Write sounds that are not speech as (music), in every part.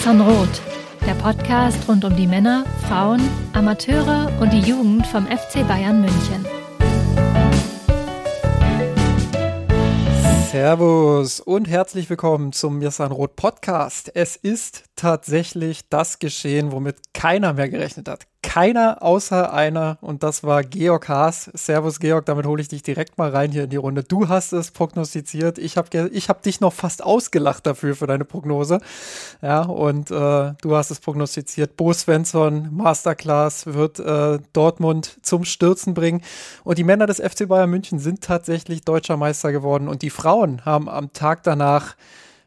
Mirsan Roth, der Podcast rund um die Männer, Frauen, Amateure und die Jugend vom FC Bayern München. Servus und herzlich willkommen zum Mirsan Roth Podcast. Es ist tatsächlich das geschehen, womit keiner mehr gerechnet hat keiner außer einer und das war Georg Haas. Servus Georg, damit hole ich dich direkt mal rein hier in die Runde. Du hast es prognostiziert. Ich habe ich hab dich noch fast ausgelacht dafür für deine Prognose. Ja, und äh, du hast es prognostiziert. Bo Svensson, Masterclass, wird äh, Dortmund zum Stürzen bringen. Und die Männer des FC Bayern München sind tatsächlich deutscher Meister geworden und die Frauen haben am Tag danach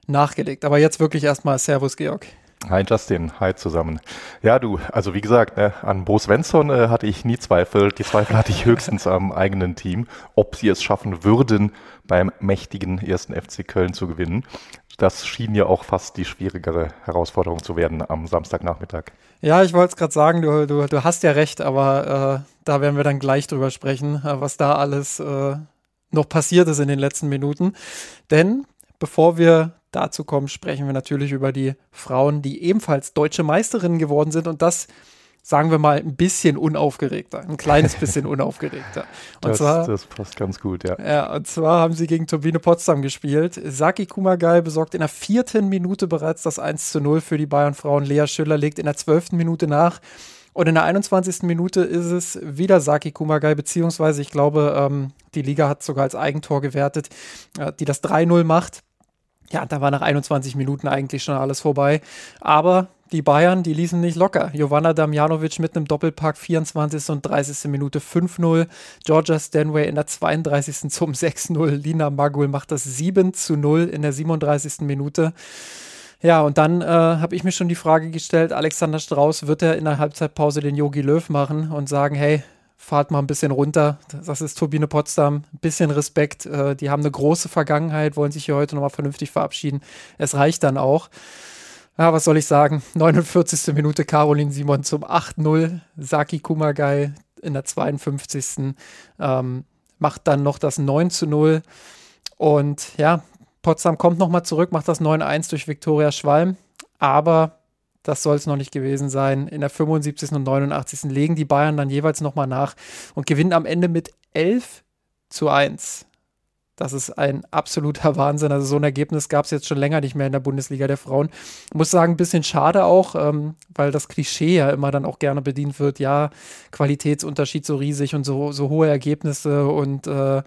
nachgelegt. Aber jetzt wirklich erstmal Servus Georg. Hi Justin, hi zusammen. Ja, du, also wie gesagt, ne, an Bo Svensson äh, hatte ich nie Zweifel. Die Zweifel hatte ich (laughs) höchstens am eigenen Team, ob sie es schaffen würden, beim mächtigen ersten FC Köln zu gewinnen. Das schien ja auch fast die schwierigere Herausforderung zu werden am Samstagnachmittag. Ja, ich wollte es gerade sagen, du, du, du hast ja recht, aber äh, da werden wir dann gleich drüber sprechen, äh, was da alles äh, noch passiert ist in den letzten Minuten. Denn bevor wir dazu kommen, sprechen wir natürlich über die Frauen, die ebenfalls deutsche Meisterinnen geworden sind und das sagen wir mal, ein bisschen unaufgeregter, ein kleines bisschen (laughs) unaufgeregter. Und das, zwar, das passt ganz gut, ja. Ja, und zwar haben sie gegen Turbine Potsdam gespielt. Saki Kumagai besorgt in der vierten Minute bereits das 1 zu 0 für die Bayern-Frauen. Lea Schüller legt in der zwölften Minute nach. Und in der 21. Minute ist es wieder Saki Kumagai, beziehungsweise ich glaube, ähm, die Liga hat sogar als Eigentor gewertet, äh, die das 3-0 macht. Ja, da war nach 21 Minuten eigentlich schon alles vorbei. Aber die Bayern, die ließen nicht locker. Jovanna Damjanovic mit einem Doppelpack 24. und 30. Minute 5-0. Georgia Stanway in der 32. zum 6-0. Lina Magul macht das 7 zu 0 in der 37. Minute. Ja, und dann äh, habe ich mir schon die Frage gestellt, Alexander Strauß, wird er in der Halbzeitpause den Yogi Löw machen und sagen, hey, fahrt mal ein bisschen runter. Das ist Turbine Potsdam. Ein bisschen Respekt. Äh, die haben eine große Vergangenheit, wollen sich hier heute nochmal vernünftig verabschieden. Es reicht dann auch. Ja, was soll ich sagen? 49. Minute Caroline Simon zum 8-0. Saki Kumagai in der 52. Ähm, macht dann noch das 9 0. Und ja, Potsdam kommt nochmal zurück, macht das 9-1 durch Viktoria Schwalm. Aber das soll es noch nicht gewesen sein. In der 75. und 89. legen die Bayern dann jeweils nochmal nach und gewinnen am Ende mit 11 zu 1. Das ist ein absoluter (laughs) Wahnsinn. Also so ein Ergebnis gab es jetzt schon länger nicht mehr in der Bundesliga der Frauen. Muss sagen, ein bisschen schade auch, ähm, weil das Klischee ja immer dann auch gerne bedient wird. Ja, Qualitätsunterschied so riesig und so, so hohe Ergebnisse und äh,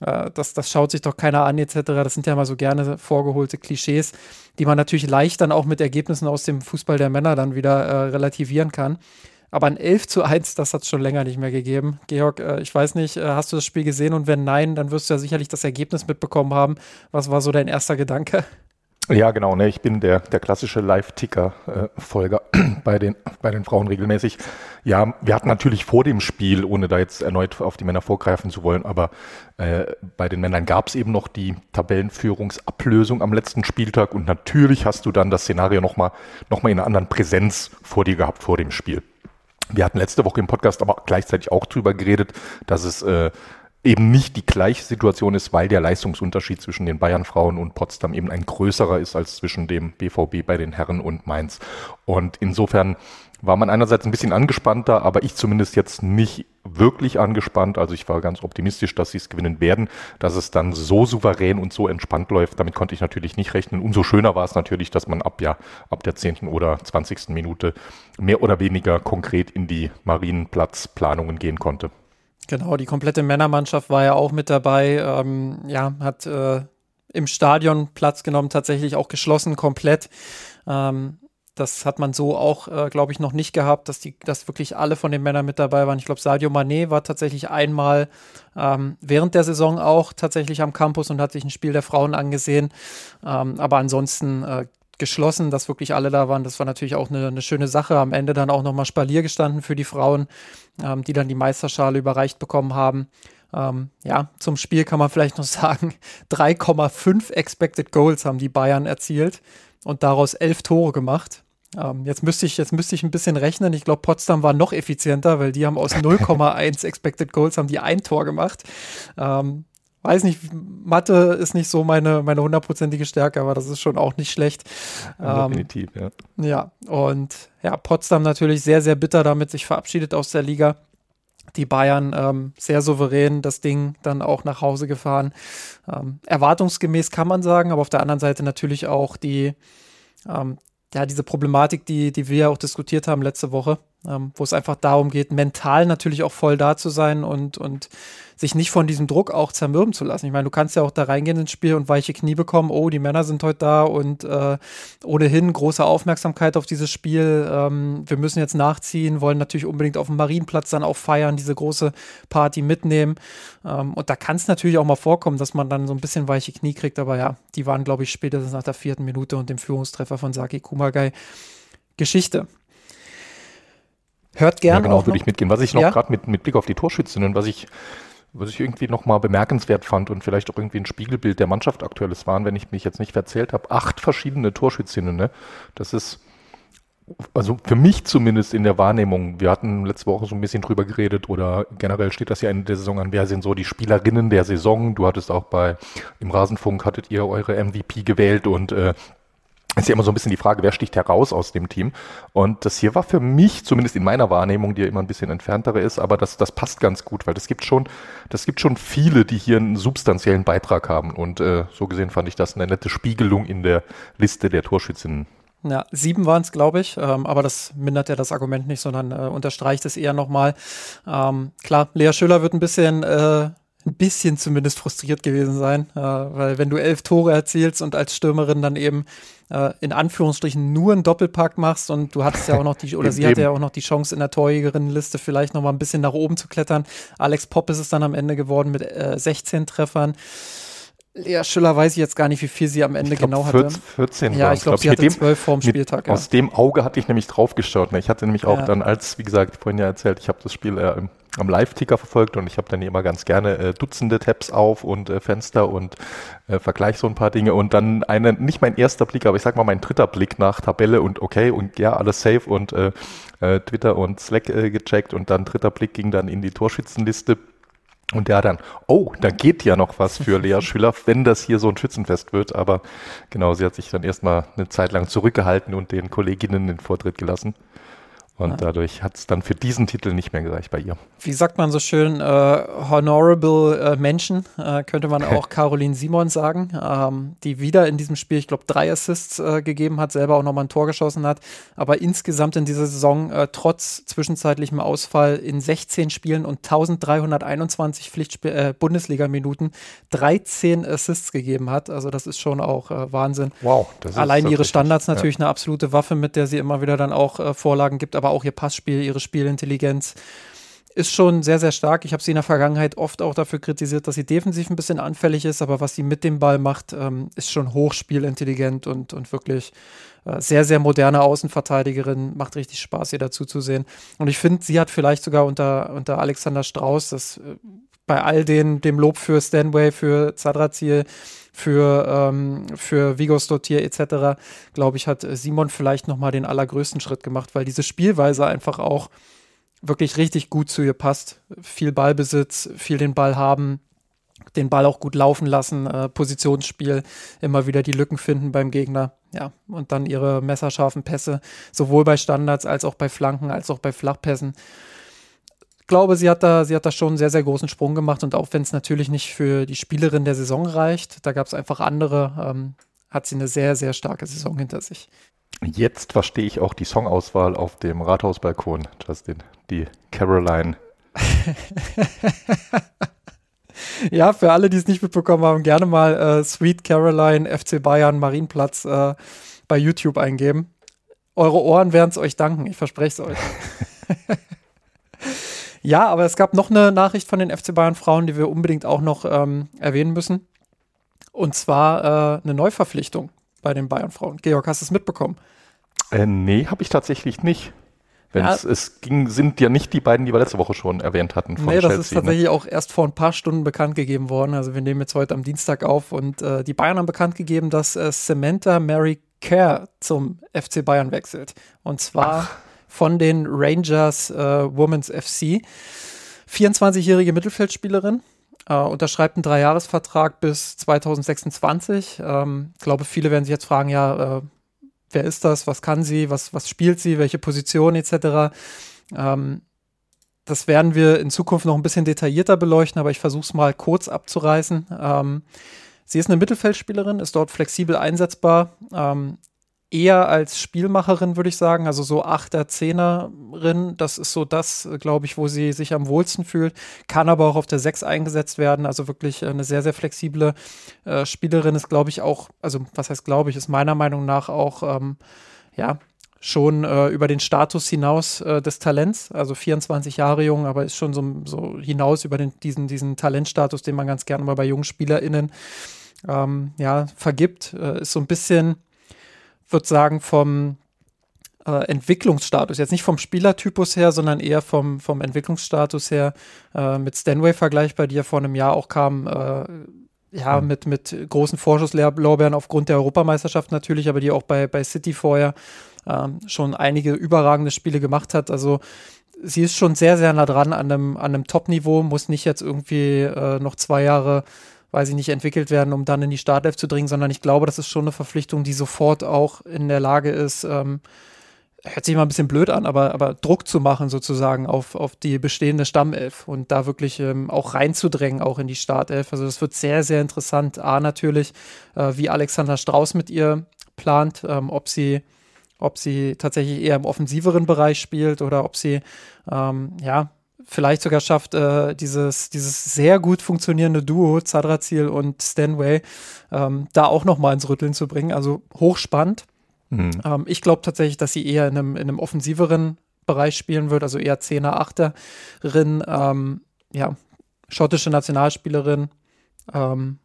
äh, das, das schaut sich doch keiner an etc. Das sind ja mal so gerne vorgeholte Klischees, die man natürlich leicht dann auch mit Ergebnissen aus dem Fußball der Männer dann wieder äh, relativieren kann. Aber ein 11 zu 1, das hat es schon länger nicht mehr gegeben. Georg, äh, ich weiß nicht, äh, hast du das Spiel gesehen? Und wenn nein, dann wirst du ja sicherlich das Ergebnis mitbekommen haben. Was war so dein erster Gedanke? Ja, genau. Ne? Ich bin der, der klassische Live-Ticker-Folger (clears throat) bei, den, bei den Frauen regelmäßig. Ja, wir hatten natürlich vor dem Spiel, ohne da jetzt erneut auf die Männer vorgreifen zu wollen, aber äh, bei den Männern gab es eben noch die Tabellenführungsablösung am letzten Spieltag und natürlich hast du dann das Szenario nochmal noch mal in einer anderen Präsenz vor dir gehabt vor dem Spiel. Wir hatten letzte Woche im Podcast aber gleichzeitig auch drüber geredet, dass es äh, eben nicht die gleiche Situation ist, weil der Leistungsunterschied zwischen den Bayern-Frauen und Potsdam eben ein größerer ist als zwischen dem BVB bei den Herren und Mainz. Und insofern war man einerseits ein bisschen angespannter, aber ich zumindest jetzt nicht wirklich angespannt. Also ich war ganz optimistisch, dass sie es gewinnen werden. Dass es dann so souverän und so entspannt läuft, damit konnte ich natürlich nicht rechnen. Umso schöner war es natürlich, dass man ab, ja, ab der 10. oder 20. Minute mehr oder weniger konkret in die Marienplatzplanungen gehen konnte. Genau, die komplette Männermannschaft war ja auch mit dabei. Ähm, ja, hat äh, im Stadion Platz genommen, tatsächlich auch geschlossen komplett. Ähm, das hat man so auch, äh, glaube ich, noch nicht gehabt, dass die, dass wirklich alle von den Männern mit dabei waren. Ich glaube, Sadio Mané war tatsächlich einmal ähm, während der Saison auch tatsächlich am Campus und hat sich ein Spiel der Frauen angesehen. Ähm, aber ansonsten äh, geschlossen, dass wirklich alle da waren. Das war natürlich auch eine, eine schöne Sache. Am Ende dann auch nochmal Spalier gestanden für die Frauen, ähm, die dann die Meisterschale überreicht bekommen haben. Ähm, ja, zum Spiel kann man vielleicht noch (laughs) sagen, 3,5 Expected Goals haben die Bayern erzielt und daraus elf Tore gemacht. Ähm, jetzt, müsste ich, jetzt müsste ich ein bisschen rechnen. Ich glaube, Potsdam war noch effizienter, weil die haben aus (laughs) 0,1 Expected Goals haben die ein Tor gemacht. Ähm, weiß nicht, Mathe ist nicht so meine, meine hundertprozentige Stärke, aber das ist schon auch nicht schlecht. Ähm, Definitiv, ja. Ja, und ja, Potsdam natürlich sehr, sehr bitter damit sich verabschiedet aus der Liga. Die Bayern ähm, sehr souverän das Ding dann auch nach Hause gefahren. Ähm, erwartungsgemäß kann man sagen, aber auf der anderen Seite natürlich auch die, ähm, ja, diese Problematik, die, die wir auch diskutiert haben letzte Woche, ähm, wo es einfach darum geht, mental natürlich auch voll da zu sein und, und sich nicht von diesem Druck auch zermürben zu lassen. Ich meine, du kannst ja auch da reingehen ins Spiel und weiche Knie bekommen, oh, die Männer sind heute da und äh, ohnehin große Aufmerksamkeit auf dieses Spiel. Ähm, wir müssen jetzt nachziehen, wollen natürlich unbedingt auf dem Marienplatz dann auch feiern, diese große Party mitnehmen. Ähm, und da kann es natürlich auch mal vorkommen, dass man dann so ein bisschen weiche Knie kriegt, aber ja, die waren, glaube ich, spätestens nach der vierten Minute und dem Führungstreffer von Saki Kumagai Geschichte. Hört gerne. Ja, genau, würde ich mitgehen. Was ich noch ja? gerade mit, mit Blick auf die Torschützinnen, was ich, was ich irgendwie nochmal bemerkenswert fand und vielleicht auch irgendwie ein Spiegelbild der Mannschaft aktuelles waren, wenn ich mich jetzt nicht verzählt habe, acht verschiedene Torschützinnen. Ne? Das ist, also für mich zumindest in der Wahrnehmung, wir hatten letzte Woche so ein bisschen drüber geredet oder generell steht das ja Ende der Saison an, wer sind so die Spielerinnen der Saison. Du hattest auch bei, im Rasenfunk hattet ihr eure MVP gewählt und äh, ist ja immer so ein bisschen die Frage, wer sticht heraus aus dem Team. Und das hier war für mich, zumindest in meiner Wahrnehmung, die ja immer ein bisschen entferntere ist, aber das, das passt ganz gut, weil das gibt schon, das gibt schon viele, die hier einen substanziellen Beitrag haben. Und äh, so gesehen fand ich das eine nette Spiegelung in der Liste der Torschützinnen. Ja, sieben waren es, glaube ich, ähm, aber das mindert ja das Argument nicht, sondern äh, unterstreicht es eher nochmal. Ähm, klar, Lea Schüller wird ein bisschen äh, ein bisschen zumindest frustriert gewesen sein, äh, weil wenn du elf Tore erzielst und als Stürmerin dann eben äh, in Anführungsstrichen nur einen Doppelpack machst und du hattest ja auch noch die, oder (laughs) sie hatte ja auch noch die Chance in der Torjägerinnenliste vielleicht noch mal ein bisschen nach oben zu klettern. Alex Popp ist es dann am Ende geworden mit äh, 16 Treffern. Lea Schüller weiß ich jetzt gar nicht, wie viel sie am Ende glaub, genau hatte. 14 ja, ich glaube, sie hatte zwölf vorm Spieltag. Ja. Aus dem Auge hatte ich nämlich drauf geschaut. Ne? Ich hatte nämlich auch ja. dann als, wie gesagt, vorhin ja erzählt, ich habe das Spiel äh, am Live-Ticker verfolgt und ich habe dann immer ganz gerne äh, Dutzende Tabs auf und äh, Fenster und äh, vergleiche so ein paar Dinge und dann eine, nicht mein erster Blick, aber ich sag mal mein dritter Blick nach Tabelle und okay und ja, alles safe und äh, äh, Twitter und Slack äh, gecheckt und dann dritter Blick ging dann in die Torschützenliste und der dann, oh, da geht ja noch was für Lea (laughs) Schüller, wenn das hier so ein Schützenfest wird. Aber genau, sie hat sich dann erstmal eine Zeit lang zurückgehalten und den Kolleginnen den Vortritt gelassen. Und ja. dadurch hat es dann für diesen Titel nicht mehr gereicht bei ihr. Wie sagt man so schön, äh, honorable äh, Menschen, äh, könnte man auch (laughs) Caroline Simon sagen, ähm, die wieder in diesem Spiel, ich glaube, drei Assists äh, gegeben hat, selber auch nochmal ein Tor geschossen hat, aber insgesamt in dieser Saison äh, trotz zwischenzeitlichem Ausfall in 16 Spielen und 1321 Pflichtspiel äh, Bundesliga-Minuten 13 Assists gegeben hat. Also das ist schon auch Wahnsinn. Wow. Allein ihre Standards natürlich ja. eine absolute Waffe, mit der sie immer wieder dann auch Vorlagen gibt, aber auch ihr Passspiel, ihre Spielintelligenz ist schon sehr, sehr stark. Ich habe sie in der Vergangenheit oft auch dafür kritisiert, dass sie defensiv ein bisschen anfällig ist, aber was sie mit dem Ball macht, ähm, ist schon hochspielintelligent und, und wirklich äh, sehr, sehr moderne Außenverteidigerin. Macht richtig Spaß, ihr dazu zu sehen. Und ich finde, sie hat vielleicht sogar unter, unter Alexander Strauß, das äh, bei all den, dem Lob für Stanway, für Zadrazil, für, ähm, für Vigos Dottir etc., glaube ich, hat Simon vielleicht nochmal den allergrößten Schritt gemacht, weil diese Spielweise einfach auch wirklich richtig gut zu ihr passt. Viel Ballbesitz, viel den Ball haben, den Ball auch gut laufen lassen, äh, Positionsspiel, immer wieder die Lücken finden beim Gegner. Ja, und dann ihre messerscharfen Pässe, sowohl bei Standards als auch bei Flanken, als auch bei Flachpässen glaube, sie hat da, sie hat da schon einen sehr, sehr großen Sprung gemacht und auch wenn es natürlich nicht für die Spielerin der Saison reicht, da gab es einfach andere, ähm, hat sie eine sehr, sehr starke Saison hinter sich. Jetzt verstehe ich auch die Songauswahl auf dem Rathausbalkon, Justin. Die Caroline. (laughs) ja, für alle, die es nicht mitbekommen haben, gerne mal äh, Sweet Caroline FC Bayern Marienplatz äh, bei YouTube eingeben. Eure Ohren werden es euch danken, ich verspreche es euch. (laughs) Ja, aber es gab noch eine Nachricht von den FC Bayern Frauen, die wir unbedingt auch noch ähm, erwähnen müssen. Und zwar äh, eine Neuverpflichtung bei den Bayern Frauen. Georg, hast du es mitbekommen? Äh, nee, habe ich tatsächlich nicht. Ja. Es ging, sind ja nicht die beiden, die wir letzte Woche schon erwähnt hatten. Von nee, das Chelsea, ist ne? tatsächlich ne? auch erst vor ein paar Stunden bekannt gegeben worden. Also wir nehmen jetzt heute am Dienstag auf und äh, die Bayern haben bekannt gegeben, dass äh, Samantha Mary Kerr zum FC Bayern wechselt. Und zwar Ach von den Rangers äh, Women's FC. 24-jährige Mittelfeldspielerin. äh, unterschreibt einen Dreijahresvertrag bis 2026. Ähm, ich glaube, viele werden sich jetzt fragen, ja, äh, wer ist das, was kann sie, was, was spielt sie, welche Position etc. Ähm, das werden wir in Zukunft noch ein bisschen detaillierter beleuchten, aber ich versuche es mal kurz abzureißen. Ähm, sie ist eine Mittelfeldspielerin, ist dort flexibel einsetzbar. Eher als Spielmacherin, würde ich sagen. Also so Achter, Zehnerin, das ist so das, glaube ich, wo sie sich am wohlsten fühlt. Kann aber auch auf der Sechs eingesetzt werden. Also wirklich eine sehr, sehr flexible äh, Spielerin ist, glaube ich, auch, also was heißt glaube ich, ist meiner Meinung nach auch, ähm, ja, schon äh, über den Status hinaus äh, des Talents, also 24 Jahre jung, aber ist schon so, so hinaus über den, diesen, diesen Talentstatus, den man ganz gerne mal bei jungen SpielerInnen ähm, ja, vergibt. Äh, ist so ein bisschen würde sagen, vom äh, Entwicklungsstatus, jetzt nicht vom Spielertypus her, sondern eher vom, vom Entwicklungsstatus her äh, mit Stanway vergleichbar, die ja vor einem Jahr auch kam, äh, ja, mhm. mit, mit großen Vorschusslorbeeren aufgrund der Europameisterschaft natürlich, aber die auch bei, bei City vorher ähm, schon einige überragende Spiele gemacht hat. Also sie ist schon sehr, sehr nah dran an einem, an einem Top-Niveau, muss nicht jetzt irgendwie äh, noch zwei Jahre weiß ich nicht, entwickelt werden, um dann in die Startelf zu dringen, sondern ich glaube, das ist schon eine Verpflichtung, die sofort auch in der Lage ist, ähm, hört sich mal ein bisschen blöd an, aber, aber Druck zu machen sozusagen auf, auf die bestehende Stammelf und da wirklich ähm, auch reinzudrängen, auch in die Startelf. Also das wird sehr, sehr interessant. A natürlich, äh, wie Alexander Strauß mit ihr plant, ähm, ob sie ob sie tatsächlich eher im offensiveren Bereich spielt oder ob sie ähm, ja vielleicht sogar schafft, äh, dieses, dieses sehr gut funktionierende Duo, Zadrazil und Stanway, ähm, da auch noch mal ins Rütteln zu bringen. Also hochspannend. Mhm. Ähm, ich glaube tatsächlich, dass sie eher in einem, in einem offensiveren Bereich spielen wird, also eher Zehner, Achterin. Ähm, ja, schottische Nationalspielerin. Ähm,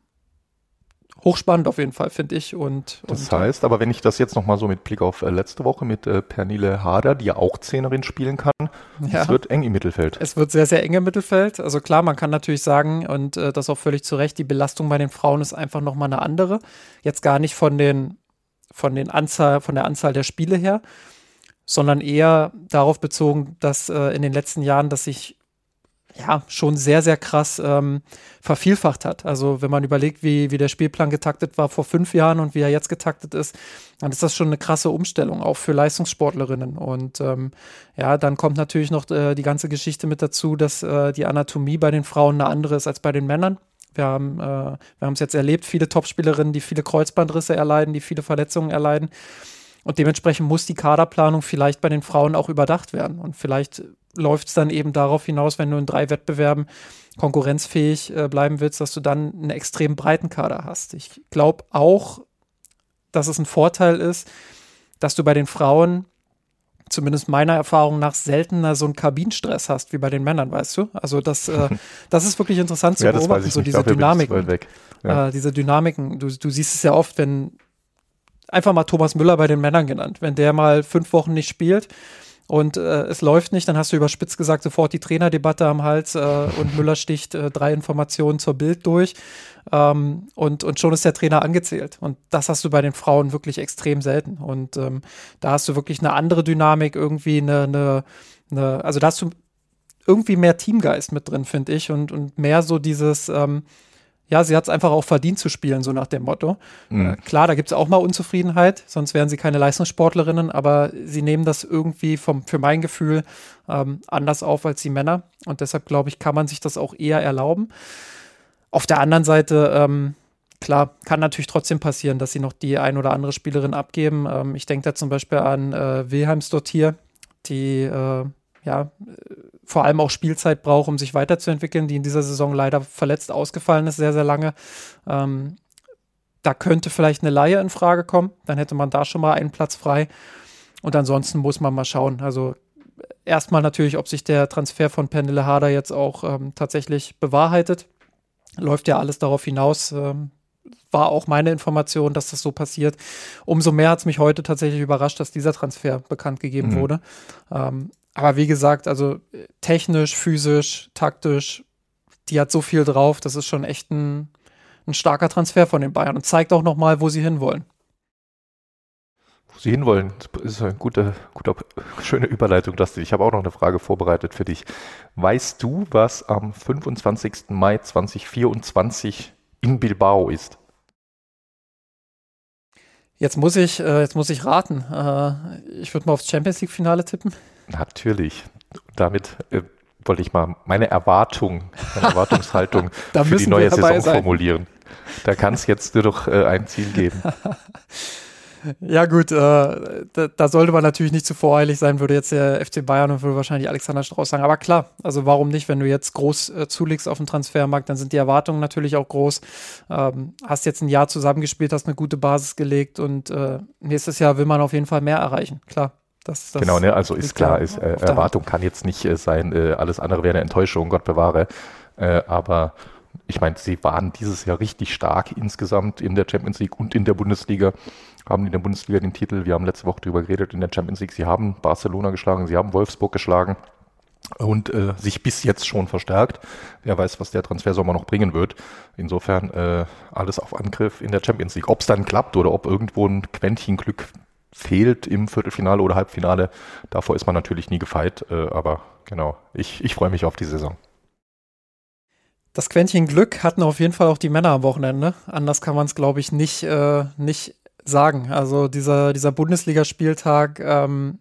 hochspannend auf jeden Fall, finde ich. Und, das und, heißt, aber wenn ich das jetzt nochmal so mit Blick auf äh, letzte Woche mit äh, Pernille Harder, die ja auch Zehnerin spielen kann, ja. es wird eng im Mittelfeld. Es wird sehr, sehr eng im Mittelfeld. Also klar, man kann natürlich sagen, und äh, das auch völlig zu Recht, die Belastung bei den Frauen ist einfach nochmal eine andere. Jetzt gar nicht von den, von den Anzahl, von der Anzahl der Spiele her, sondern eher darauf bezogen, dass äh, in den letzten Jahren, dass sich ja, schon sehr, sehr krass ähm, vervielfacht hat. Also wenn man überlegt, wie, wie der Spielplan getaktet war vor fünf Jahren und wie er jetzt getaktet ist, dann ist das schon eine krasse Umstellung, auch für Leistungssportlerinnen. Und ähm, ja, dann kommt natürlich noch äh, die ganze Geschichte mit dazu, dass äh, die Anatomie bei den Frauen eine andere ist als bei den Männern. Wir haben äh, es jetzt erlebt, viele Topspielerinnen, die viele Kreuzbandrisse erleiden, die viele Verletzungen erleiden. Und dementsprechend muss die Kaderplanung vielleicht bei den Frauen auch überdacht werden. Und vielleicht läuft es dann eben darauf hinaus, wenn du in drei Wettbewerben konkurrenzfähig äh, bleiben willst, dass du dann einen extrem breiten Kader hast. Ich glaube auch, dass es ein Vorteil ist, dass du bei den Frauen zumindest meiner Erfahrung nach seltener so einen Kabinenstress hast wie bei den Männern, weißt du? Also das, äh, (laughs) das ist wirklich interessant zu ja, beobachten, so diese Dynamiken. Ja. Äh, diese Dynamiken. Du, du siehst es ja oft, wenn einfach mal Thomas Müller bei den Männern genannt, wenn der mal fünf Wochen nicht spielt, und äh, es läuft nicht, dann hast du überspitzt gesagt sofort die Trainerdebatte am Hals äh, und Müller sticht äh, drei Informationen zur Bild durch ähm, und, und schon ist der Trainer angezählt. Und das hast du bei den Frauen wirklich extrem selten. Und ähm, da hast du wirklich eine andere Dynamik, irgendwie eine, eine, eine also da hast du irgendwie mehr Teamgeist mit drin, finde ich, und, und mehr so dieses, ähm, ja, sie hat es einfach auch verdient zu spielen, so nach dem Motto. Mhm. Äh, klar, da gibt es auch mal Unzufriedenheit, sonst wären sie keine Leistungssportlerinnen, aber sie nehmen das irgendwie vom, für mein Gefühl ähm, anders auf als die Männer. Und deshalb, glaube ich, kann man sich das auch eher erlauben. Auf der anderen Seite, ähm, klar, kann natürlich trotzdem passieren, dass sie noch die ein oder andere Spielerin abgeben. Ähm, ich denke da zum Beispiel an äh, Wilhelms Dottier, die äh, ja, vor allem auch Spielzeit braucht, um sich weiterzuentwickeln, die in dieser Saison leider verletzt ausgefallen ist, sehr, sehr lange. Ähm, da könnte vielleicht eine Laie in Frage kommen, dann hätte man da schon mal einen Platz frei. Und ansonsten muss man mal schauen. Also erstmal natürlich, ob sich der Transfer von Pernille Harder jetzt auch ähm, tatsächlich bewahrheitet. Läuft ja alles darauf hinaus. Ähm, war auch meine Information, dass das so passiert. Umso mehr hat es mich heute tatsächlich überrascht, dass dieser Transfer bekannt gegeben mhm. wurde. Ähm, aber wie gesagt, also technisch, physisch, taktisch, die hat so viel drauf. Das ist schon echt ein, ein starker Transfer von den Bayern und zeigt auch nochmal, wo sie hinwollen. Sie hinwollen, das ist eine gute, gute, schöne Überleitung, Dustin. Ich habe auch noch eine Frage vorbereitet für dich. Weißt du, was am 25. Mai 2024 in Bilbao ist? Jetzt muss ich, äh, jetzt muss ich raten. Äh, ich würde mal aufs Champions League Finale tippen. Natürlich. Damit äh, wollte ich mal meine Erwartung, meine Erwartungshaltung (laughs) für die neue Saison sein. formulieren. Da kann es jetzt nur noch äh, ein Ziel geben. (laughs) Ja, gut, äh, da, da, sollte man natürlich nicht zu voreilig sein, würde jetzt der FC Bayern und würde wahrscheinlich Alexander Strauß sagen. Aber klar, also warum nicht, wenn du jetzt groß äh, zulegst auf dem Transfermarkt, dann sind die Erwartungen natürlich auch groß. Ähm, hast jetzt ein Jahr zusammengespielt, hast eine gute Basis gelegt und äh, nächstes Jahr will man auf jeden Fall mehr erreichen, klar. Das, das genau, ne? also ist klar, ist, äh, Erwartung kann jetzt nicht äh, sein, äh, alles andere wäre eine Enttäuschung, Gott bewahre. aber ich meine, sie waren dieses Jahr richtig stark insgesamt in der Champions League und in der Bundesliga haben in der Bundesliga den Titel. Wir haben letzte Woche darüber geredet in der Champions League. Sie haben Barcelona geschlagen, sie haben Wolfsburg geschlagen und äh, sich bis jetzt schon verstärkt. Wer weiß, was der Transfersommer noch bringen wird. Insofern äh, alles auf Angriff in der Champions League. Ob es dann klappt oder ob irgendwo ein Quäntchen Glück fehlt im Viertelfinale oder Halbfinale, davor ist man natürlich nie gefeit. Äh, aber genau, ich, ich freue mich auf die Saison. Das Quäntchen Glück hatten auf jeden Fall auch die Männer am Wochenende. Anders kann man es, glaube ich, nicht, äh, nicht sagen. Also dieser, dieser Bundesligaspieltag, ähm,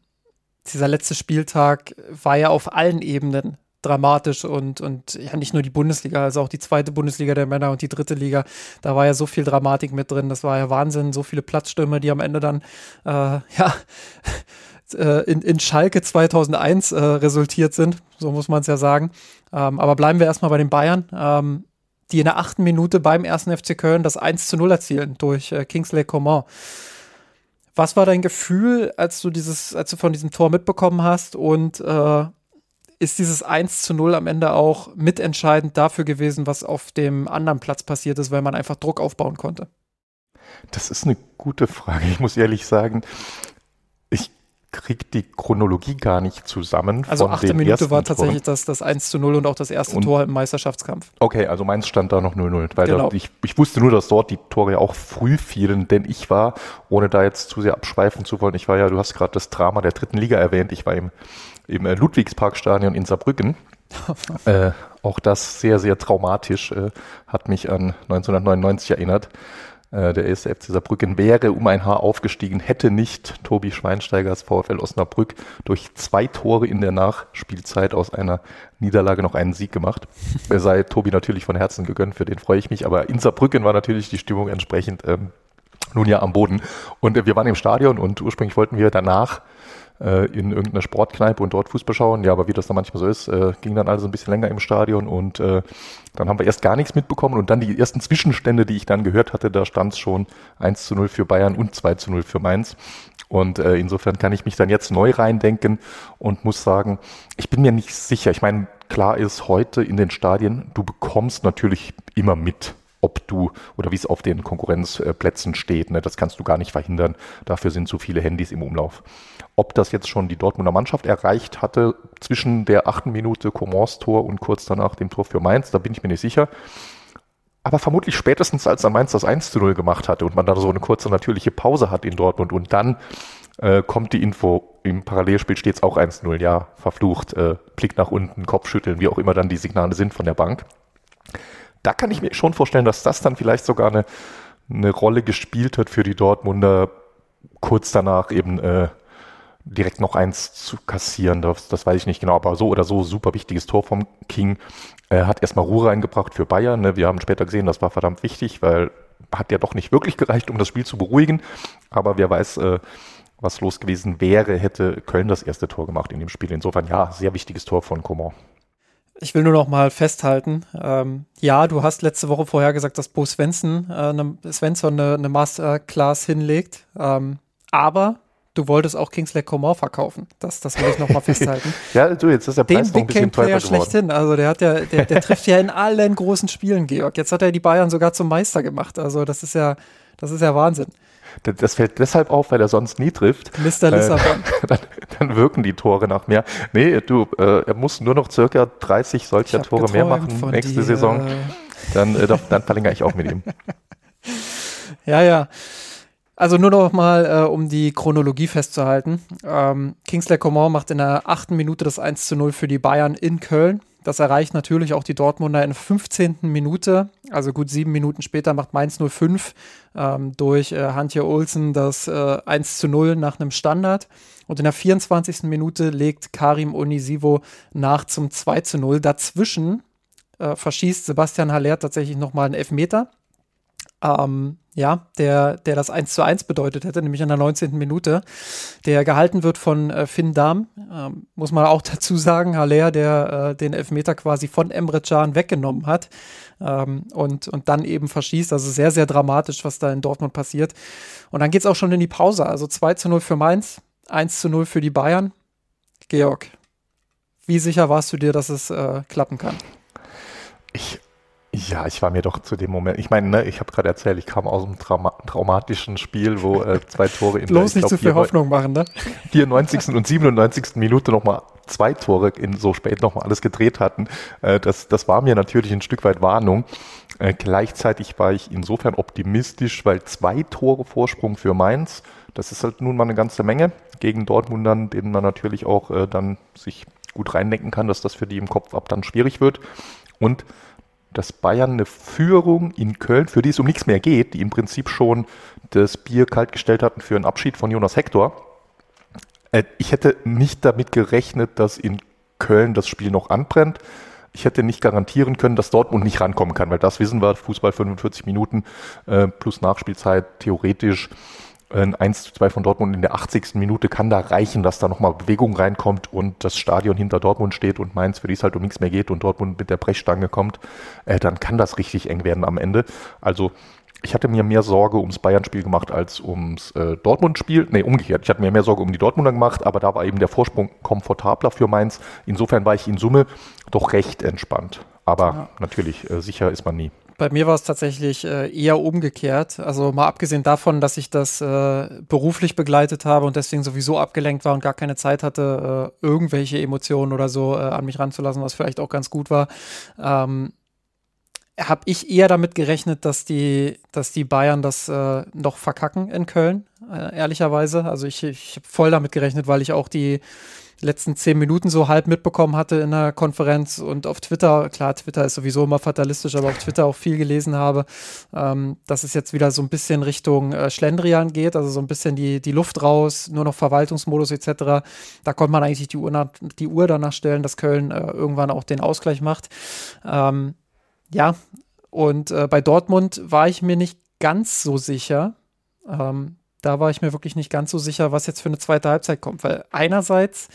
dieser letzte Spieltag war ja auf allen Ebenen dramatisch und, und ja nicht nur die Bundesliga, also auch die zweite Bundesliga der Männer und die dritte Liga, da war ja so viel Dramatik mit drin, das war ja Wahnsinn, so viele Platzstürme, die am Ende dann äh, (laughs) ja äh, in, in Schalke 2001 äh, resultiert sind, so muss man es ja sagen. Ähm, aber bleiben wir erstmal bei den Bayern. Ähm, die in der achten Minute beim ersten FC Köln das 1 zu 0 erzielen durch äh, Kingsley Coman. Was war dein Gefühl, als du dieses, als du von diesem Tor mitbekommen hast und äh, ist dieses 1 zu 0 am Ende auch mitentscheidend dafür gewesen, was auf dem anderen Platz passiert ist, weil man einfach Druck aufbauen konnte? Das ist eine gute Frage. Ich muss ehrlich sagen, kriegt die Chronologie gar nicht zusammen. Also achte Minute war tatsächlich das, das 1 zu 0 und auch das erste und, Tor im Meisterschaftskampf. Okay, also meins stand da noch 0-0. Weil genau. da, ich, ich wusste nur, dass dort die Tore ja auch früh fielen, denn ich war, ohne da jetzt zu sehr abschweifen zu wollen, ich war ja, du hast gerade das Drama der dritten Liga erwähnt, ich war im, im äh, Ludwigsparkstadion in Saarbrücken. (laughs) äh, auch das sehr, sehr traumatisch, äh, hat mich an 1999 erinnert. Äh, der erste FC Saarbrücken wäre um ein Haar aufgestiegen, hätte nicht Tobi Schweinsteigers VfL Osnabrück durch zwei Tore in der Nachspielzeit aus einer Niederlage noch einen Sieg gemacht. (laughs) Er sei Tobi natürlich von Herzen gegönnt, für den freue ich mich, aber in Saarbrücken war natürlich die Stimmung entsprechend ähm, nun ja am Boden. Und äh, wir waren im Stadion und ursprünglich wollten wir danach äh, in irgendeiner Sportkneipe und dort Fußball schauen. Ja, aber wie das dann manchmal so ist, äh, ging dann alles ein bisschen länger im Stadion und äh, dann haben wir erst gar nichts mitbekommen und dann die ersten Zwischenstände, die ich dann gehört hatte, da stand es schon 1 zu 0 für Bayern und 2 zu 0 für Mainz. Und äh, insofern kann ich mich dann jetzt neu reindenken und muss sagen, ich bin mir nicht sicher. Ich meine, klar ist heute in den Stadien, du bekommst natürlich immer mit, ob du oder wie es auf den Konkurrenzplätzen steht. Ne? Das kannst du gar nicht verhindern. Dafür sind zu viele Handys im Umlauf. Ob das jetzt schon die Dortmunder Mannschaft erreicht hatte zwischen der achten Minute Comors Tor und kurz danach dem Tor für Mainz, da bin ich mir nicht sicher. Aber vermutlich spätestens, als dann Mainz das 1 zu 0 gemacht hatte und man da so eine kurze natürliche Pause hat in Dortmund und dann äh, kommt die Info, im Parallelspiel steht es auch 1-0, ja, verflucht, äh, Blick nach unten, Kopfschütteln, wie auch immer dann die Signale sind von der Bank da kann ich mir schon vorstellen, dass das dann vielleicht sogar eine, eine Rolle gespielt hat für die Dortmunder, kurz danach eben äh, direkt noch eins zu kassieren. Das, das weiß ich nicht genau, aber so oder so super wichtiges Tor vom King. Er hat erstmal Ruhe reingebracht für Bayern. Ne? Wir haben später gesehen, das war verdammt wichtig, weil hat ja doch nicht wirklich gereicht, um das Spiel zu beruhigen. Aber wer weiß, äh, was los gewesen wäre, hätte Köln das erste Tor gemacht in dem Spiel. Insofern ja, sehr wichtiges Tor von Coman. Ich will nur noch mal festhalten, ähm, ja, du hast letzte Woche vorher gesagt, dass Bo Svensson, äh, ne, Svensson eine, eine Masterclass hinlegt, ähm, aber du wolltest auch Kingsley Coman verkaufen. Das, das will ich noch mal (laughs) festhalten. ja, du, jetzt ist der Preis Den noch ein bisschen teurer geworden. schlechthin. Also der hat ja, der, der trifft ja in allen großen Spielen, Georg. Jetzt hat er die Bayern sogar zum Meister gemacht. Also das ist ja, das ist ja Wahnsinn. Das fällt deshalb auf, weil er sonst nie trifft. Mr. Lissabon. Äh, (laughs) dann, dann, wirken die Tore nach mehr. Nee, du, äh, er muss nur noch circa 30 solcher Tore mehr machen nächste dir. Saison. Dann, äh, dann verlängere ich auch mit ihm. (laughs) Ja, ja. Also nur noch mal, äh, um die Chronologie festzuhalten. Ähm, Kingsley Coman macht in der achten Minute das 1 zu 0 für die Bayern in Köln. Das erreicht natürlich auch die Dortmunder in der 15. Minute. Also gut sieben Minuten später macht Mainz 05 ähm, durch äh, Hantje Olsen das äh, 1 zu 0 nach einem Standard. Und in der 24. Minute legt Karim Onisivo nach zum 2 zu 0. Dazwischen äh, verschießt Sebastian Haller tatsächlich nochmal einen Elfmeter ähm, ja, der, der das 1 zu 1 bedeutet hätte, nämlich in der 19. Minute, der gehalten wird von äh, Finn Dahm, ähm, muss man auch (laughs) dazu sagen, Haller, der äh, den Elfmeter quasi von Emre Can weggenommen hat ähm, und, und dann eben verschießt, also sehr, sehr dramatisch, was da in Dortmund passiert. Und dann geht es auch schon in die Pause, also 2 zu 0 für Mainz, 1 zu 0 für die Bayern. Georg, wie sicher warst du dir, dass es äh, klappen kann? Ich ja, ich war mir doch zu dem Moment, ich meine, ne, ich habe gerade erzählt, ich kam aus einem Trauma traumatischen Spiel, wo äh, (laughs) zwei Tore in Bloß der, nicht zu viel Hoffnung machen, ne? (laughs) 94. und 97. Minute nochmal zwei Tore in so spät nochmal alles gedreht hatten. Äh, das, das war mir natürlich ein Stück weit Warnung. Äh, gleichzeitig war ich insofern optimistisch, weil zwei Tore Vorsprung für Mainz, das ist halt nun mal eine ganze Menge gegen Dortmundern, denen man natürlich auch äh, dann sich gut reindenken kann, dass das für die im Kopf ab dann schwierig wird. Und dass Bayern eine Führung in Köln, für die es um nichts mehr geht, die im Prinzip schon das Bier kaltgestellt hatten für einen Abschied von Jonas Hector. Äh, ich hätte nicht damit gerechnet, dass in Köln das Spiel noch anbrennt. Ich hätte nicht garantieren können, dass Dortmund nicht rankommen kann, weil das wissen wir, Fußball 45 Minuten äh, plus Nachspielzeit theoretisch ein 1 zu 2 von Dortmund in der 80. Minute kann da reichen, dass da nochmal Bewegung reinkommt und das Stadion hinter Dortmund steht und Mainz, für die es halt um nichts mehr geht und Dortmund mit der Brechstange kommt, äh, dann kann das richtig eng werden am Ende. Also ich hatte mir mehr Sorge ums Bayern-Spiel gemacht als ums äh, Dortmund-Spiel. Nee, umgekehrt. Ich hatte mir mehr Sorge um die Dortmunder gemacht, aber da war eben der Vorsprung komfortabler für Mainz. Insofern war ich in Summe doch recht entspannt. Aber ja. natürlich, äh, sicher ist man nie. Bei mir war es tatsächlich äh, eher umgekehrt. Also mal abgesehen davon, dass ich das äh, beruflich begleitet habe und deswegen sowieso abgelenkt war und gar keine Zeit hatte, äh, irgendwelche Emotionen oder so äh, an mich ranzulassen, was vielleicht auch ganz gut war. Ähm, habe ich eher damit gerechnet, dass die, dass die Bayern das äh, noch verkacken in Köln, äh, ehrlicherweise. Also ich, ich habe voll damit gerechnet, weil ich auch die letzten zehn Minuten so halb mitbekommen hatte in der Konferenz und auf Twitter, klar, Twitter ist sowieso immer fatalistisch, aber auf Twitter auch viel gelesen habe, ähm, dass es jetzt wieder so ein bisschen Richtung äh, Schlendrian geht, also so ein bisschen die, die Luft raus, nur noch Verwaltungsmodus etc. Da konnte man eigentlich die Uhr, nach, die Uhr danach stellen, dass Köln äh, irgendwann auch den Ausgleich macht. Ähm, ja, und äh, bei Dortmund war ich mir nicht ganz so sicher. Ähm, da war ich mir wirklich nicht ganz so sicher, was jetzt für eine zweite Halbzeit kommt, weil einerseits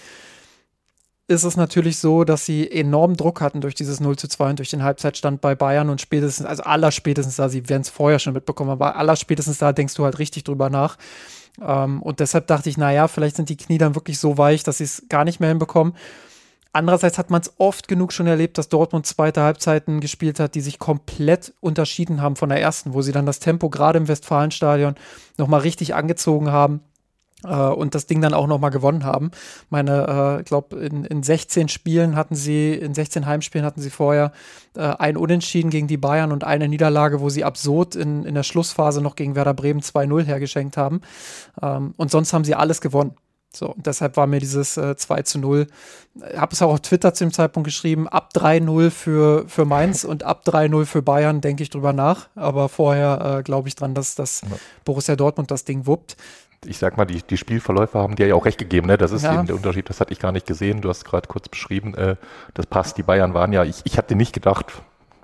ist es natürlich so, dass sie enormen Druck hatten durch dieses 0 zu 2 und durch den Halbzeitstand bei Bayern und spätestens, also aller spätestens da, sie werden es vorher schon mitbekommen, aber aller spätestens da denkst du halt richtig drüber nach. Ähm, und deshalb dachte ich, naja, vielleicht sind die Knie dann wirklich so weich, dass sie es gar nicht mehr hinbekommen. Andererseits hat man es oft genug schon erlebt, dass Dortmund zweite Halbzeiten gespielt hat, die sich komplett unterschieden haben von der ersten, wo sie dann das Tempo gerade im Westfalenstadion nochmal richtig angezogen haben äh, und das Ding dann auch nochmal gewonnen haben. Meine, äh, ich glaube, in, in 16 Spielen hatten sie, in 16 Heimspielen hatten sie vorher äh, ein Unentschieden gegen die Bayern und eine Niederlage, wo sie absurd in, in der Schlussphase noch gegen Werder Bremen 2-0 hergeschenkt haben. Ähm, und sonst haben sie alles gewonnen. So, und deshalb war mir dieses äh, 2 zu 0, ich habe es auch auf Twitter zu dem Zeitpunkt geschrieben, ab 3-0 für, für Mainz und ab 3-0 für Bayern denke ich drüber nach. Aber vorher äh, glaube ich dran, dass, dass ja. Borussia Dortmund das Ding wuppt. Ich sag mal, die, die Spielverläufe haben dir ja auch recht gegeben, ne? Das ist ja. eben der Unterschied, das hatte ich gar nicht gesehen. Du hast gerade kurz beschrieben, äh, das passt. Die Bayern waren ja, ich, ich hatte nicht gedacht,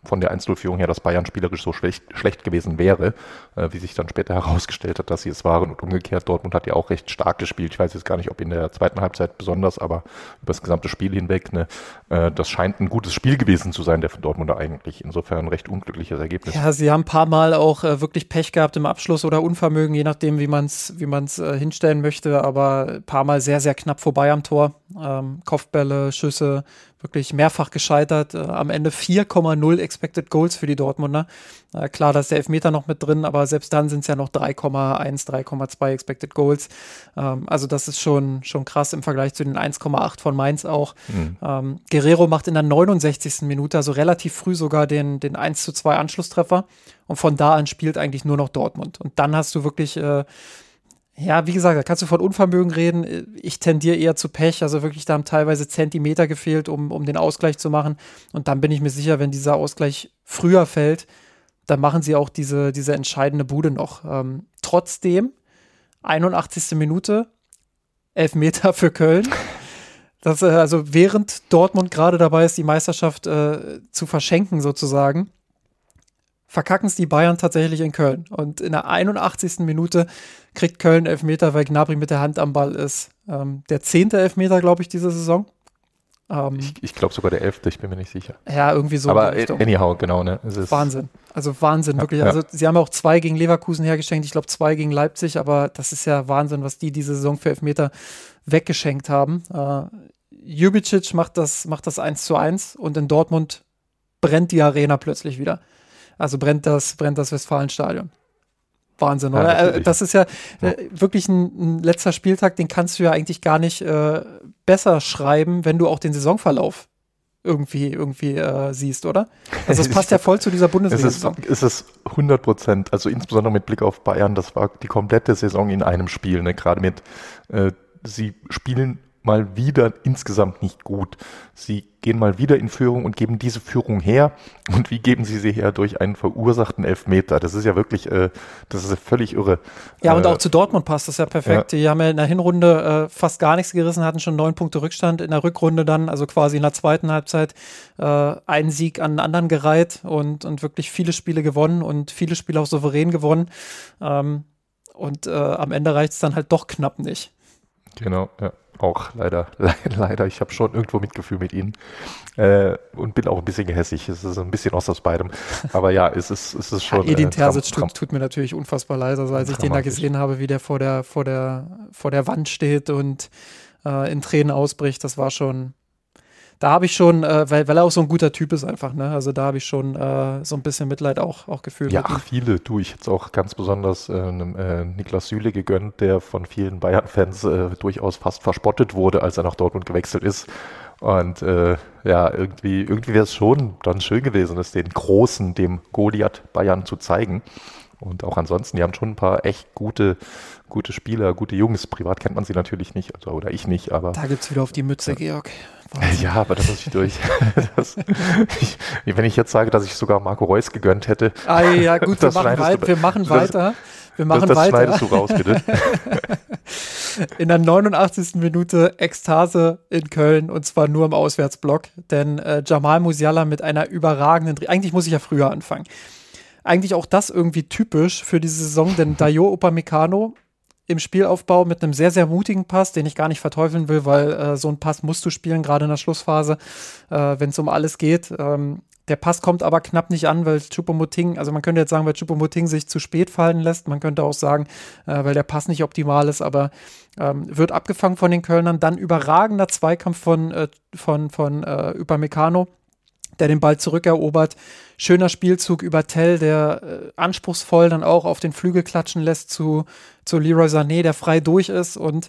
von der 1-0-Führung her, dass Bayern spielerisch so schlecht, schlecht gewesen wäre, äh, wie sich dann später (laughs) herausgestellt hat, dass sie es waren. Und umgekehrt, Dortmund hat ja auch recht stark gespielt. Ich weiß jetzt gar nicht, ob in der zweiten Halbzeit besonders, aber über das gesamte Spiel hinweg. Ne, äh, das scheint ein gutes Spiel gewesen zu sein, der von Dortmunder eigentlich. Insofern recht unglückliches Ergebnis. Ja, sie haben ein paar Mal auch äh, wirklich Pech gehabt im Abschluss oder Unvermögen, je nachdem, wie man es wie man's, äh, hinstellen möchte, aber ein paar Mal sehr, sehr knapp vorbei am Tor. Ähm, Kopfbälle, Schüsse, wirklich mehrfach gescheitert. Äh, am Ende 4,0 Expected Goals für die Dortmunder. Äh, klar, da ist der Elfmeter noch mit drin, aber selbst dann sind es ja noch 3,1, 3,2 Expected Goals. Ähm, also das ist schon, schon krass im Vergleich zu den 1,8 von Mainz auch. Mhm. Ähm, Guerrero macht in der 69. Minute, also relativ früh sogar den, den 1 zu 2 Anschlusstreffer. Und von da an spielt eigentlich nur noch Dortmund. Und dann hast du wirklich äh, ja, wie gesagt, da kannst du von Unvermögen reden. Ich tendiere eher zu Pech. Also wirklich, da haben teilweise Zentimeter gefehlt, um, um den Ausgleich zu machen. Und dann bin ich mir sicher, wenn dieser Ausgleich früher fällt, dann machen sie auch diese, diese entscheidende Bude noch. Ähm, trotzdem, 81. Minute, Elfmeter für Köln. Das, äh, also während Dortmund gerade dabei ist, die Meisterschaft äh, zu verschenken, sozusagen, verkacken es die Bayern tatsächlich in Köln. Und in der 81. Minute kriegt Köln Elfmeter, weil Gnabry mit der Hand am Ball ist. Ähm, der zehnte Elfmeter, glaube ich, diese Saison. Ähm, ich, ich glaube sogar der elfte, ich bin mir nicht sicher. Ja, irgendwie so. Aber anyhow, genau. Ne? Wahnsinn. Also Wahnsinn, ja, wirklich. Also sie haben auch zwei gegen Leverkusen hergeschenkt, ich glaube zwei gegen Leipzig, aber das ist ja Wahnsinn, was die diese Saison für Elfmeter weggeschenkt haben. Äh, Jubicic macht das, macht das 1 zu 1 und in Dortmund brennt die Arena plötzlich wieder. Also brennt das, brennt das Westfalenstadion. Wahnsinn, oder? Ja, äh, das ist ja, ja. Äh, wirklich ein, ein, letzter Spieltag, den kannst du ja eigentlich gar nicht äh, besser schreiben, wenn du auch den Saisonverlauf irgendwie, irgendwie äh, siehst, oder? Also es (laughs) passt ja voll zu dieser bundesliga Es ist, es ist 100 Prozent, also insbesondere mit Blick auf Bayern, das war die komplette Saison in einem Spiel, ne? gerade mit, äh, sie spielen mal wieder insgesamt nicht gut. Sie gehen mal wieder in Führung und geben diese Führung her. Und wie geben sie sie her? Durch einen verursachten Elfmeter. Das ist ja wirklich, äh, das ist ja völlig irre. Ja, und äh, auch zu Dortmund passt das ja perfekt. Ja. Die haben ja in der Hinrunde äh, fast gar nichts gerissen, hatten schon neun Punkte Rückstand. In der Rückrunde dann, also quasi in der zweiten Halbzeit, äh, einen Sieg an den anderen gereiht und, und wirklich viele Spiele gewonnen und viele Spiele auch souverän gewonnen. Ähm, und äh, am Ende reicht es dann halt doch knapp nicht. Genau, ja auch leider, (laughs) leider. Ich habe schon irgendwo Mitgefühl mit ihnen äh, und bin auch ein bisschen gehässig. Es ist ein bisschen aus aus beidem. Aber ja, es ist, es ist schon. Ja, Edin äh, Terzic tut, tut, mir natürlich unfassbar leid. Also als ich den da gesehen habe, wie der vor der, vor der, vor der Wand steht und äh, in Tränen ausbricht, das war schon, da habe ich schon, äh, weil, weil er auch so ein guter Typ ist einfach, ne? Also da habe ich schon äh, so ein bisschen Mitleid auch, auch gefühlt. Ja, ach, viele. Du, ich hätte auch ganz besonders äh, äh, Niklas Süle gegönnt, der von vielen Bayern-Fans äh, durchaus fast verspottet wurde, als er nach Dortmund gewechselt ist. Und äh, ja, irgendwie, irgendwie wäre es schon dann schön gewesen, es den Großen, dem Goliath Bayern zu zeigen. Und auch ansonsten, die haben schon ein paar echt gute, gute Spieler, gute Jungs. Privat kennt man sie natürlich nicht, also, oder ich nicht, aber. Da gibt es wieder auf die Mütze, Georg. Wahnsinn. Ja, aber das muss ich durch. (laughs) das, ich, wenn ich jetzt sage, dass ich sogar Marco Reus gegönnt hätte. Ah, ja, gut, (laughs) wir machen, weit, wir machen das, weiter. Wir machen das, das weiter. schneidest du raus, bitte. (laughs) in der 89. Minute Ekstase in Köln und zwar nur im Auswärtsblock, denn äh, Jamal Musiala mit einer überragenden, eigentlich muss ich ja früher anfangen. Eigentlich auch das irgendwie typisch für diese Saison, denn Dayo Upamecano im Spielaufbau mit einem sehr, sehr mutigen Pass, den ich gar nicht verteufeln will, weil äh, so ein Pass musst du spielen, gerade in der Schlussphase, äh, wenn es um alles geht. Ähm, der Pass kommt aber knapp nicht an, weil Chupomoting, also man könnte jetzt sagen, weil Chupomoting sich zu spät fallen lässt. Man könnte auch sagen, äh, weil der Pass nicht optimal ist, aber ähm, wird abgefangen von den Kölnern. Dann überragender Zweikampf von, äh, von, von äh, Upamecano der den Ball zurückerobert. Schöner Spielzug über Tell, der äh, anspruchsvoll dann auch auf den Flügel klatschen lässt zu, zu Leroy Sané, der frei durch ist. Und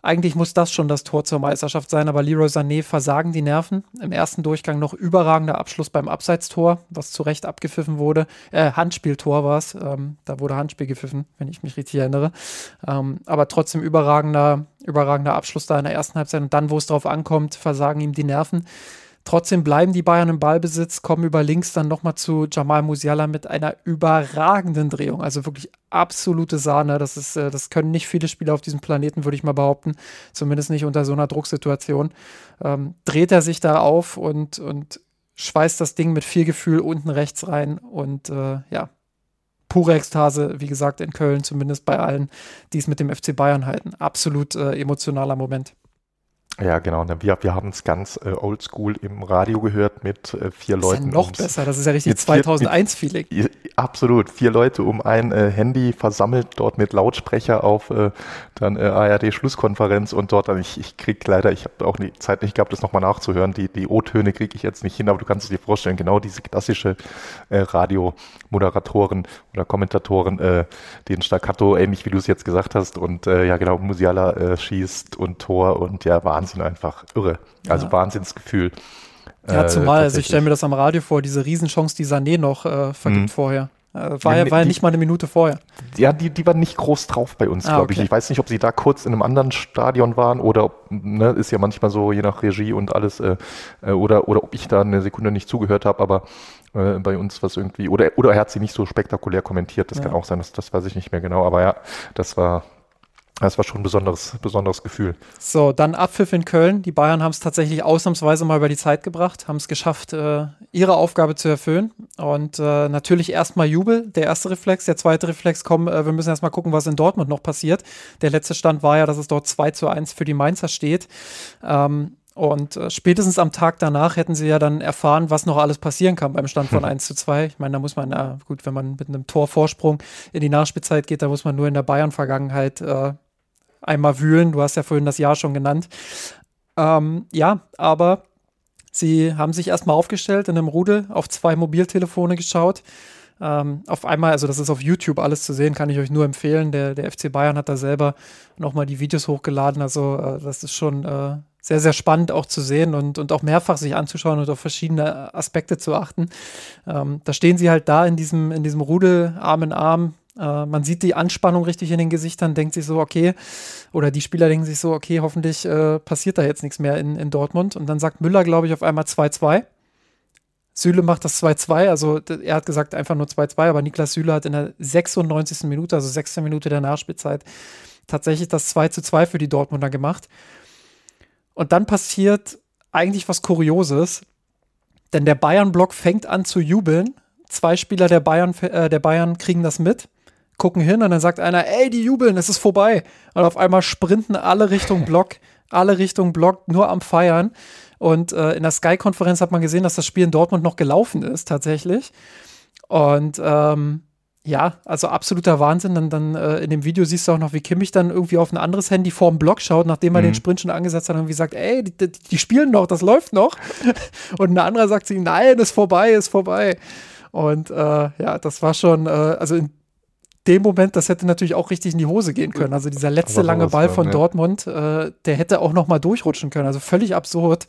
eigentlich muss das schon das Tor zur Meisterschaft sein, aber Leroy Sané versagen die Nerven. Im ersten Durchgang noch überragender Abschluss beim Abseitstor, was zu Recht abgepfiffen wurde. Äh, Handspieltor war es. Ähm, da wurde Handspiel gepfiffen, wenn ich mich richtig erinnere. Ähm, aber trotzdem überragender, überragender Abschluss da in der ersten Halbzeit. Und dann, wo es drauf ankommt, versagen ihm die Nerven. Trotzdem bleiben die Bayern im Ballbesitz, kommen über links dann nochmal zu Jamal Musiala mit einer überragenden Drehung. Also wirklich absolute Sahne. Das, ist, äh, das können nicht viele Spieler auf diesem Planeten, würde ich mal behaupten. Zumindest nicht unter so einer Drucksituation. Ähm, dreht er sich da auf und, und schweißt das Ding mit viel Gefühl unten rechts rein. Und äh, ja, pure Ekstase, wie gesagt, in Köln, zumindest bei allen, die es mit dem FC Bayern halten. Absolut äh, emotionaler Moment. Ja, genau. Wir, wir haben es ganz äh, oldschool im Radio gehört mit äh, vier Das Leuten. ist ja noch besser, das ist ja richtig mit vier- 2001-Feeling. Ja, Absolut. Vier Leute um ein äh, Handy versammelt, dort mit Lautsprecher auf äh, dann äh, ARD-Schlusskonferenz und dort dann, ich, ich krieg leider, ich habe auch die Zeit nicht gehabt, das nochmal nachzuhören. Die, die O-Töne kriege ich jetzt nicht hin, aber du kannst es dir vorstellen, genau diese klassische äh, Radiomoderatoren oder Kommentatoren, äh, den Staccato, ähnlich wie du es jetzt gesagt hast, und äh, ja genau, Musiala äh, schießt und Tor und ja, Wahnsinn einfach. Irre. Also Ja. Wahnsinnsgefühl. Ja, Äh, zumal, also ich stelle mir das am Radio vor, diese Riesenchance, die Sané noch äh, vergibt Mhm. vorher. Äh, war, ja, Die- war ja nicht mal eine Minute vorher. Ja, die, die waren nicht groß drauf bei uns, Ah, glaube ich. okay. Ich weiß nicht, ob sie da kurz in einem anderen Stadion waren oder, ob, ne, ist ja manchmal so, je nach Regie und alles, äh, äh, oder, oder ob ich da eine Sekunde nicht zugehört habe, aber äh, bei uns was irgendwie, oder, oder er hat sie nicht so spektakulär kommentiert, das Ja. kann auch sein, das, das weiß ich nicht mehr genau, aber ja, das war, das war schon ein besonderes, besonderes Gefühl. So, dann Abpfiff in Köln. Die Bayern haben es tatsächlich ausnahmsweise mal über die Zeit gebracht, haben es geschafft, äh, ihre Aufgabe zu erfüllen. Und äh, natürlich erstmal Jubel, der erste Reflex. Der zweite Reflex, komm, äh, wir müssen erstmal gucken, was in Dortmund noch passiert. Der letzte Stand war ja, dass es dort 2 zu 1 für die Mainzer steht. Ähm, und äh, spätestens am Tag danach hätten sie ja dann erfahren, was noch alles passieren kann beim Stand von (laughs) 1 zu 2. Ich meine, da muss man, ja, gut, wenn man mit einem Torvorsprung in die Nachspielzeit geht, da muss man nur in der Bayern-Vergangenheit äh, einmal wühlen. Du hast ja vorhin das Jahr schon genannt. Ähm, ja, aber sie haben sich erstmal aufgestellt in einem Rudel, auf zwei Mobiltelefone geschaut. Ähm, auf einmal, also das ist auf YouTube alles zu sehen, kann ich euch nur empfehlen. Der, der FC Bayern hat da selber nochmal die Videos hochgeladen. Also äh, das ist schon äh, sehr, sehr spannend auch zu sehen und, und auch mehrfach sich anzuschauen und auf verschiedene Aspekte zu achten. Ähm, da stehen sie halt da in diesem, in diesem Rudel, Arm in Arm. Äh, man sieht die Anspannung richtig in den Gesichtern, denkt sich so, okay, oder die Spieler denken sich so, okay, hoffentlich äh, passiert da jetzt nichts mehr in, in Dortmund. Und dann sagt Müller, glaube ich, auf einmal 2-2. Süle macht das 2-2, also er hat gesagt einfach nur 2-2, aber Niklas Süle hat in der 96. Minute, also 16 Minute der Nachspielzeit, tatsächlich das 2-2 für die Dortmunder gemacht. Und dann passiert eigentlich was Kurioses, denn der Bayern-Block fängt an zu jubeln. Zwei Spieler der Bayern, äh, der Bayern kriegen das mit, gucken hin und dann sagt einer, ey, die jubeln, es ist vorbei. Und auf einmal sprinten alle Richtung Block, alle Richtung Block, nur am Feiern. Und äh, in der Sky-Konferenz hat man gesehen, dass das Spiel in Dortmund noch gelaufen ist, tatsächlich. Und ähm, ja, also absoluter Wahnsinn. Dann, dann äh, in dem Video siehst du auch noch, wie Kimmich dann irgendwie auf ein anderes Handy vorm Block schaut, nachdem er Mhm. den Sprint schon angesetzt hat und irgendwie sagt, ey, die, die, die spielen noch, das läuft noch. (laughs) und ein anderer sagt ihm, nein, ist vorbei, ist vorbei. Und äh, ja, das war schon, äh, also in dem Moment, das hätte natürlich auch richtig in die Hose gehen können. Also dieser letzte lange Ball von, von ja. Dortmund, äh, der hätte auch noch mal durchrutschen können. Also völlig absurd.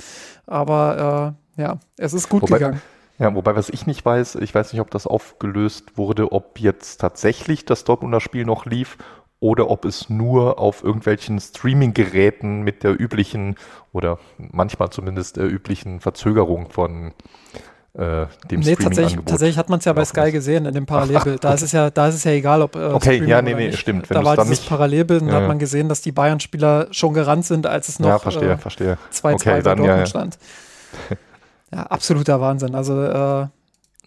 Aber äh, ja, es ist gut Wobei- gegangen. Ja, wobei, was ich nicht weiß, ich weiß nicht, ob das aufgelöst wurde, ob jetzt tatsächlich das Dortmunder Spiel noch lief oder ob es nur auf irgendwelchen Streaming-Geräten mit der üblichen oder manchmal zumindest der üblichen Verzögerung von äh, dem Nee, tatsächlich, tatsächlich hat man es ja bei Sky gesehen in dem Parallelbild. Da ist es ja, da ist es ja egal, ob äh, Okay, Streaming ja, nee, nee, stimmt. Da war dieses nicht- Parallelbild und da Ja. hat man gesehen, dass die Bayern-Spieler schon gerannt sind, als es noch ja, verstehe, äh, verstehe. 2-2 Okay, bei Dortmund ja. stand. (laughs) Ja, absoluter Wahnsinn. Also äh,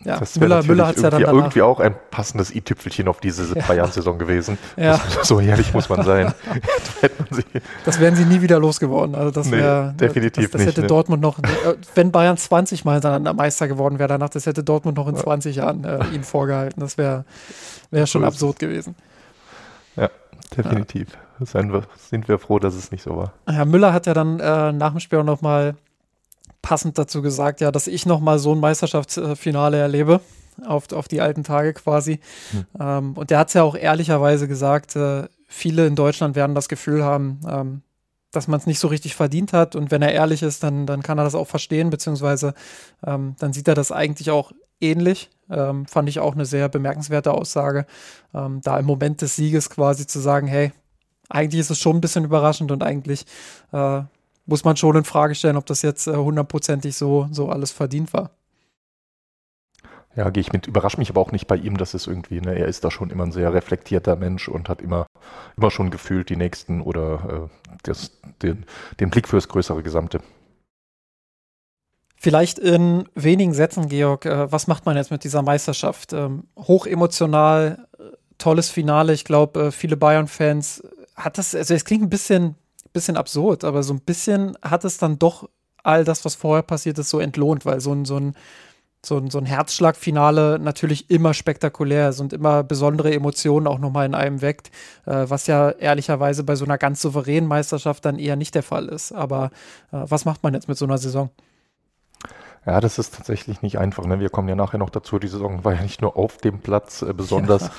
ja, Das wäre Müller, Müller hat es ja dann irgendwie, danach. irgendwie auch ein passendes i-Tüpfelchen auf diese (laughs) Bayern-Saison gewesen. Ja. Das, so ehrlich muss man sein. (laughs) Das wären sie nie wieder losgeworden. Also das Nee, wäre definitiv das, das nicht, hätte ne. Dortmund noch, äh, wenn Bayern 20 Mal hintereinander Meister geworden wäre danach, das hätte Dortmund noch in 20 Jahren äh, (laughs) ihnen vorgehalten. Das wäre wäre schon So absurd gewesen. ja, definitiv. Wir, sind wir froh, dass es nicht so war. Herr Müller hat ja dann äh, nach dem Spiel auch noch mal passend dazu gesagt, ja, dass ich noch mal so ein Meisterschaftsfinale erlebe. Auf, auf die alten Tage quasi. Hm. Ähm, und der hat es ja auch ehrlicherweise gesagt, äh, viele in Deutschland werden das Gefühl haben, ähm, dass man es nicht so richtig verdient hat. Und wenn er ehrlich ist, dann, dann kann er das auch verstehen, beziehungsweise ähm, dann sieht er das eigentlich auch ähnlich. Ähm, fand ich auch eine sehr bemerkenswerte Aussage, ähm, da im Moment des Sieges quasi zu sagen, hey, eigentlich ist es schon ein bisschen überraschend und eigentlich äh, muss man schon in Frage stellen, ob das jetzt äh, hundertprozentig so, so alles verdient war. Ja, gehe ich mit. Überrascht mich aber auch nicht bei ihm, dass es irgendwie, ne, er ist da schon immer ein sehr reflektierter Mensch und hat immer, immer schon gefühlt die nächsten oder äh, das, den, den Blick fürs größere Gesamte. Vielleicht in wenigen Sätzen, Georg, äh, was macht man jetzt mit dieser Meisterschaft? Ähm, hochemotional, äh, tolles Finale. Ich glaube, äh, viele Bayern-Fans hat das, also es klingt ein bisschen bisschen absurd, aber so ein bisschen hat es dann doch all das, was vorher passiert ist, so entlohnt, weil so ein, so ein, so ein, so ein Herzschlagfinale natürlich immer spektakulär ist und immer besondere Emotionen auch nochmal in einem weckt, äh, was ja ehrlicherweise bei so einer ganz souveränen Meisterschaft dann eher nicht der Fall ist. Aber äh, was macht man jetzt mit so einer Saison? Ja, das ist tatsächlich nicht einfach. Ne? Wir kommen ja nachher noch dazu. Die Saison war ja nicht nur auf dem Platz äh, besonders,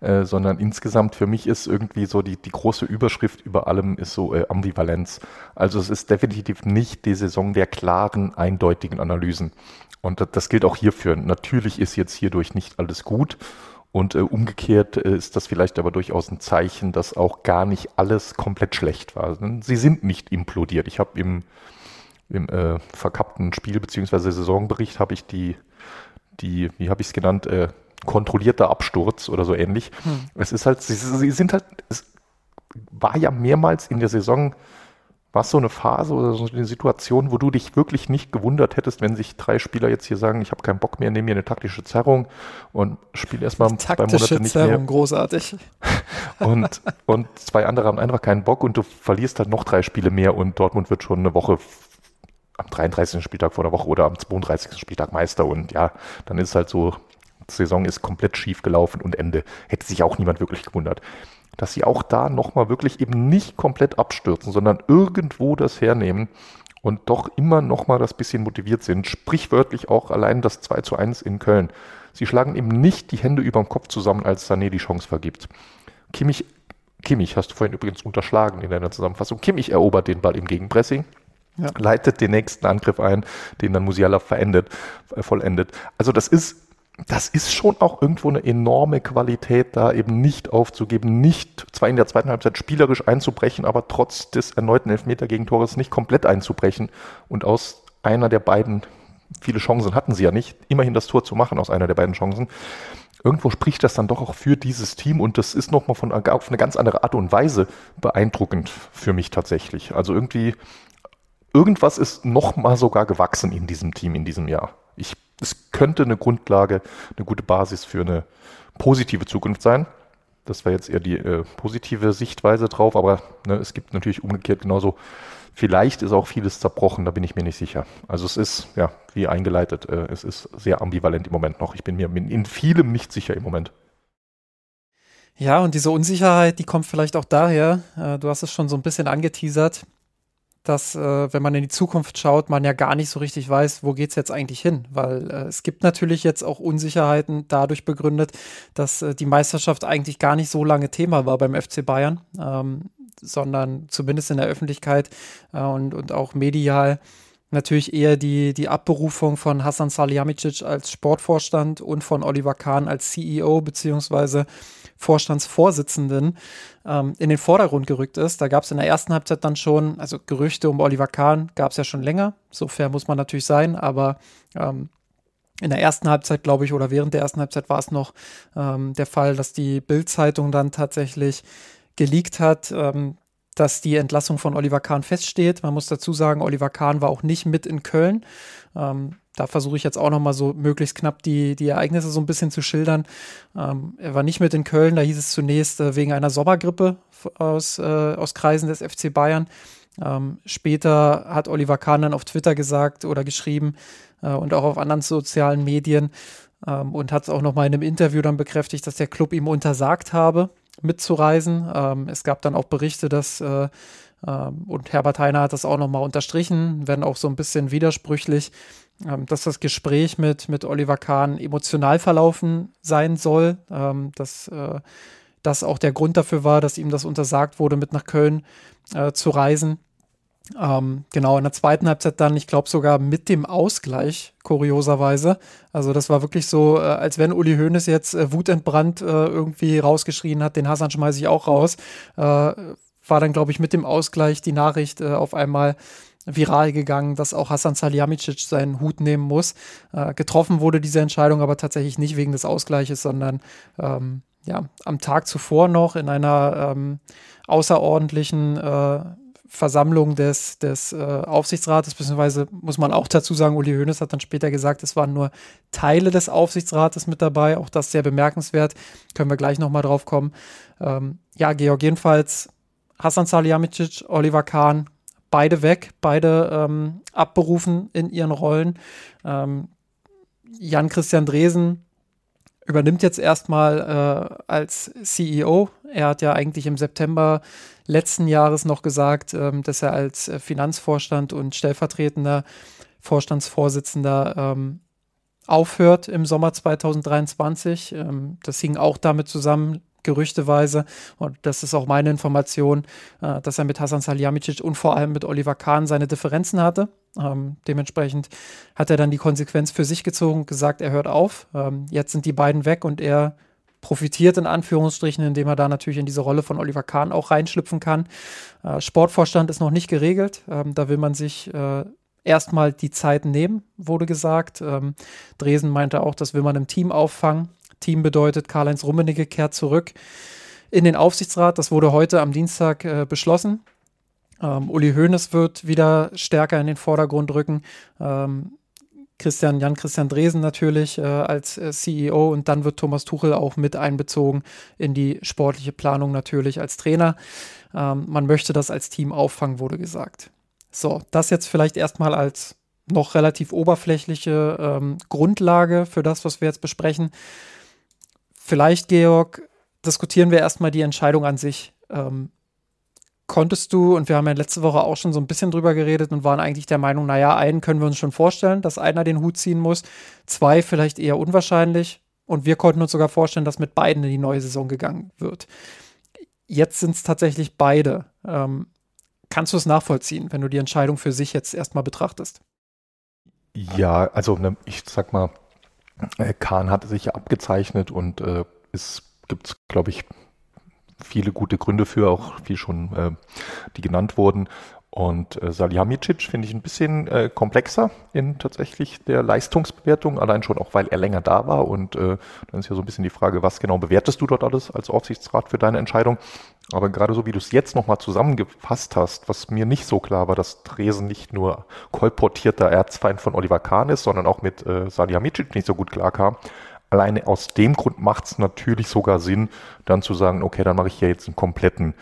ja. (laughs) äh, sondern insgesamt für mich ist irgendwie so die, die große Überschrift über allem ist so äh, Ambivalenz. Also es ist definitiv nicht die Saison der klaren, eindeutigen Analysen. Und das, das gilt auch hierfür. Natürlich ist jetzt hierdurch nicht alles gut. Und äh, umgekehrt äh, ist das vielleicht aber durchaus ein Zeichen, dass auch gar nicht alles komplett schlecht war. Sie sind nicht implodiert. Ich habe im im äh, verkappten Spiel bzw. Saisonbericht habe ich die, die, wie habe ich es genannt, äh, kontrollierter Absturz oder so ähnlich. Hm. Es ist halt, sie, sie, sind halt, es war ja mehrmals in der Saison, war es so eine Phase oder so eine Situation, wo du dich wirklich nicht gewundert hättest, wenn sich drei Spieler jetzt hier sagen, ich habe keinen Bock mehr, nehme mir eine taktische Zerrung und spiele erstmal zwei Monate nicht Zerrung, mehr. großartig. (laughs) Und, und zwei andere haben einfach keinen Bock und du verlierst halt noch drei Spiele mehr und Dortmund wird schon eine Woche am 33. Spieltag vor der Woche oder am 32. Spieltag Meister und ja, dann ist halt so, die Saison ist komplett schief gelaufen und Ende. Hätte sich auch niemand wirklich gewundert. Dass sie auch da nochmal wirklich eben nicht komplett abstürzen, sondern irgendwo das hernehmen und doch immer nochmal das bisschen motiviert sind. Sprichwörtlich auch allein das 2 zu 1 in Köln. Sie schlagen eben nicht die Hände über dem Kopf zusammen, als Sané die Chance vergibt. Kimmich, Kimmich hast du vorhin übrigens unterschlagen in deiner Zusammenfassung. Kimmich erobert den Ball im Gegenpressing ja. leitet den nächsten Angriff ein, den dann Musiala verendet, äh, vollendet. Also das ist, das ist schon auch irgendwo eine enorme Qualität, da eben nicht aufzugeben, nicht zwar in der zweiten Halbzeit spielerisch einzubrechen, aber trotz des erneuten Elfmeter-Gegentores nicht komplett einzubrechen und aus einer der beiden, viele Chancen hatten sie ja nicht, immerhin das Tor zu machen aus einer der beiden Chancen. Irgendwo spricht das dann doch auch für dieses Team und das ist nochmal von auf eine ganz andere Art und Weise beeindruckend für mich tatsächlich. Also irgendwie irgendwas ist noch mal sogar gewachsen in diesem Team in diesem Jahr. Ich, es könnte eine Grundlage, eine gute Basis für eine positive Zukunft sein. Das wäre jetzt eher die äh, positive Sichtweise drauf, aber ne, es gibt natürlich umgekehrt genauso. Vielleicht ist auch vieles zerbrochen, da bin ich mir nicht sicher. Also es ist, ja, wie eingeleitet, äh, es ist sehr ambivalent im Moment noch. Ich bin mir in vielem nicht sicher im Moment. Ja, und diese Unsicherheit, die kommt vielleicht auch daher, äh, du hast es schon so ein bisschen angeteasert, dass, äh, wenn man in die Zukunft schaut, man ja gar nicht so richtig weiß, wo geht es jetzt eigentlich hin. Weil äh, es gibt natürlich jetzt auch Unsicherheiten dadurch begründet, dass äh, die Meisterschaft eigentlich gar nicht so lange Thema war beim FC Bayern, ähm, sondern zumindest in der Öffentlichkeit äh, und, und auch medial natürlich eher die, die Abberufung von Hassan Salihamidzic als Sportvorstand und von Oliver Kahn als CEO beziehungsweise Vorstandsvorsitzenden ähm, in den Vordergrund gerückt ist. Da gab es in der ersten Halbzeit dann schon, also Gerüchte um Oliver Kahn gab es ja schon länger, so fair muss man natürlich sein, aber ähm, in der ersten Halbzeit, glaube ich, oder während der ersten Halbzeit war es noch ähm, der Fall, dass die Bild-Zeitung dann tatsächlich geleakt hat, ähm, dass die Entlassung von Oliver Kahn feststeht. Man muss dazu sagen, Oliver Kahn war auch nicht mit in Köln. Ähm, da versuche ich jetzt auch noch mal so möglichst knapp die, die Ereignisse so ein bisschen zu schildern. Ähm, er war nicht mit in Köln, da hieß es zunächst äh, wegen einer Sommergrippe aus, äh, aus Kreisen des FC Bayern. Ähm, später hat Oliver Kahn dann auf Twitter gesagt oder geschrieben äh, und auch auf anderen sozialen Medien ähm, und hat es auch noch mal in einem Interview dann bekräftigt, dass der Club ihm untersagt habe, mitzureisen. Ähm, es gab dann auch Berichte, dass äh, ähm, und Herbert Heiner hat das auch nochmal unterstrichen, wenn auch so ein bisschen widersprüchlich, dass das Gespräch mit, mit Oliver Kahn emotional verlaufen sein soll, ähm, dass äh, das auch der Grund dafür war, dass ihm das untersagt wurde, mit nach Köln äh, zu reisen. Ähm, genau, in der zweiten Halbzeit dann, ich glaube sogar mit dem Ausgleich, kurioserweise. Also das war wirklich so, äh, als wenn Uli Hoeneß jetzt äh, wutentbrannt äh, irgendwie rausgeschrien hat, den Hassan schmeiße ich auch raus. Äh, war dann, glaube ich, mit dem Ausgleich die Nachricht auf einmal viral gegangen, dass auch Hassan Salihamidzic seinen Hut nehmen muss. Äh, getroffen wurde diese Entscheidung aber tatsächlich nicht wegen des Ausgleiches, sondern ähm, ja, am Tag zuvor noch in einer ähm, außerordentlichen äh, Versammlung des, des äh, Aufsichtsrates, beziehungsweise muss man auch dazu sagen, Uli Hoeneß hat dann später gesagt, es waren nur Teile des Aufsichtsrates mit dabei, auch das sehr bemerkenswert, können wir gleich nochmal drauf kommen. Ähm, ja, Georg, jedenfalls Hasan Salihamidzic, Oliver Kahn, beide weg, beide ähm, abberufen in ihren Rollen. Ähm, Jan-Christian Dresen übernimmt jetzt erstmal äh, als CEO. Er hat ja eigentlich im September letzten Jahres noch gesagt, ähm, dass er als äh, Finanzvorstand und stellvertretender Vorstandsvorsitzender ähm, aufhört im Sommer 2023. Ähm, das hing auch damit zusammen, gerüchteweise, und das ist auch meine Information, äh, dass er mit Hasan Salihamidzic und vor allem mit Oliver Kahn seine Differenzen hatte. Ähm, dementsprechend hat er dann die Konsequenz für sich gezogen gesagt, er hört auf. Ähm, jetzt sind die beiden weg und er profitiert in Anführungsstrichen, indem er da natürlich in diese Rolle von Oliver Kahn auch reinschlüpfen kann. Äh, Sportvorstand ist noch nicht geregelt. Ähm, da will man sich äh, erstmal die Zeit nehmen, wurde gesagt. Ähm, Dresen meinte auch, das will man im Team auffangen. Team bedeutet, Karl-Heinz Rummenigge kehrt zurück in den Aufsichtsrat. Das wurde heute am Dienstag äh, beschlossen. Ähm, Uli Hoeneß wird wieder stärker in den Vordergrund rücken. Ähm, Christian, Jan-Christian Dresen natürlich äh, als äh, CEO und dann wird Thomas Tuchel auch mit einbezogen in die sportliche Planung natürlich als Trainer. Ähm, man möchte das als Team auffangen, wurde gesagt. So, das jetzt vielleicht erstmal als noch relativ oberflächliche ähm, Grundlage für das, was wir jetzt besprechen. Vielleicht, Georg, diskutieren wir erstmal die Entscheidung an sich. Ähm, konntest du, und wir haben ja letzte Woche auch schon so ein bisschen drüber geredet und waren eigentlich der Meinung, naja, einen können wir uns schon vorstellen, dass einer den Hut ziehen muss, zwei vielleicht eher unwahrscheinlich und wir konnten uns sogar vorstellen, dass mit beiden in die neue Saison gegangen wird. Jetzt sind es tatsächlich beide. Ähm, kannst du es nachvollziehen, wenn du die Entscheidung für sich jetzt erstmal betrachtest? Ja, also ne, ich sag mal, Kahn hatte sich ja abgezeichnet und äh, es gibt, glaube ich, viele gute Gründe für, auch wie schon äh, die genannt wurden. Und äh, Salihamidzic finde ich ein bisschen äh, komplexer in tatsächlich der Leistungsbewertung, allein schon auch, weil er länger da war. Und äh, dann ist ja so ein bisschen die Frage, was genau bewertest du dort alles als Aufsichtsrat für deine Entscheidung? Aber gerade so wie du es jetzt nochmal zusammengefasst hast, was mir nicht so klar war, dass Dresen nicht nur kolportierter Erzfeind von Oliver Kahn ist, sondern auch mit äh, Salihamidzic nicht so gut klarkam, alleine aus dem Grund macht es natürlich sogar Sinn, dann zu sagen, okay, dann mache ich hier jetzt einen kompletten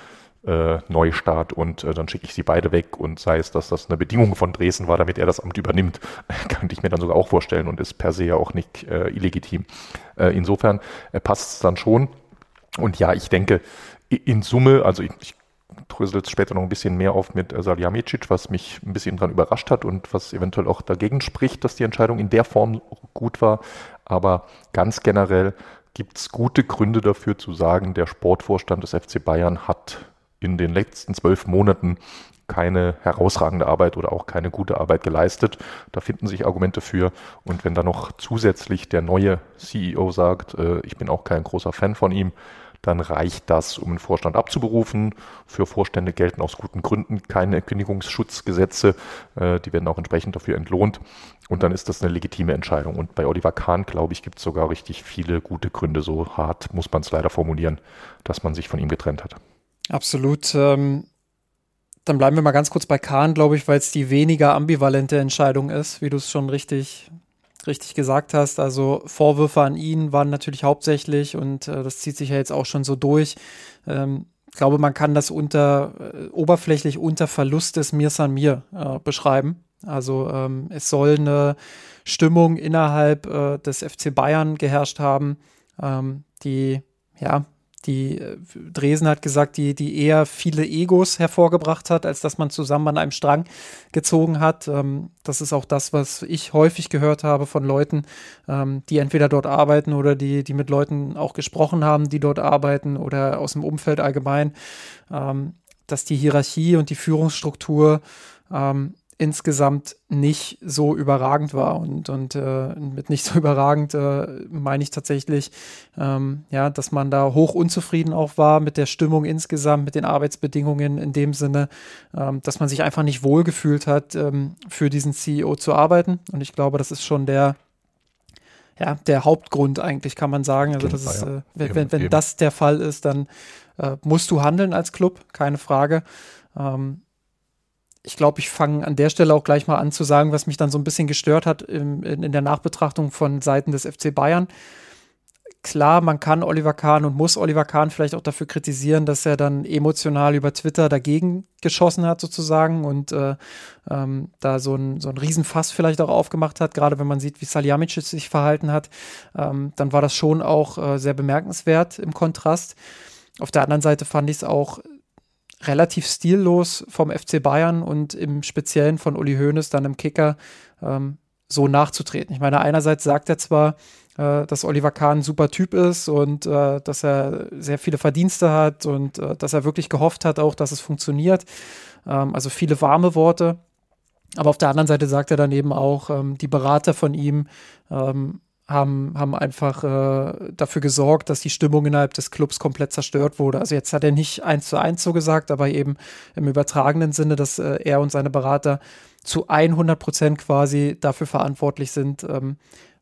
äh, Neustart und äh, dann schicke ich sie beide weg und sei es, dass das eine Bedingung von Dresden war, damit er das Amt übernimmt, (laughs) könnte ich mir dann sogar auch vorstellen und ist per se ja auch nicht äh, illegitim. Äh, insofern äh, passt es dann schon. Und ja, ich denke, in Summe, also ich, ich dröselt es später noch ein bisschen mehr auf mit äh, Salihamidzic, was mich ein bisschen dran überrascht hat und was eventuell auch dagegen spricht, dass die Entscheidung in der Form gut war. Aber ganz generell gibt es gute Gründe dafür zu sagen, der Sportvorstand des FC Bayern hat in den letzten zwölf Monaten keine herausragende Arbeit oder auch keine gute Arbeit geleistet. Da finden sich Argumente für. Und wenn da noch zusätzlich der neue CEO sagt, äh, ich bin auch kein großer Fan von ihm, dann reicht das, um einen Vorstand abzuberufen. Für Vorstände gelten aus guten Gründen keine Kündigungsschutzgesetze. Äh, die werden auch entsprechend dafür entlohnt. Und dann ist das eine legitime Entscheidung. Und bei Oliver Kahn, glaube ich, gibt es sogar richtig viele gute Gründe. So hart muss man es leider formulieren, dass man sich von ihm getrennt hat. Absolut. Ähm, dann bleiben wir mal ganz kurz bei Kahn, glaube ich, weil es die weniger ambivalente Entscheidung ist, wie du es schon richtig richtig gesagt hast. Also Vorwürfe an ihn waren natürlich hauptsächlich und äh, das zieht sich ja jetzt auch schon so durch. Ähm, ich glaube, man kann das unter äh, oberflächlich unter Verlust des Mir San Mir äh, beschreiben. Also ähm, es soll eine Stimmung innerhalb äh, des FC Bayern geherrscht haben, ähm, die ja die äh, Dresen hat gesagt, die, die eher viele Egos hervorgebracht hat, als dass man zusammen an einem Strang gezogen hat. Ähm, das ist auch das, was ich häufig gehört habe von Leuten, ähm, die entweder dort arbeiten oder die, die mit Leuten auch gesprochen haben, die dort arbeiten oder aus dem Umfeld allgemein, ähm, dass die Hierarchie und die Führungsstruktur ähm, insgesamt nicht so überragend war. Und, und äh, mit nicht so (laughs) überragend äh, meine ich tatsächlich, ähm, ja, dass man da hoch unzufrieden auch war mit der Stimmung insgesamt, mit den Arbeitsbedingungen in dem Sinne, ähm, dass man sich einfach nicht wohlgefühlt hat, ähm, für diesen CEO zu arbeiten. Und ich glaube, das ist schon der, ja, der Hauptgrund eigentlich, kann man sagen. Also das ist, äh, wenn, wenn, wenn das der Fall ist, dann äh, musst du handeln als Club, keine Frage. Ähm, ich glaube, ich fange an der Stelle auch gleich mal an zu sagen, was mich dann so ein bisschen gestört hat im, in, in, der Nachbetrachtung von Seiten des FC Bayern. klar, man kann Oliver Kahn und muss Oliver Kahn vielleicht auch dafür kritisieren, dass er dann emotional über Twitter dagegen geschossen hat sozusagen und äh, ähm, da so ein, so ein Riesenfass vielleicht auch aufgemacht hat, gerade wenn man sieht, wie Saljamicic sich verhalten hat, ähm, dann war das schon auch äh, sehr bemerkenswert im Kontrast. Auf der anderen Seite fand ich es auch relativ stillos vom FC Bayern und im Speziellen von Uli Hoeneß dann im Kicker ähm, so nachzutreten. Ich meine, einerseits sagt er zwar, äh, dass Oliver Kahn ein super Typ ist und äh, dass er sehr viele Verdienste hat und äh, dass er wirklich gehofft hat auch, dass es funktioniert. Ähm, also viele warme Worte. Aber auf der anderen Seite sagt er dann eben auch, ähm, die Berater von ihm ähm, haben, haben einfach äh, dafür gesorgt, dass die Stimmung innerhalb des Clubs komplett zerstört wurde. Also jetzt hat er nicht eins zu eins so gesagt, aber eben im übertragenen Sinne, dass äh, er und seine Berater zu 100 Prozent quasi dafür verantwortlich sind, ähm,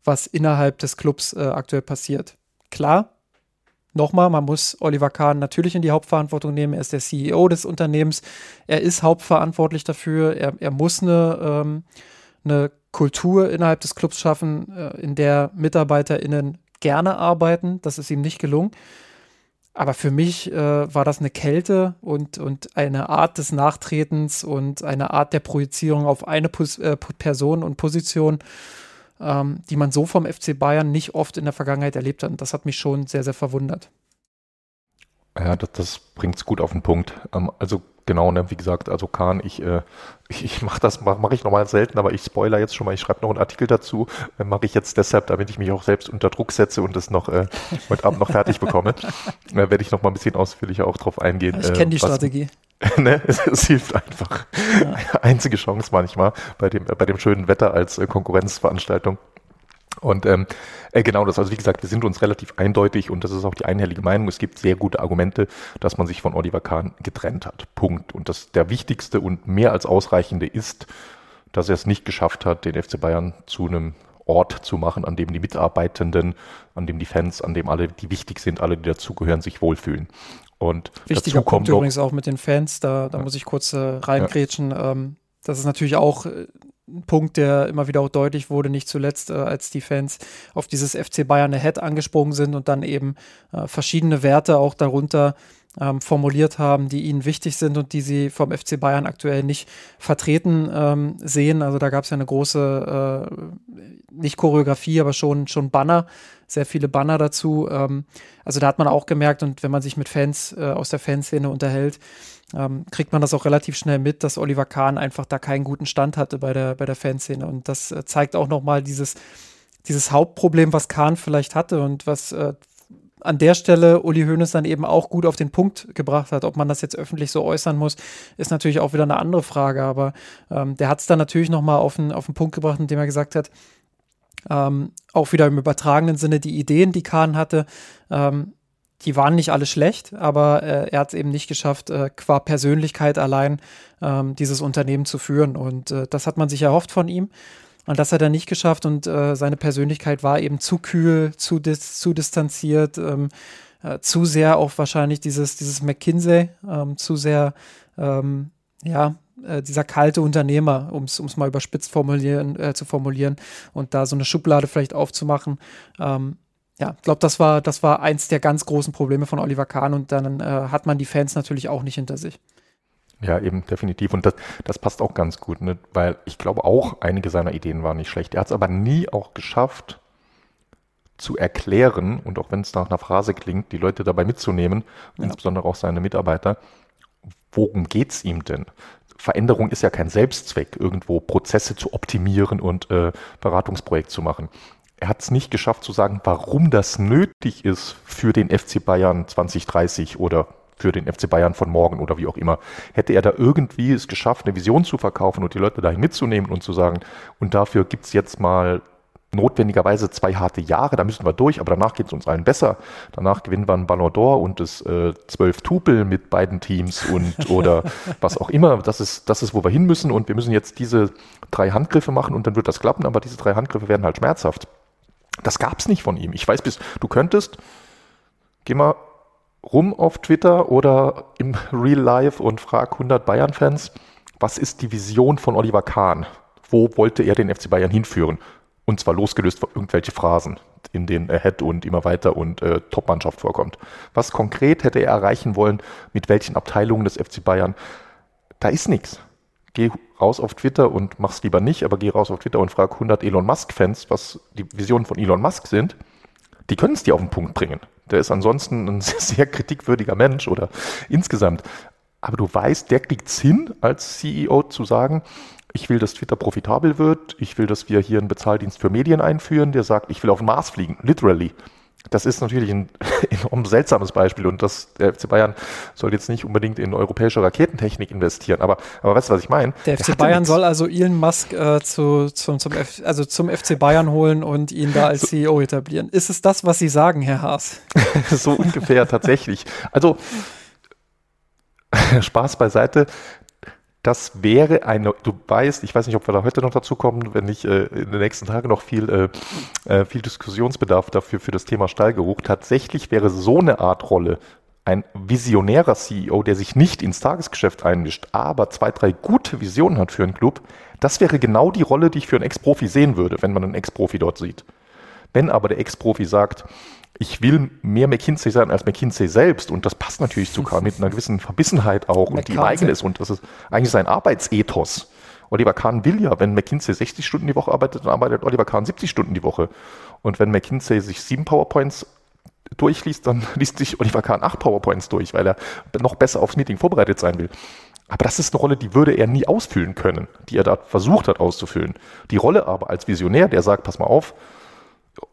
was innerhalb des Clubs äh, aktuell passiert. Klar, nochmal, man muss Oliver Kahn natürlich in die Hauptverantwortung nehmen. Er ist der CEO des Unternehmens. Er ist hauptverantwortlich dafür. Er, er muss eine, ähm, eine Kultur innerhalb des Clubs schaffen, äh, in der MitarbeiterInnen gerne arbeiten. Das ist ihm nicht gelungen. Aber für mich äh, war das eine Kälte und, und eine Art des Nachtretens und eine Art der Projizierung auf eine Pos äh, Person und Position, ähm, die man so vom FC Bayern nicht oft in der Vergangenheit erlebt hat. Und das hat mich schon sehr, sehr verwundert. Ja, das, das bringt es gut auf den Punkt. Ähm, also genau, ne, wie gesagt, also Kahn, ich, äh, (laughs) ich, ich mache das, mache mach ich normal selten, aber ich spoiler jetzt schon mal, ich schreibe noch einen Artikel dazu, äh, mache ich jetzt deshalb, damit ich mich auch selbst unter Druck setze und das noch äh, heute Abend noch fertig bekomme, (laughs) äh, werde ich noch mal ein bisschen ausführlicher auch drauf eingehen. Ich kenne die äh, was, Strategie. (laughs) ne, es, es, hilft einfach. Ja. Einzige Chance manchmal bei dem, bei dem schönen Wetter als äh, Konkurrenzveranstaltung. Und ähm, äh, genau das, also wie gesagt, wir sind uns relativ eindeutig und das ist auch die einhellige Meinung. Es gibt sehr gute Argumente, dass man sich von Oliver Kahn getrennt hat. Punkt. Und das der wichtigste und mehr als ausreichende ist, dass er es nicht geschafft hat, den FC Bayern zu einem Ort zu machen, an dem die Mitarbeitenden, an dem die Fans, an dem alle, die wichtig sind, alle, die dazugehören, sich wohlfühlen. Und Wichtiger dazu kommt Punkt übrigens auch mit den Fans, da, da ja. muss ich kurz äh, reingrätschen. Ja. Ähm, das ist natürlich auch äh, Punkt, der immer wieder auch deutlich wurde, nicht zuletzt, äh, als die Fans auf dieses FC Bayern Ahead angesprungen sind und dann eben äh, verschiedene Werte auch darunter ähm, formuliert haben, die ihnen wichtig sind und die sie vom FC Bayern aktuell nicht vertreten ähm, sehen. Also da gab es ja eine große, äh, nicht Choreografie, aber schon, schon Banner, sehr viele Banner dazu. Ähm, also da hat man auch gemerkt und wenn man sich mit Fans äh, aus der Fanszene unterhält, ähm, kriegt man das auch relativ schnell mit, dass Oliver Kahn einfach da keinen guten Stand hatte bei der, bei der Fanszene. Und das äh, zeigt auch nochmal dieses, dieses Hauptproblem, was Kahn vielleicht hatte und was äh, an der Stelle Uli Hoeneß dann eben auch gut auf den Punkt gebracht hat. Ob man das jetzt öffentlich so äußern muss, ist natürlich auch wieder eine andere Frage. Aber ähm, der hat es dann natürlich nochmal auf den, auf den Punkt gebracht, indem er gesagt hat, ähm, auch wieder im übertragenen Sinne die Ideen, die Kahn hatte, ähm, die waren nicht alle schlecht, aber äh, er hat es eben nicht geschafft, äh, qua Persönlichkeit allein ähm, dieses Unternehmen zu führen. Und äh, das hat man sich erhofft von ihm. Und das hat er nicht geschafft und äh, seine Persönlichkeit war eben zu kühl, zu, dis zu distanziert, ähm, äh, zu sehr auch wahrscheinlich dieses, dieses McKinsey, ähm, zu sehr, ähm, ja, äh, dieser kalte Unternehmer, um es mal überspitzt formulieren, zu formulieren und da so eine Schublade vielleicht aufzumachen. Ja, ich glaube, das war, das war eins der ganz großen Probleme von Oliver Kahn und dann äh, hat man die Fans natürlich auch nicht hinter sich. Ja, eben, definitiv. Und das, das passt auch ganz gut, ne? weil ich glaube auch, einige seiner Ideen waren nicht schlecht. Er hat es aber nie auch geschafft, zu erklären und auch wenn es nach einer Phrase klingt, die Leute dabei mitzunehmen, ja. insbesondere auch seine Mitarbeiter, worum geht es ihm denn? Veränderung ist ja kein Selbstzweck, irgendwo Prozesse zu optimieren und äh, Beratungsprojekt zu machen er hat es nicht geschafft zu sagen, warum das nötig ist für den FC Bayern 2030 oder für den FC Bayern von morgen oder wie auch immer. Hätte er da irgendwie es geschafft, eine Vision zu verkaufen und die Leute dahin mitzunehmen und zu sagen, und dafür gibt es jetzt mal notwendigerweise zwei harte Jahre, da müssen wir durch, aber danach geht es uns allen besser. Danach gewinnen wir einen Ballon d'Or und das äh, zwölf Tupel mit beiden Teams und (laughs) oder was auch immer. Das ist, das ist, wo wir hin müssen und wir müssen jetzt diese drei Handgriffe machen und dann wird das klappen, aber diese drei Handgriffe werden halt schmerzhaft. Das gab es nicht von ihm. Ich weiß bis, du könntest, geh mal rum auf Twitter oder im Real Life und frag 100 Bayern-Fans, was ist die Vision von Oliver Kahn? Wo wollte er den FC Bayern hinführen? Und zwar losgelöst von irgendwelche Phrasen, in denen Ahead und immer weiter und äh, Top-Mannschaft vorkommt. Was konkret hätte er erreichen wollen, mit welchen Abteilungen des FC Bayern, da ist nichts. Geh raus auf Twitter und mach's lieber nicht, aber geh raus auf Twitter und frag 100 Elon Musk-Fans, was die Visionen von Elon Musk sind. Die können es dir auf den Punkt bringen. Der ist ansonsten ein (laughs) sehr kritikwürdiger Mensch oder insgesamt. Aber du weißt, der kriegt's hin, als CEO zu sagen, ich will, dass Twitter profitabel wird, ich will, dass wir hier einen Bezahldienst für Medien einführen, der sagt, ich will auf den Mars fliegen, literally. Das ist natürlich ein (laughs) enorm seltsames Beispiel und das, der FC Bayern soll jetzt nicht unbedingt in europäische Raketentechnik investieren, aber, aber weißt du, was ich meine? Der FC Bayern soll also Elon Musk äh, zu, zum, zum, F, also zum FC Bayern holen und ihn da als so, CEO etablieren. Ist es das, was Sie sagen, Herr Haas? (laughs) so ungefähr tatsächlich. Also (laughs) Spaß beiseite das wäre eine, du weißt, ich weiß nicht, ob wir da heute noch dazu kommen, wenn nicht äh, in den nächsten Tagen noch viel, äh, äh, viel Diskussionsbedarf dafür für das Thema Stallgeruch. Tatsächlich wäre so eine Art Rolle ein visionärer CEO, der sich nicht ins Tagesgeschäft einmischt, aber zwei, drei gute Visionen hat für einen Club, das wäre genau die Rolle, die ich für einen Ex-Profi sehen würde, wenn man einen Ex-Profi dort sieht. Wenn aber der Ex-Profi sagt, ich will mehr McKinsey sein als McKinsey selbst und das passt natürlich zu Kahn mit einer gewissen Verbissenheit auch und die eigen ist und das ist eigentlich sein Arbeitsethos. Oliver Kahn will ja, wenn McKinsey 60 Stunden die Woche arbeitet, dann arbeitet Oliver Kahn 70 Stunden die Woche. Und wenn McKinsey sich sieben PowerPoints durchliest, dann (laughs) liest sich Oliver Kahn acht PowerPoints durch, weil er noch besser aufs Meeting vorbereitet sein will. Aber das ist eine Rolle, die würde er nie ausfüllen können, die er da versucht hat auszufüllen. Die Rolle aber als Visionär, der sagt, pass mal auf,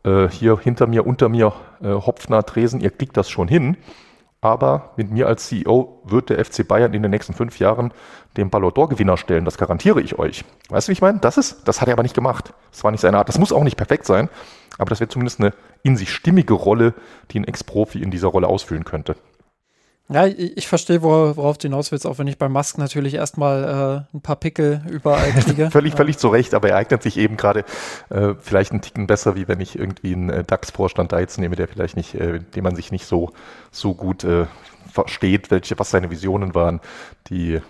äh, hier hinter mir, unter mir, äh, Hopfner, Tresen, ihr kriegt das schon hin. Aber mit mir als CEO wird der FC Bayern in den nächsten fünf Jahren den Ballon d'Or-Gewinner stellen. Das garantiere ich euch. Weißt du, wie ich meine? Das ist, das hat er aber nicht gemacht. Das war nicht seine Art. Das muss auch nicht perfekt sein. Aber das wäre zumindest eine in sich stimmige Rolle, die ein Ex-Profi in dieser Rolle ausfüllen könnte. Ja, ich, ich verstehe, worauf du hinaus willst, auch wenn ich bei Musk natürlich erstmal äh, ein paar Pickel überall (laughs) kriege. völlig, völlig zu Recht, aber er eignet sich eben gerade äh, vielleicht einen Ticken besser, wie wenn ich irgendwie einen äh, DAX-Vorstand da jetzt nehme, der vielleicht nicht, äh, dem man sich nicht so, so gut äh, versteht, welche, was seine Visionen waren. Die,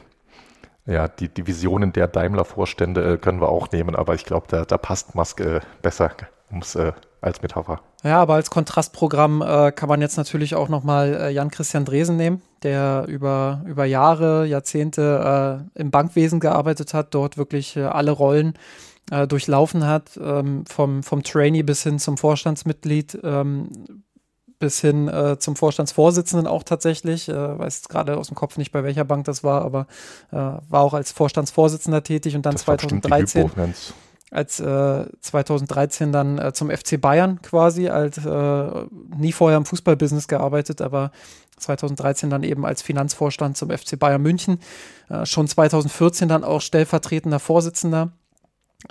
ja, die, die Visionen der Daimler-Vorstände äh, können wir auch nehmen, aber ich glaube, da, da passt Musk äh, besser, um es äh, als Metapher. Ja, aber als Kontrastprogramm äh, kann man jetzt natürlich auch nochmal äh, Jan-Christian Dresen nehmen, der über, über Jahre, Jahrzehnte äh, im Bankwesen gearbeitet hat, dort wirklich äh, alle Rollen äh, durchlaufen hat, ähm, vom, vom Trainee bis hin zum Vorstandsmitglied, ähm, bis hin äh, zum Vorstandsvorsitzenden auch tatsächlich. Äh, weiß gerade aus dem Kopf nicht, bei welcher Bank das war, aber war auch als Vorstandsvorsitzender tätig und dann das 2013 als äh, 2013 dann äh, zum FC Bayern quasi, als äh, nie vorher im Fußballbusiness gearbeitet, aber 2013 dann eben als Finanzvorstand zum FC Bayern München, äh, schon 2014 dann auch stellvertretender Vorsitzender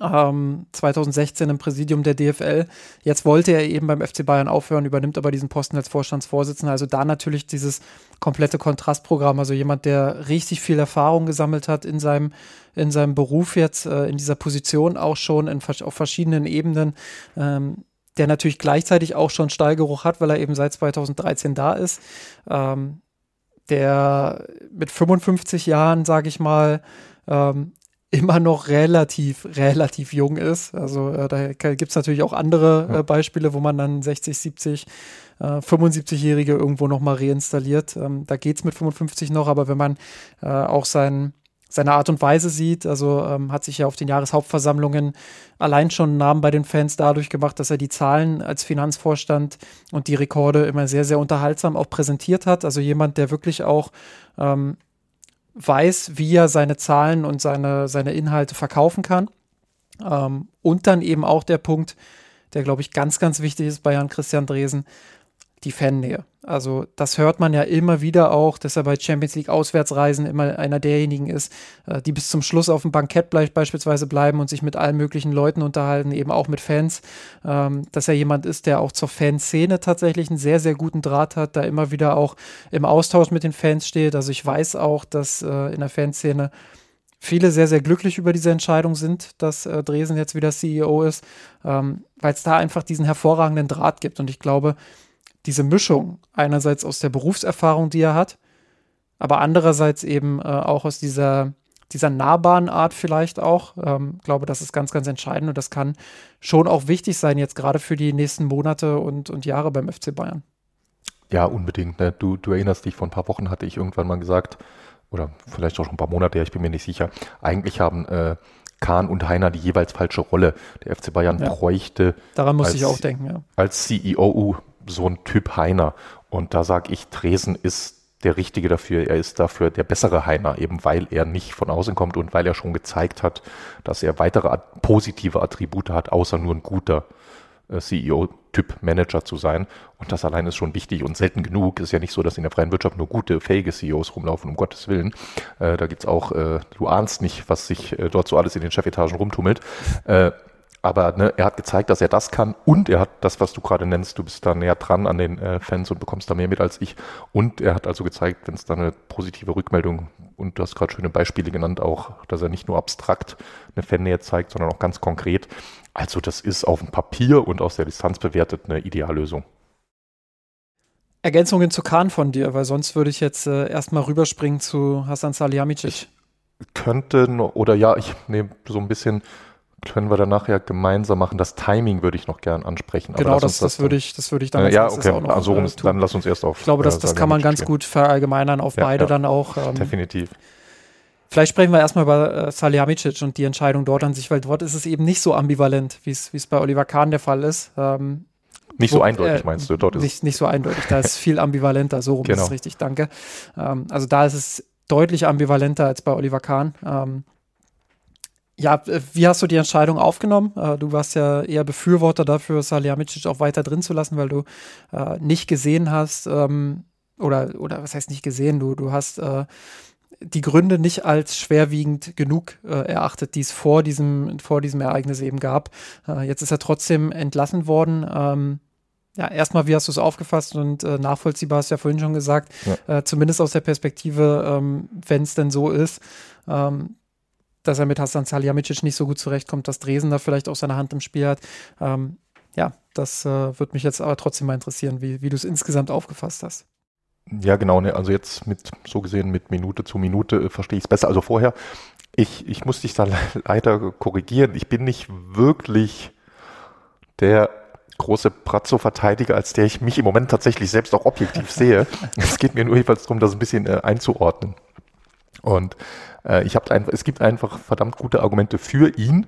ähm, 2016 im Präsidium der DFL. Jetzt wollte er eben beim FC Bayern aufhören, übernimmt aber diesen Posten als Vorstandsvorsitzender. Also da natürlich dieses komplette Kontrastprogramm. Also jemand, der richtig viel Erfahrung gesammelt hat in seinem, in seinem Beruf jetzt, äh, in dieser Position auch schon in, auf verschiedenen Ebenen. Ähm, der natürlich gleichzeitig auch schon Stallgeruch hat, weil er eben seit 2013 da ist. Ähm, der mit 55 Jahren, sage ich mal, ähm, immer noch relativ, relativ jung ist. Also äh, da gibt es natürlich auch andere äh, Beispiele, wo man dann 60, 70, äh, 75-Jährige irgendwo nochmal reinstalliert. Ähm, da geht es mit 55 noch, aber wenn man äh, auch sein, seine Art und Weise sieht, also ähm, hat sich ja auf den Jahreshauptversammlungen allein schon einen Namen bei den Fans dadurch gemacht, dass er die Zahlen als Finanzvorstand und die Rekorde immer sehr, sehr unterhaltsam auch präsentiert hat. Also jemand, der wirklich auch ähm, weiß, wie er seine Zahlen und seine, seine Inhalte verkaufen kann. Ähm, und dann eben auch der Punkt, der, glaube ich, ganz, ganz wichtig ist bei Jan Christian Dresen, die Fannähe. Also das hört man ja immer wieder auch, dass er bei Champions League Auswärtsreisen immer einer derjenigen ist, äh, die bis zum Schluss auf dem Bankett beispielsweise bleiben und sich mit allen möglichen Leuten unterhalten, eben auch mit Fans. Ähm, dass er jemand ist, der auch zur Fanszene tatsächlich einen sehr, sehr guten Draht hat, da immer wieder auch im Austausch mit den Fans steht. Also ich weiß auch, dass äh, in der Fanszene viele sehr, sehr glücklich über diese Entscheidung sind, dass äh, Dresen jetzt wieder CEO ist, ähm, weil es da einfach diesen hervorragenden Draht gibt. Und ich glaube, diese Mischung einerseits aus der Berufserfahrung, die er hat, aber andererseits eben äh, auch aus dieser dieser nahbaren Art vielleicht auch. Ähm, glaube, das ist ganz, ganz entscheidend und das kann schon auch wichtig sein, jetzt gerade für die nächsten Monate und, und Jahre beim FC Bayern. Ja, unbedingt. Ne? Du, du erinnerst dich, vor ein paar Wochen hatte ich irgendwann mal gesagt, oder vielleicht auch schon ein paar Monate, ja, ich bin mir nicht sicher, eigentlich haben äh, Kahn und Heiner die jeweils falsche Rolle. Der FC Bayern ja. bräuchte. Daran muss als, ich auch denken, ja. Als CEO so ein Typ Heiner. Und da sage ich, Dresden ist der Richtige dafür. Er ist dafür der bessere Heiner, eben weil er nicht von außen kommt und weil er schon gezeigt hat, dass er weitere positive Attribute hat, außer nur ein guter äh, CEO-Typ Manager zu sein. Und das allein ist schon wichtig und selten genug. Ist ja nicht so, dass in der freien Wirtschaft nur gute, fähige CEOs rumlaufen, um Gottes Willen. Äh, da gibt's auch, äh, du ahnst nicht, was sich äh, dort so alles in den Chefetagen rumtummelt. Aber ne, er hat gezeigt, dass er das kann und er hat das, was du gerade nennst, du bist da näher dran an den äh, Fans und bekommst da mehr mit als ich. Und er hat also gezeigt, wenn es da eine positive Rückmeldung und du hast gerade schöne Beispiele genannt, auch, dass er nicht nur abstrakt eine Fannähe zeigt, sondern auch ganz konkret. Also das ist auf dem Papier und aus der Distanz bewertet eine Ideallösung. Ergänzungen zu Kahn von dir, weil sonst würde ich jetzt äh, erstmal rüberspringen zu Hasan Salihamidzic. Ich könnte, oder ja, ich nehme so ein bisschen können wir dann nachher gemeinsam machen. Das Timing würde ich noch gern ansprechen. Genau, das, das, das, würde ich, das würde ich dann äh, Ja, okay, auch noch, also äh, dann lass uns erst auf. Ich glaube, das, das kann man ganz gut verallgemeinern auf ja, beide ja. dann auch. Ähm, Definitiv. Vielleicht sprechen wir erstmal über äh, Salihamidzic und die Entscheidung dort an sich, weil dort ist es eben nicht so ambivalent, wie es bei Oliver Kahn der Fall ist. Ähm, nicht wo, so eindeutig, äh, meinst du? Dort ist nicht, nicht so eindeutig, da ist (laughs) viel ambivalenter, so rum genau. ist es richtig, danke. Ähm, also da ist es deutlich ambivalenter als bei Oliver Kahn. Ähm, ja, wie hast du die Entscheidung aufgenommen? Äh, du warst ja eher Befürworter dafür, Salihamidzic auch weiter drin zu lassen, weil du äh, nicht gesehen hast, ähm, oder, oder was heißt nicht gesehen, du, du hast äh, die Gründe nicht als schwerwiegend genug äh, erachtet, die es vor diesem, vor diesem Ereignis eben gab. Äh, jetzt ist er trotzdem entlassen worden. Ähm, ja, erstmal, wie hast du es aufgefasst und äh, nachvollziehbar hast du ja vorhin schon gesagt, ja. äh, zumindest aus der Perspektive, ähm, wenn es denn so ist, ähm, dass er mit Hassan Salihamidzic nicht so gut zurechtkommt, dass Dresen da vielleicht auch seine Hand im Spiel hat. Ähm, ja, das äh, würde mich jetzt aber trotzdem mal interessieren, wie, wie du es insgesamt aufgefasst hast. Ja, genau. Ne, also jetzt mit, so gesehen, mit Minute zu Minute äh, verstehe ich es besser. Also vorher, ich, ich muss dich da (laughs) leider korrigieren. Ich bin nicht wirklich der große Brazzo-Verteidiger, als der ich mich im Moment tatsächlich selbst auch objektiv sehe. (laughs) Es geht mir nur jedenfalls darum, das ein bisschen äh, einzuordnen. Und äh, ich einfach, es gibt einfach verdammt gute Argumente für ihn,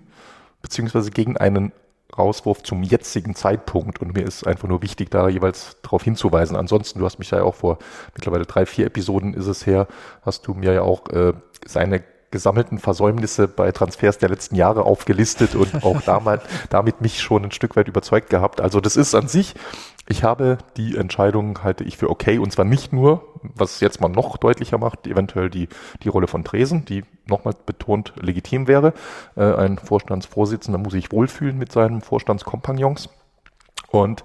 beziehungsweise gegen einen Rauswurf zum jetzigen Zeitpunkt. Und mir ist einfach nur wichtig, da jeweils darauf hinzuweisen. Ansonsten, du hast mich ja auch vor mittlerweile drei, vier Episoden ist es her, hast du mir ja auch äh, seine gesammelten Versäumnisse bei Transfers der letzten Jahre aufgelistet und auch (laughs) damals, damit mich schon ein Stück weit überzeugt gehabt. Also das ist an sich, ich habe die Entscheidung, halte ich für okay und zwar nicht nur, was jetzt mal noch deutlicher macht, eventuell die, die Rolle von Tresen, die nochmal betont legitim wäre. Äh, ein Vorstandsvorsitzender muss sich wohlfühlen mit seinen Vorstandskompagnons und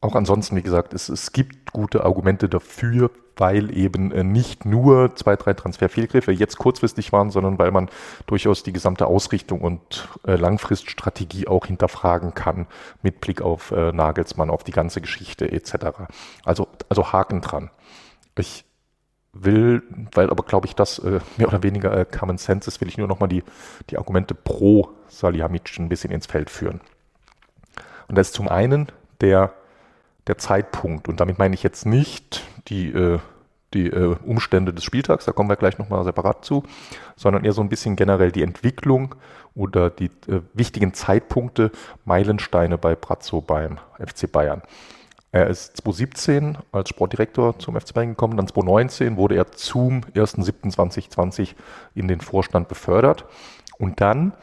auch ansonsten, wie gesagt, es, es gibt gute Argumente dafür, weil eben äh, nicht nur zwei, drei Transferfehlgriffe jetzt kurzfristig waren, sondern weil man durchaus die gesamte Ausrichtung und äh, Langfriststrategie auch hinterfragen kann mit Blick auf äh, Nagelsmann, auf die ganze Geschichte etc. Also, also Haken dran. Ich will, weil aber glaube ich, das mehr oder weniger Common Sense ist, will ich nur nochmal die, die Argumente pro Salihamidzic ein bisschen ins Feld führen. Und das ist zum einen der der Zeitpunkt. Und damit meine ich jetzt nicht die, äh, die äh, Umstände des Spieltags, da kommen wir gleich nochmal separat zu, sondern eher so ein bisschen generell die Entwicklung oder die äh, wichtigen Zeitpunkte, Meilensteine bei Brazzo beim FC Bayern. Er ist 2017 als Sportdirektor zum FC Bayern gekommen, dann 2019 wurde er zum 1.7.2020 in den Vorstand befördert und dann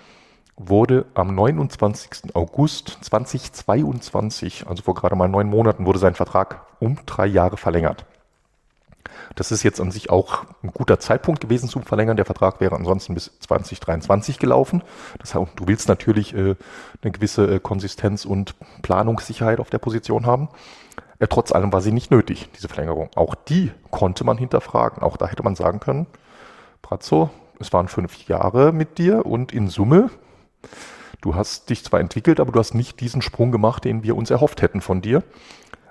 wurde am 29. August 2022, also vor gerade mal neun Monaten, wurde sein Vertrag um drei Jahre verlängert. Das ist jetzt an sich auch ein guter Zeitpunkt gewesen zum Verlängern. Der Vertrag wäre ansonsten bis 2023 gelaufen. Das heißt, du willst natürlich äh, eine gewisse äh, Konsistenz und Planungssicherheit auf der Position haben. Äh, trotz allem war sie nicht nötig, diese Verlängerung. Auch die konnte man hinterfragen. Auch da hätte man sagen können, Brazzo, es waren fünf Jahre mit dir und in Summe Du hast dich zwar entwickelt, aber du hast nicht diesen Sprung gemacht, den wir uns erhofft hätten von dir.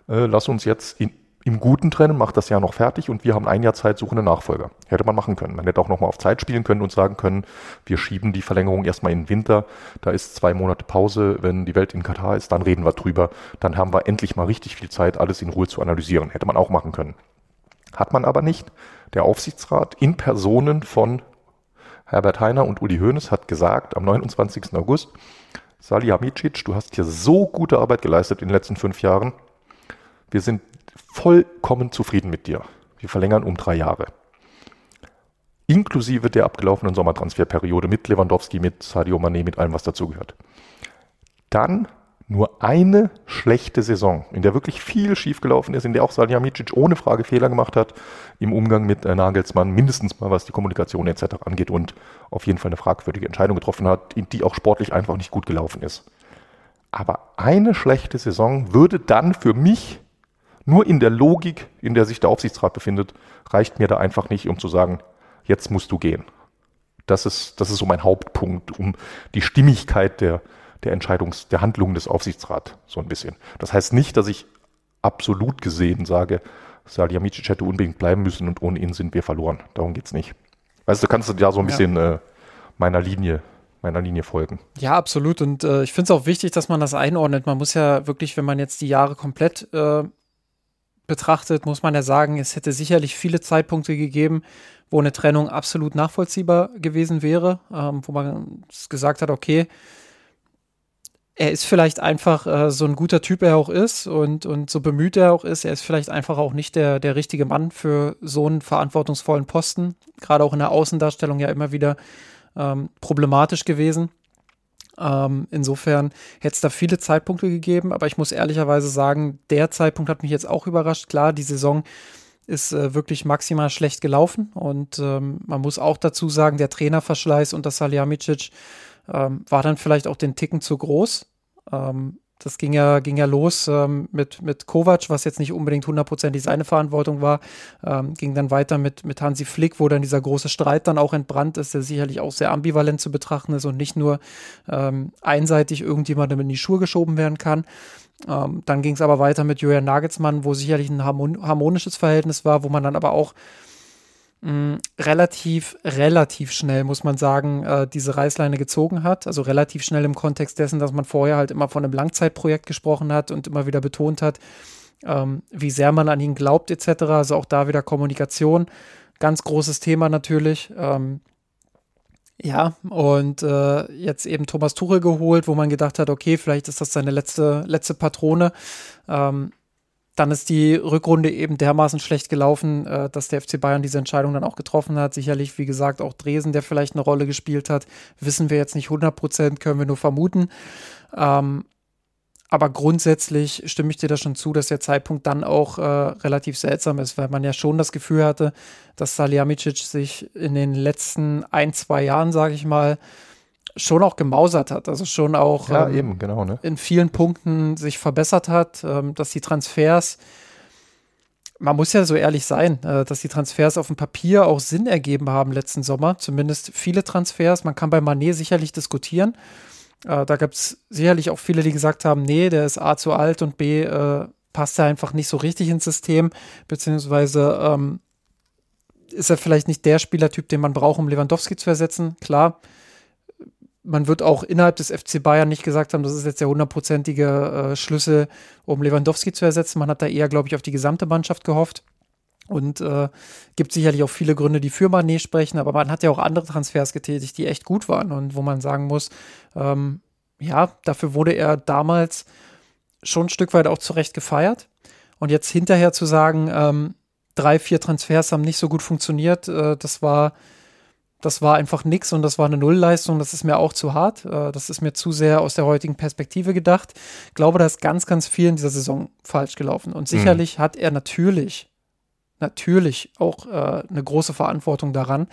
Äh, lass uns jetzt in, im Guten trennen, macht das Jahr noch fertig und wir haben ein Jahr Zeit, suchen einen Nachfolger. Hätte man machen können. Man hätte auch nochmal auf Zeit spielen können und sagen können, wir schieben die Verlängerung erstmal in den Winter. Da ist zwei Monate Pause. Wenn die Welt in Katar ist, dann reden wir drüber. Dann haben wir endlich mal richtig viel Zeit, alles in Ruhe zu analysieren. Hätte man auch machen können. Hat man aber nicht. Der Aufsichtsrat in Personen von Herbert Heiner und Uli Hoeneß hat gesagt am 29. August, Salihamidzic, du hast hier so gute Arbeit geleistet in den letzten fünf Jahren. Wir sind vollkommen zufrieden mit dir. Wir verlängern um drei Jahre. Inklusive der abgelaufenen Sommertransferperiode mit Lewandowski, mit Sadio Mané, mit allem, was dazugehört. Dann nur eine schlechte Saison, in der wirklich viel schiefgelaufen ist, in der auch Salihamidzic ohne Frage Fehler gemacht hat im Umgang mit äh, Nagelsmann, mindestens mal was die Kommunikation etc. angeht und auf jeden Fall eine fragwürdige Entscheidung getroffen hat, die auch sportlich einfach nicht gut gelaufen ist. Aber eine schlechte Saison würde dann für mich nur in der Logik, in der sich der Aufsichtsrat befindet, reicht mir da einfach nicht, um zu sagen, jetzt musst du gehen. Das ist, das ist so mein Hauptpunkt, um die Stimmigkeit der, der Entscheidungs-, der Handlungen des Aufsichtsrats so ein bisschen. Das heißt nicht, dass ich absolut gesehen sage, Salihamidzic hätte unbedingt bleiben müssen und ohne ihn sind wir verloren. Darum geht's nicht. Weißt du, kannst du ja so ein bisschen ja. äh, meiner Linie meiner Linie folgen. Ja, absolut. Und äh, ich finde es auch wichtig, dass man das einordnet. Man muss ja wirklich, wenn man jetzt die Jahre komplett äh, betrachtet, muss man ja sagen, es hätte sicherlich viele Zeitpunkte gegeben, wo eine Trennung absolut nachvollziehbar gewesen wäre, ähm, wo man gesagt hat, okay, er ist vielleicht einfach äh, so ein guter Typ er auch ist und, und so bemüht er auch ist. Er ist vielleicht einfach auch nicht der, der richtige Mann für so einen verantwortungsvollen Posten. Gerade auch in der Außendarstellung ja immer wieder ähm, problematisch gewesen. Ähm, insofern hätte es da viele Zeitpunkte gegeben, aber ich muss ehrlicherweise sagen, der Zeitpunkt hat mich jetzt auch überrascht. Klar, die Saison ist äh, wirklich maximal schlecht gelaufen und ähm, man muss auch dazu sagen, der Trainerverschleiß unter Salihamidzic ähm, war dann vielleicht auch den Ticken zu groß. Ähm, das ging ja, ging ja los ähm, mit, mit Kovac, was jetzt nicht unbedingt hundertprozentig seine Verantwortung war. Ähm, ging dann weiter mit, mit Hansi Flick, wo dann dieser große Streit dann auch entbrannt ist, der sicherlich auch sehr ambivalent zu betrachten ist und nicht nur ähm, einseitig irgendjemandem in die Schuhe geschoben werden kann. Ähm, dann ging es aber weiter mit Julian Nagelsmann, wo sicherlich ein harmonisches Verhältnis war, wo man dann aber auch mh, relativ, relativ schnell, muss man sagen, äh, diese Reißleine gezogen hat. Also relativ schnell im Kontext dessen, dass man vorher halt immer von einem Langzeitprojekt gesprochen hat und immer wieder betont hat, ähm, wie sehr man an ihn glaubt, etc. Also auch da wieder Kommunikation. Ganz großes Thema natürlich. Ähm, ja, und äh, jetzt eben Thomas Tuchel geholt, wo man gedacht hat, okay, vielleicht ist das seine letzte, letzte Patrone. Ähm, dann ist die Rückrunde eben dermaßen schlecht gelaufen, äh, dass der FC Bayern diese Entscheidung dann auch getroffen hat. Sicherlich, wie gesagt, auch Dresen, der vielleicht eine Rolle gespielt hat, wissen wir jetzt nicht 100 Prozent, können wir nur vermuten. Ähm, aber grundsätzlich stimme ich dir da schon zu, dass der Zeitpunkt dann auch äh, relativ seltsam ist, weil man ja schon das Gefühl hatte, dass Salihamidzic sich in den letzten ein, zwei Jahren, sage ich mal, schon auch gemausert hat, also schon auch ja, ähm, eben, genau, ne? in vielen Punkten sich verbessert hat, ähm, dass die Transfers, man muss ja so ehrlich sein, äh, dass die Transfers auf dem Papier auch Sinn ergeben haben letzten Sommer, zumindest viele Transfers. Man kann bei Manet sicherlich diskutieren. Äh, da gab es sicherlich auch viele, die gesagt haben, nee, der ist A zu alt und B äh, passt er einfach nicht so richtig ins System, beziehungsweise ähm, ist er vielleicht nicht der Spielertyp, den man braucht, um Lewandowski zu ersetzen. Klar, man wird auch innerhalb des FC Bayern nicht gesagt haben, das ist jetzt der hundertprozentige äh, Schlüssel, um Lewandowski zu ersetzen. Man hat da eher, glaube ich, auf die gesamte Mannschaft gehofft. Und äh, gibt sicherlich auch viele Gründe, die für Mané sprechen, aber man hat ja auch andere Transfers getätigt, die echt gut waren und wo man sagen muss, ähm, ja, dafür wurde er damals schon ein Stück weit auch zurecht gefeiert. Und jetzt hinterher zu sagen, ähm, drei, vier Transfers haben nicht so gut funktioniert, äh, das war das war einfach nix und das war eine Nullleistung. Das ist mir auch zu hart. Äh, das ist mir zu sehr aus der heutigen Perspektive gedacht. Ich glaube, da ist ganz, ganz viel in dieser Saison falsch gelaufen. Und sicherlich mhm. hat er natürlich, natürlich auch äh, eine große Verantwortung daran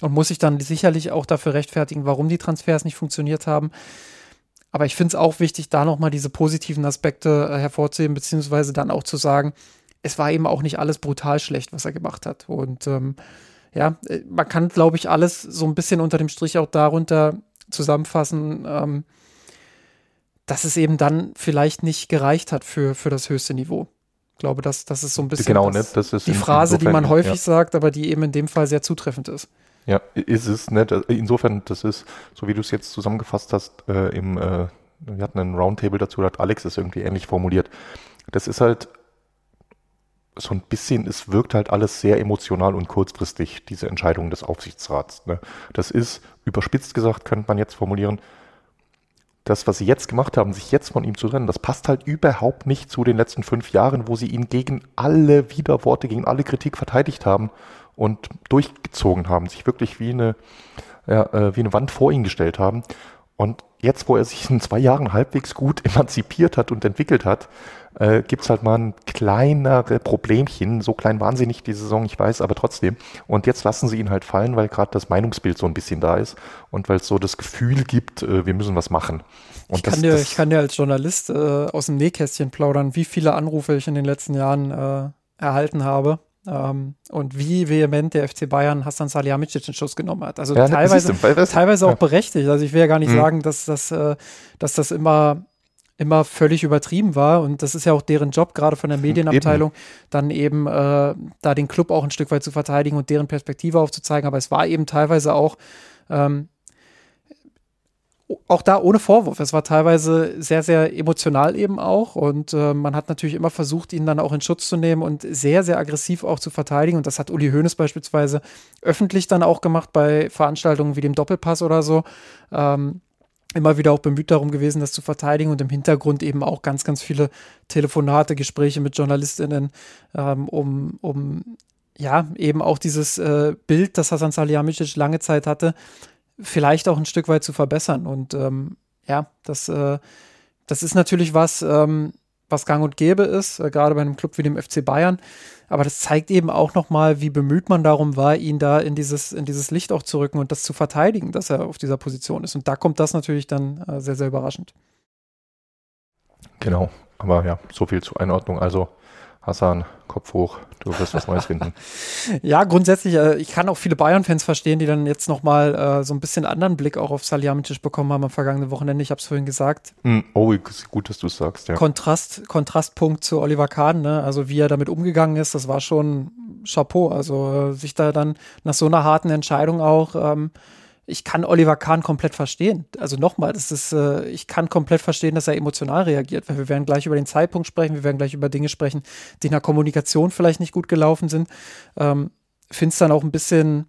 und muss sich dann sicherlich auch dafür rechtfertigen, warum die Transfers nicht funktioniert haben. Aber ich finde es auch wichtig, da nochmal diese positiven Aspekte äh, hervorzuheben, beziehungsweise dann auch zu sagen, es war eben auch nicht alles brutal schlecht, was er gemacht hat. Und ähm, ja, äh, man kann, glaube ich, alles so ein bisschen unter dem Strich auch darunter zusammenfassen, ähm, dass es eben dann vielleicht nicht gereicht hat für, für das höchste Niveau. Ich glaube, das, das ist so ein bisschen genau, ne? das die Phrase, die man häufig ja. sagt, aber die eben in dem Fall sehr zutreffend ist. Ja, ist es, ne? Insofern, das ist, so wie du es jetzt zusammengefasst hast, äh, im, äh, wir hatten einen Roundtable dazu, da hat Alex es irgendwie ähnlich formuliert. Das ist halt so ein bisschen, es wirkt halt alles sehr emotional und kurzfristig, diese Entscheidung des Aufsichtsrats. Ne? Das ist, überspitzt gesagt, könnte man jetzt formulieren, das, was sie jetzt gemacht haben, sich jetzt von ihm zu trennen, das passt halt überhaupt nicht zu den letzten fünf Jahren, wo sie ihn gegen alle Widerworte, gegen alle Kritik verteidigt haben und durchgezogen haben, sich wirklich wie eine, ja, äh, wie eine Wand vor ihn gestellt haben. Und jetzt, wo er sich in zwei Jahren halbwegs gut (laughs) emanzipiert hat und entwickelt hat, äh, gibt es halt mal ein kleinere Problemchen. So klein waren sie nicht die Saison, ich weiß, aber trotzdem. Und jetzt lassen sie ihn halt fallen, weil gerade das Meinungsbild so ein bisschen da ist und weil es so das Gefühl gibt, äh, wir müssen was machen. Und ich, das, kann dir, ich kann dir als Journalist äh, aus dem Nähkästchen plaudern, wie viele Anrufe ich in den letzten Jahren äh, erhalten habe ähm, und wie vehement der FC Bayern Hassan Salihamidzic in Schuss genommen hat. Also ja, teilweise, teilweise auch berechtigt. Also ich will ja gar nicht mhm. sagen, dass das, äh, dass das immer immer völlig übertrieben war. Und das ist ja auch deren Job, gerade von der Medienabteilung, eben. dann eben äh, da den Club auch ein Stück weit zu verteidigen und deren Perspektive aufzuzeigen. Aber es war eben teilweise auch ähm, auch da ohne Vorwurf. Es war teilweise sehr, sehr emotional eben auch. Und äh, man hat natürlich immer versucht, ihn dann auch in Schutz zu nehmen und sehr, sehr aggressiv auch zu verteidigen. Und das hat Uli Hoeneß beispielsweise öffentlich dann auch gemacht bei Veranstaltungen wie dem Doppelpass oder so. Ähm, immer wieder auch bemüht darum gewesen, das zu verteidigen und im Hintergrund eben auch ganz, ganz viele Telefonate, Gespräche mit JournalistInnen, ähm, um, um ja, eben auch dieses äh, Bild, das Hasan Salihamidzic lange Zeit hatte, vielleicht auch ein Stück weit zu verbessern. Und ähm, ja, das, äh, das ist natürlich was, ähm, was gang und gäbe ist, äh, gerade bei einem Club wie dem FC Bayern. Aber das zeigt eben auch nochmal, wie bemüht man darum war, ihn da in dieses, in dieses Licht auch zu rücken und das zu verteidigen, dass er auf dieser Position ist. Und da kommt das natürlich dann äh, sehr, sehr überraschend. Genau, aber ja, so viel zur Einordnung. Also Hassan, Kopf hoch, du wirst was Neues finden. (laughs) ja, grundsätzlich, äh, ich kann auch viele Bayern-Fans verstehen, die dann jetzt nochmal äh, so ein bisschen anderen Blick auch auf Salihamidzic bekommen haben am vergangenen Wochenende. Ich habe es vorhin gesagt. Mm, oh, gut, dass du es sagst, ja. Kontrast, Kontrastpunkt zu Oliver Kahn, ne? also wie er damit umgegangen ist, das war schon Chapeau. Also äh, sich da dann nach so einer harten Entscheidung auch ähm, ich kann Oliver Kahn komplett verstehen. Also nochmal, das ist, äh, ich kann komplett verstehen, dass er emotional reagiert, weil wir werden gleich über den Zeitpunkt sprechen, wir werden gleich über Dinge sprechen, die in der Kommunikation vielleicht nicht gut gelaufen sind. Ähm, Finde es dann auch ein bisschen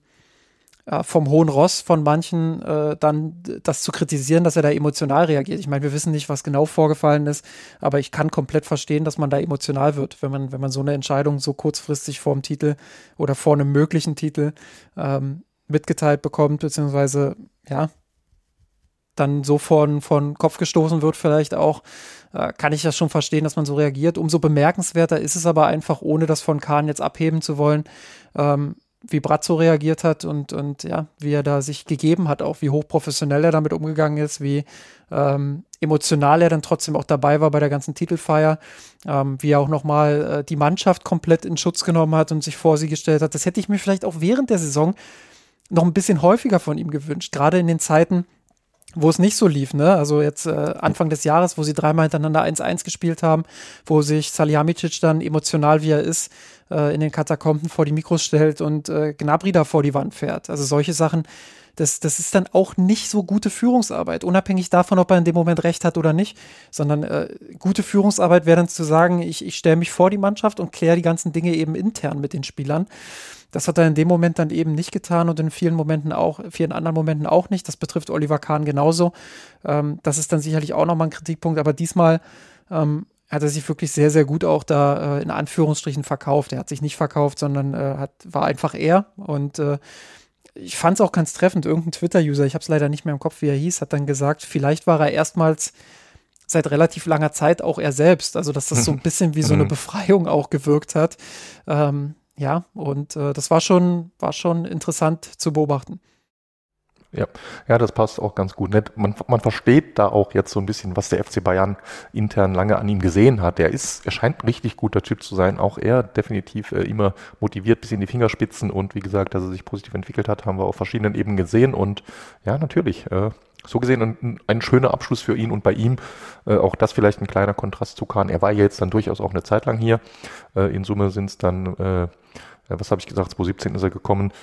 äh, vom hohen Ross von manchen, äh, dann das zu kritisieren, dass er da emotional reagiert. Ich meine, wir wissen nicht, was genau vorgefallen ist, aber ich kann komplett verstehen, dass man da emotional wird, wenn man, wenn man so eine Entscheidung so kurzfristig vor dem Titel oder vor einem möglichen Titel ähm, mitgeteilt bekommt, beziehungsweise ja, dann so von, von Kopf gestoßen wird, vielleicht auch, äh, kann ich das schon verstehen, dass man so reagiert. Umso bemerkenswerter ist es aber einfach, ohne das von Kahn jetzt abheben zu wollen, ähm, wie Brazzo reagiert hat und, und ja, wie er da sich gegeben hat, auch wie hochprofessionell er damit umgegangen ist, wie ähm, emotional er dann trotzdem auch dabei war bei der ganzen Titelfeier, ähm, wie er auch nochmal äh, die Mannschaft komplett in Schutz genommen hat und sich vor sie gestellt hat. Das hätte ich mir vielleicht auch während der Saison noch ein bisschen häufiger von ihm gewünscht, gerade in den Zeiten, wo es nicht so lief, ne? Also jetzt äh, Anfang des Jahres, wo sie dreimal hintereinander 1-1 gespielt haben, wo sich Salihamidzic dann emotional wie er ist, äh, in den Katakomben vor die Mikros stellt und äh, Gnabry da vor die Wand fährt. Also solche Sachen, das, das ist dann auch nicht so gute Führungsarbeit, unabhängig davon, ob er in dem Moment recht hat oder nicht, sondern äh, gute Führungsarbeit wäre dann zu sagen, ich, ich stelle mich vor die Mannschaft und kläre die ganzen Dinge eben intern mit den Spielern. Das hat er in dem Moment dann eben nicht getan und in vielen Momenten auch, vielen anderen Momenten auch nicht. Das betrifft Oliver Kahn genauso. Ähm, das ist dann sicherlich auch nochmal ein Kritikpunkt, aber diesmal ähm, hat er sich wirklich sehr, sehr gut auch da äh, in Anführungsstrichen verkauft. Er hat sich nicht verkauft, sondern äh, hat, war einfach er und äh, ich fand es auch ganz treffend. Irgendein Twitter-User, ich habe es leider nicht mehr im Kopf, wie er hieß, hat dann gesagt, vielleicht war er erstmals seit relativ langer Zeit auch er selbst. Also, dass das so ein (laughs) bisschen wie so eine mhm. Befreiung auch gewirkt hat. Ähm, ja, und äh, das war schon, war schon interessant zu beobachten. Ja, ja, das passt auch ganz gut. Man, man versteht da auch jetzt so ein bisschen, was der FC Bayern intern lange an ihm gesehen hat. Er ist, er scheint ein richtig guter Typ zu sein. Auch er definitiv äh, immer motiviert bis in die Fingerspitzen und wie gesagt, dass er sich positiv entwickelt hat, haben wir auf verschiedenen Ebenen gesehen. Und ja, natürlich, äh, so gesehen ein, ein, schöner Abschluss für ihn und bei ihm. Äh, auch das vielleicht ein kleiner Kontrast zu Kahn. Er war jetzt dann durchaus auch eine Zeit lang hier. Äh, in Summe sind es dann, äh, was habe ich gesagt, 2017 ist er gekommen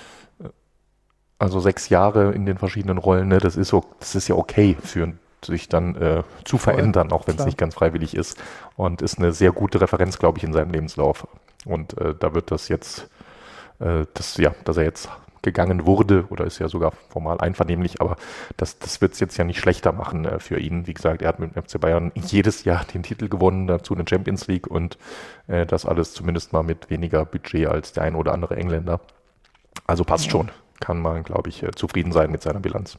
also sechs Jahre in den verschiedenen Rollen, ne, das ist so, das ist ja okay für sich dann äh, zu verändern, auch wenn es nicht ganz freiwillig ist. Und ist eine sehr gute Referenz, glaube ich, in seinem Lebenslauf. Und äh, da wird das jetzt, äh, das, ja, dass er jetzt gegangen wurde, oder ist ja sogar formal einvernehmlich, aber das, das wird es jetzt ja nicht schlechter machen äh, für ihn. Wie gesagt, er hat mit dem FC Bayern jedes Jahr den Titel gewonnen, dazu eine Champions League und äh, das alles zumindest mal mit weniger Budget als der ein oder andere Engländer. Also passt schon kann man, glaube ich, äh, zufrieden sein mit seiner Bilanz.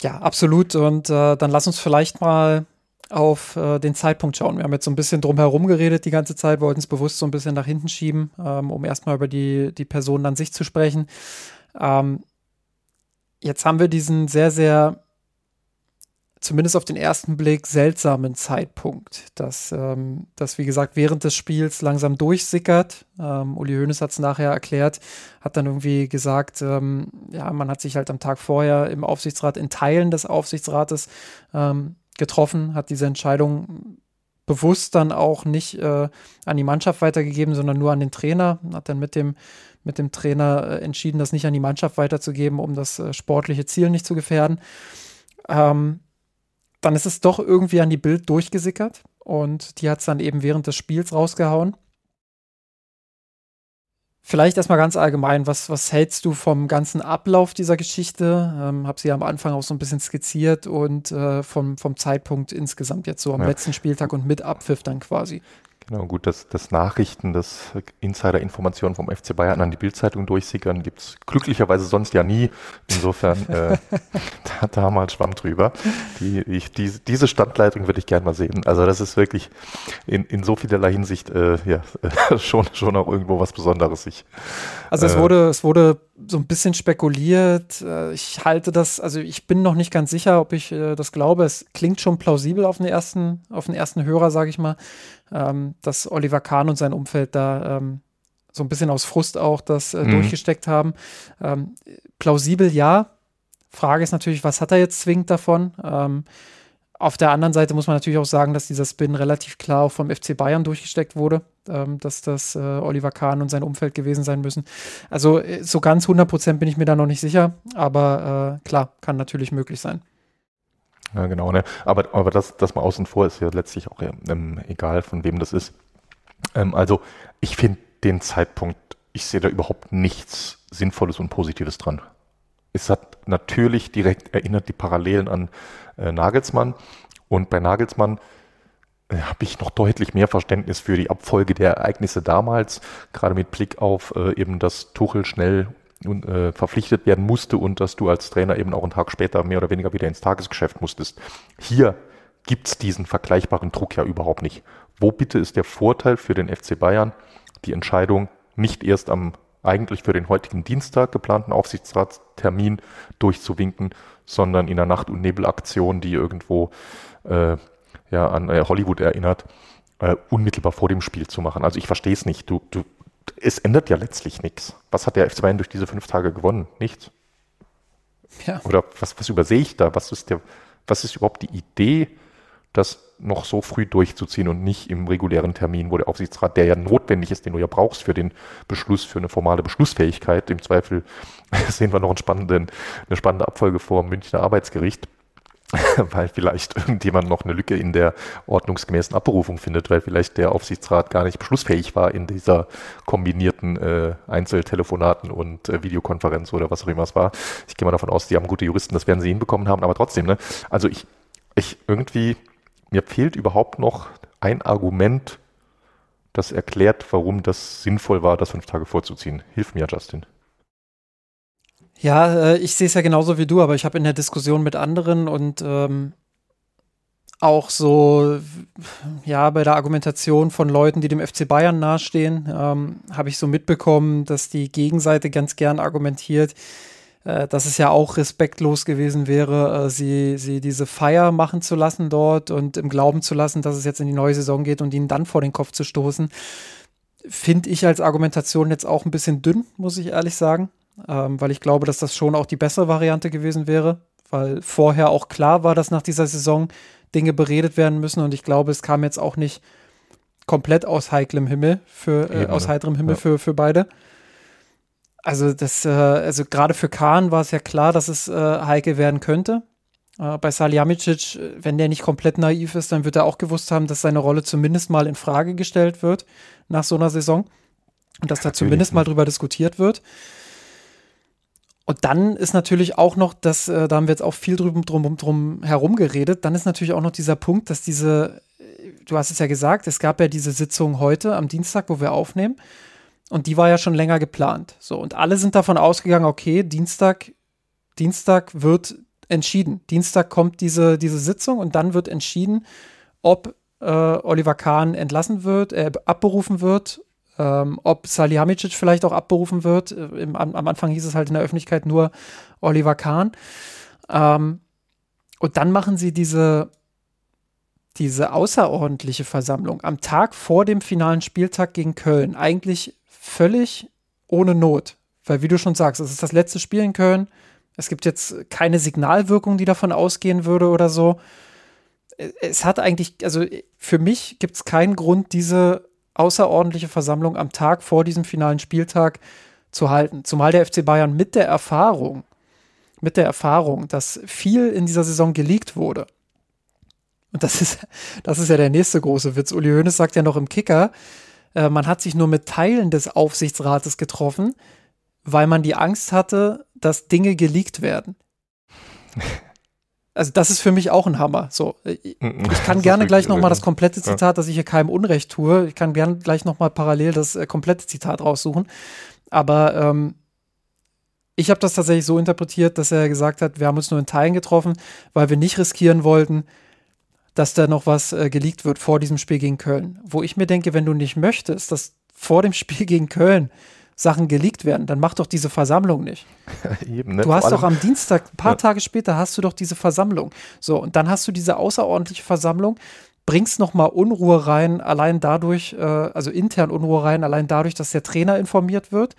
Ja, absolut. Und äh, dann lass uns vielleicht mal auf äh, den Zeitpunkt schauen. Wir haben jetzt so ein bisschen drum herum geredet die ganze Zeit, wollten es bewusst so ein bisschen nach hinten schieben, ähm, um erstmal über die, die Person an sich zu sprechen. Ähm, jetzt haben wir diesen sehr, sehr zumindest auf den ersten Blick seltsamen Zeitpunkt, dass, ähm, dass wie gesagt, während des Spiels langsam durchsickert. Ähm, Uli Hoeneß hat es nachher erklärt, hat dann irgendwie gesagt, ähm, ja, man hat sich halt am Tag vorher im Aufsichtsrat, in Teilen des Aufsichtsrates ähm, getroffen, hat diese Entscheidung bewusst dann auch nicht äh, an die Mannschaft weitergegeben, sondern nur an den Trainer, hat dann mit dem mit dem Trainer äh, entschieden, das nicht an die Mannschaft weiterzugeben, um das äh, sportliche Ziel nicht zu gefährden. Ähm, dann ist es doch irgendwie an die Bild durchgesickert und die hat es dann eben während des Spiels rausgehauen. Vielleicht erstmal ganz allgemein, was, was hältst du vom ganzen Ablauf dieser Geschichte? Ähm, hab sie am Anfang auch so ein bisschen skizziert und äh, vom, vom Zeitpunkt insgesamt jetzt so am ja. letzten Spieltag und mit Abpfiff dann quasi. Genau, gut, dass das Nachrichten, das Insider-Informationen vom FC Bayern an die Bildzeitung durchsickern, gibt es glücklicherweise sonst ja nie. Insofern, äh, (laughs) da, da mal Schwamm drüber. Die, ich, die, diese Standleitung würde ich gerne mal sehen. Also das ist wirklich in, in so vielerlei Hinsicht äh, ja, (laughs) schon, schon auch irgendwo was Besonderes. Ich, also es äh, wurde, es wurde so ein bisschen spekuliert. Äh, ich halte das, also ich bin noch nicht ganz sicher, ob ich äh, das glaube. Es klingt schon plausibel auf den ersten, auf den ersten Hörer, sage ich mal ähm, dass Oliver Kahn und sein Umfeld da ähm, so ein bisschen aus Frust auch das äh, mhm. durchgesteckt haben. Ähm, plausibel ja. Frage ist natürlich, was hat er jetzt zwingend davon? Ähm, auf der anderen Seite muss man natürlich auch sagen, dass dieser Spin relativ klar auch vom FC Bayern durchgesteckt wurde, ähm, dass das äh, Oliver Kahn und sein Umfeld gewesen sein müssen. Also äh, so ganz 100 Prozent bin ich mir da noch nicht sicher, aber äh, klar, kann natürlich möglich sein. Ja, genau, ne? Aber, aber das, das mal außen vor ist ja letztlich auch ähm, egal, von wem das ist. Ähm, also, ich finde den Zeitpunkt, ich sehe da überhaupt nichts Sinnvolles und Positives dran. Es hat natürlich direkt erinnert die Parallelen an äh, Nagelsmann. Und bei Nagelsmann äh, habe ich noch deutlich mehr Verständnis für die Abfolge der Ereignisse damals, gerade mit Blick auf äh, eben, dass Tuchel schnell äh, verpflichtet werden musste und dass du als Trainer eben auch einen Tag später mehr oder weniger wieder ins Tagesgeschäft musstest. Hier gibt es diesen vergleichbaren Druck ja überhaupt nicht. Wo bitte ist der Vorteil für den FC Bayern, die Entscheidung nicht erst am eigentlich für den heutigen Dienstag geplanten Aufsichtsratstermin durchzuwinken, sondern in einer Nacht- und Nebelaktion, die irgendwo äh, ja, an äh, Hollywood erinnert, äh, unmittelbar vor dem Spiel zu machen. Also ich verstehe es nicht. Du, du es ändert ja letztlich nichts. Was hat der FC Bayern durch diese fünf Tage gewonnen? Nichts. Ja. Oder was, was übersehe ich da? Was ist, der, was ist überhaupt die Idee, das noch so früh durchzuziehen und nicht im regulären Termin, wo der Aufsichtsrat, der ja notwendig ist, den du ja brauchst für den Beschluss, für eine formale Beschlussfähigkeit, im Zweifel (laughs) sehen wir noch eine spannende Abfolge vor dem Münchner Arbeitsgericht, (laughs) weil vielleicht irgendjemand noch eine Lücke in der ordnungsgemäßen Abberufung findet, weil vielleicht der Aufsichtsrat gar nicht beschlussfähig war in dieser kombinierten äh, Einzeltelefonaten und äh, Videokonferenz oder was auch immer es war. Ich gehe mal davon aus, die haben gute Juristen, das werden sie hinbekommen haben, aber trotzdem, ne? Also ich, ich irgendwie, mir fehlt überhaupt noch ein Argument, das erklärt, warum das sinnvoll war, das fünf Tage vorzuziehen. Hilf mir, Justin. Ja, äh, ich sehe es ja genauso wie du, aber ich habe in der Diskussion mit anderen und ähm, auch so, ja, bei der Argumentation von Leuten, die dem FC Bayern nahestehen, ähm, habe ich so mitbekommen, dass die Gegenseite ganz gern argumentiert, äh, dass es ja auch respektlos gewesen wäre, äh, sie, sie diese Feier machen zu lassen dort und im Glauben zu lassen, dass es jetzt in die neue Saison geht und ihnen dann vor den Kopf zu stoßen. Finde ich als Argumentation jetzt auch ein bisschen dünn, muss ich ehrlich sagen, ähm, weil ich glaube, dass das schon auch die bessere Variante gewesen wäre, weil vorher auch klar war, dass nach dieser Saison Dinge beredet werden müssen und ich glaube, es kam jetzt auch nicht komplett aus heiklem Himmel für äh, aus heiterem Himmel ja. für, für beide. Also das, äh, also gerade für Kahn war es ja klar, dass es äh, heikel werden könnte. Äh, bei Salihamidzic, wenn der nicht komplett naiv ist, dann wird er auch gewusst haben, dass seine Rolle zumindest mal in Frage gestellt wird nach so einer Saison und dass da zumindest mal drüber diskutiert wird. Und dann ist natürlich auch noch, dass, äh, da haben wir jetzt auch viel drüber drum, drum herum geredet, dann ist natürlich auch noch dieser Punkt, dass diese, du hast es ja gesagt, es gab ja diese Sitzung heute am Dienstag, wo wir aufnehmen. Und die war ja schon länger geplant. So, und alle sind davon ausgegangen, okay, Dienstag, Dienstag wird entschieden. Dienstag kommt diese, diese Sitzung und dann wird entschieden, ob äh, Oliver Kahn entlassen wird, äh, abberufen wird, ähm, ob Salihamidzic vielleicht auch abberufen wird. Äh, Im, am, am, Anfang hieß es halt in der Öffentlichkeit nur Oliver Kahn. Ähm, und dann machen sie diese, diese außerordentliche Versammlung am Tag vor dem finalen Spieltag gegen Köln. Eigentlich völlig ohne Not. Weil, wie du schon sagst, es ist das letzte Spiel in Köln. Es gibt jetzt keine Signalwirkung, die davon ausgehen würde oder so. Es hat eigentlich, also für mich gibt es keinen Grund, diese außerordentliche Versammlung am Tag vor diesem finalen Spieltag zu halten. Zumal der FC Bayern mit der Erfahrung, mit der Erfahrung, dass viel in dieser Saison geleakt wurde. Und das ist, das ist ja der nächste große Witz. Uli Hoeneß sagt ja noch im Kicker, äh, man hat sich nur mit Teilen des Aufsichtsrates getroffen, weil man die Angst hatte, dass Dinge geleakt werden. (laughs) Also das ist für mich auch ein Hammer. So, äh, ich, ich kann (laughs) gerne gleich noch mal das komplette Zitat, dass ich hier keinem Unrecht tue. Ich kann gerne gleich noch mal parallel das äh, komplette Zitat raussuchen. Aber ähm, ich habe das tatsächlich so interpretiert, dass er gesagt hat, wir haben uns nur in Teilen getroffen, weil wir nicht riskieren wollten, dass da noch was äh, geleakt wird vor diesem Spiel gegen Köln. Wo ich mir denke, wenn du nicht möchtest, dass vor dem Spiel gegen Köln Sachen geleakt werden, dann mach doch diese Versammlung nicht. (laughs) Eben, ne? Du hast doch am Dienstag, ein paar ja. Tage später, hast du doch diese Versammlung. So, und dann hast du diese außerordentliche Versammlung, bringst noch mal Unruhe rein, allein dadurch, äh, also intern Unruhe rein, allein dadurch, dass der Trainer informiert wird,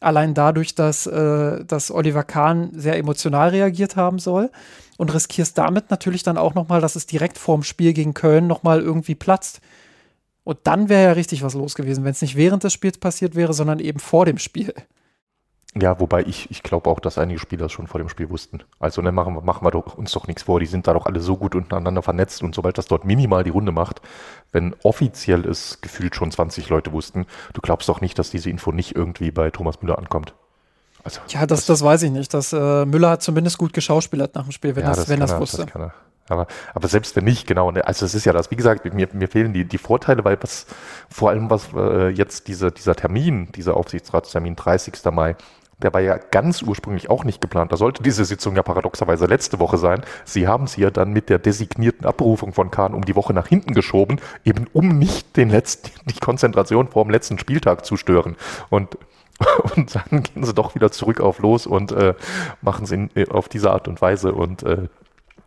allein dadurch, dass, äh, dass Oliver Kahn sehr emotional reagiert haben soll und riskierst damit natürlich dann auch nochmal, dass es direkt vorm Spiel gegen Köln nochmal irgendwie platzt. Und dann wäre ja richtig was los gewesen, wenn es nicht während des Spiels passiert wäre, sondern eben vor dem Spiel. Ja, wobei ich, ich glaube auch, dass einige Spieler das schon vor dem Spiel wussten. Also ne, machen, wir, machen wir doch, uns doch nichts vor, die sind da doch alle so gut untereinander vernetzt und sobald das dort minimal die Runde macht, wenn offiziell es gefühlt schon 20 Leute wussten, du glaubst doch nicht, dass diese Info nicht irgendwie bei Thomas Müller ankommt. Also, ja, das, das, das weiß ich nicht. Das, äh, Müller hat zumindest gut geschauspielert nach dem Spiel, wenn ja, das, wenn das er, wusste. Das aber, aber selbst wenn nicht, genau, ne, also es ist ja das, wie gesagt, mir, mir fehlen die, die Vorteile, weil was, vor allem was äh, jetzt diese, dieser Termin, dieser Aufsichtsratstermin 30. Mai, der war ja ganz ursprünglich auch nicht geplant. Da sollte diese Sitzung ja paradoxerweise letzte Woche sein. Sie haben sie ja dann mit der designierten Abberufung von Kahn um die Woche nach hinten geschoben, eben um nicht den letzten, die Konzentration vor dem letzten Spieltag zu stören. Und (laughs) und dann gehen sie doch wieder zurück auf los und äh, machen es äh, auf diese Art und Weise. Und, äh,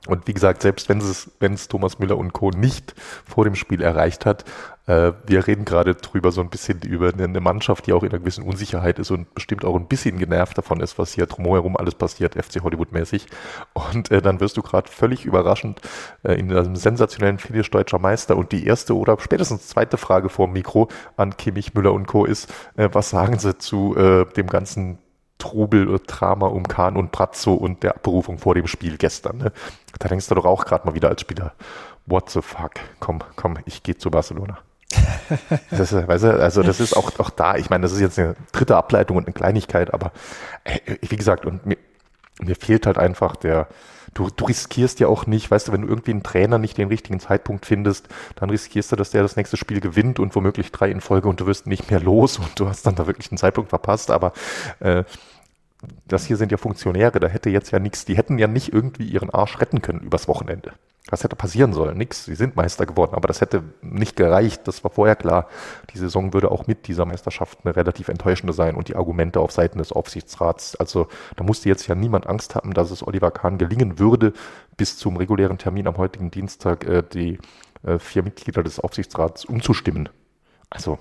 und wie gesagt, selbst wenn es, wenn es Thomas Müller und Co. nicht vor dem Spiel erreicht hat, äh, wir reden gerade drüber so ein bisschen über eine Mannschaft, die auch in einer gewissen Unsicherheit ist und bestimmt auch ein bisschen genervt davon ist, was hier drumherum alles passiert, FC Hollywood-mäßig. Und äh, dann wirst du gerade völlig überraschend äh, in einem sensationellen Finish deutscher Meister. Und die erste oder spätestens zweite Frage vor dem Mikro an Kimmich, Müller und Co. ist, äh, was sagen sie zu äh, dem ganzen Trubel und Drama um Kahn und Pratzo und der Abberufung vor dem Spiel gestern. Ne? Da denkst du doch auch gerade mal wieder als Spieler, what the fuck, komm, komm, ich gehe zu Barcelona. das ist, weißt du, also das ist auch, auch da, ich meine, das ist jetzt eine dritte Ableitung und eine Kleinigkeit, aber äh, wie gesagt, und mir, mir fehlt halt einfach der, du, du riskierst ja auch nicht, weißt du, wenn du irgendwie einen Trainer nicht den richtigen Zeitpunkt findest, dann riskierst du, dass der das nächste Spiel gewinnt und womöglich drei in Folge und du wirst nicht mehr los und du hast dann da wirklich einen Zeitpunkt verpasst, aber äh, das hier sind ja Funktionäre, da hätte jetzt ja nichts, die hätten ja nicht irgendwie ihren Arsch retten können übers Wochenende. Was hätte passieren sollen? Nix. Sie sind Meister geworden, aber das hätte nicht gereicht. Das war vorher klar. Die Saison würde auch mit dieser Meisterschaft eine relativ enttäuschende sein und die Argumente auf Seiten des Aufsichtsrats. Also da musste jetzt ja niemand Angst haben, dass es Oliver Kahn gelingen würde, bis zum regulären Termin am heutigen Dienstag äh, die äh, vier Mitglieder des Aufsichtsrats umzustimmen. Also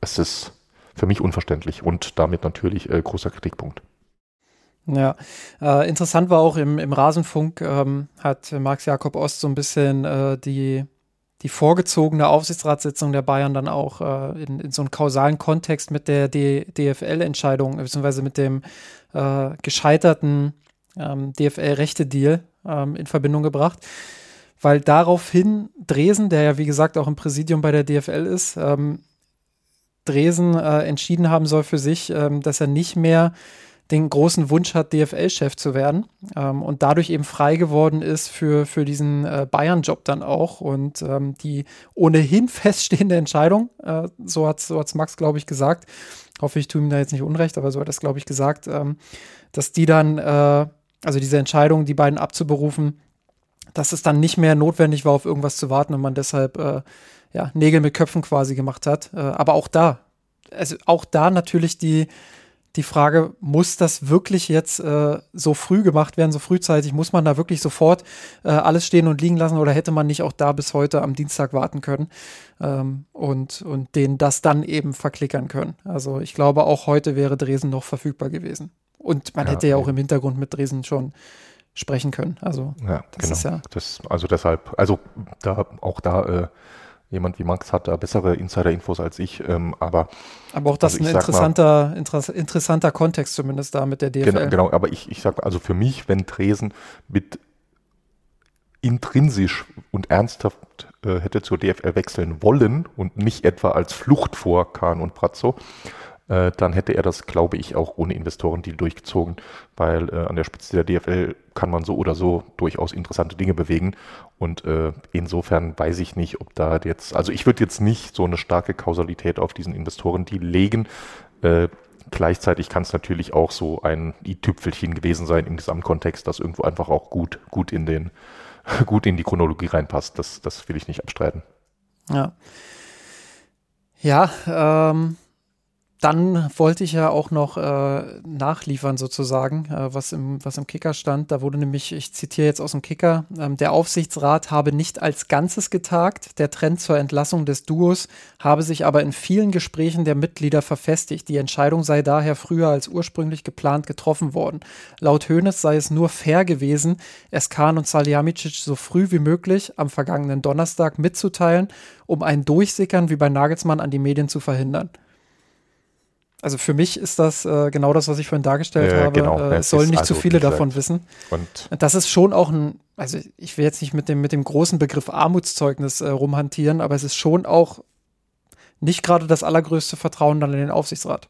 es ist für mich unverständlich und damit natürlich äh, großer Kritikpunkt. Ja, äh, interessant war auch im, im Rasenfunk, ähm, hat Max Jakob Ost so ein bisschen äh, die, die vorgezogene Aufsichtsratssitzung der Bayern dann auch äh, in, in so einen kausalen Kontext mit der DFL-Entscheidung, beziehungsweise mit dem äh, gescheiterten ähm, DFL-Rechte-Deal ähm, in Verbindung gebracht. Weil daraufhin Dresen, der ja wie gesagt auch im Präsidium bei der DFL ist, ähm, Dresen äh, entschieden haben soll für sich, ähm, dass er nicht mehr den großen Wunsch hat, DFL-Chef zu werden ähm, und dadurch eben frei geworden ist für, für diesen äh, Bayern-Job dann auch. Und ähm, die ohnehin (laughs) feststehende Entscheidung, äh, so hat es so Max, glaube ich, gesagt, hoffe ich tue ihm da jetzt nicht unrecht, aber so hat er es, glaube ich, gesagt, ähm, dass die dann, äh, also diese Entscheidung, die beiden abzuberufen, dass es dann nicht mehr notwendig war, auf irgendwas zu warten und man deshalb äh, ja, Nägel mit Köpfen quasi gemacht hat. Äh, aber auch da, also auch da natürlich die, die Frage, muss das wirklich jetzt äh, so früh gemacht werden, so frühzeitig? Muss man da wirklich sofort äh, alles stehen und liegen lassen oder hätte man nicht auch da bis heute am Dienstag warten können ähm, und, und denen das dann eben verklickern können? Also ich glaube, auch heute wäre Dresden noch verfügbar gewesen. Und man ja, hätte ja auch im Hintergrund mit Dresden schon sprechen können. Also ja, das genau. ist ja. Das, also deshalb, also da auch da äh, jemand wie Max hat da bessere Insider-Infos als ich, ähm, aber. Aber auch das also ein interessanter, mal, interess interessanter Kontext zumindest da mit der DFL. Genau, genau aber ich, ich sag also für mich, wenn Dresden mit intrinsisch und ernsthaft äh, hätte zur DFL wechseln wollen und nicht etwa als Flucht vor Kahn und Pratzo, äh, dann hätte er das, glaube ich, auch ohne Investorendeal durchgezogen, weil äh, an der Spitze der DFL kann man so oder so durchaus interessante Dinge bewegen. Und äh, insofern weiß ich nicht, ob da jetzt, also ich würde jetzt nicht so eine starke Kausalität auf diesen Investorendeal legen. Äh, gleichzeitig kann es natürlich auch so ein i-Tüpfelchen gewesen sein im Gesamtkontext, das irgendwo einfach auch gut, gut in den, (laughs) gut in die Chronologie reinpasst. Das, das will ich nicht abstreiten. Ja. Ja, ähm, dann wollte ich ja auch noch äh, nachliefern sozusagen, äh, was, im, was im Kicker stand. Da wurde nämlich, ich zitiere jetzt aus dem Kicker, ähm, der Aufsichtsrat habe nicht als Ganzes getagt. Der Trend zur Entlassung des Duos habe sich aber in vielen Gesprächen der Mitglieder verfestigt. Die Entscheidung sei daher früher als ursprünglich geplant getroffen worden. Laut Hoeneß sei es nur fair gewesen, Eskan und Salihamidzic so früh wie möglich am vergangenen Donnerstag mitzuteilen, um ein Durchsickern wie bei Nagelsmann an die Medien zu verhindern. Also für mich ist das äh, genau das, was ich vorhin dargestellt äh, habe. Genau, äh, es sollen nicht also zu viele davon wissen. Und das ist schon auch ein, also ich will jetzt nicht mit dem, mit dem großen Begriff Armutszeugnis äh, rumhantieren, aber es ist schon auch nicht gerade das allergrößte Vertrauen dann in den Aufsichtsrat.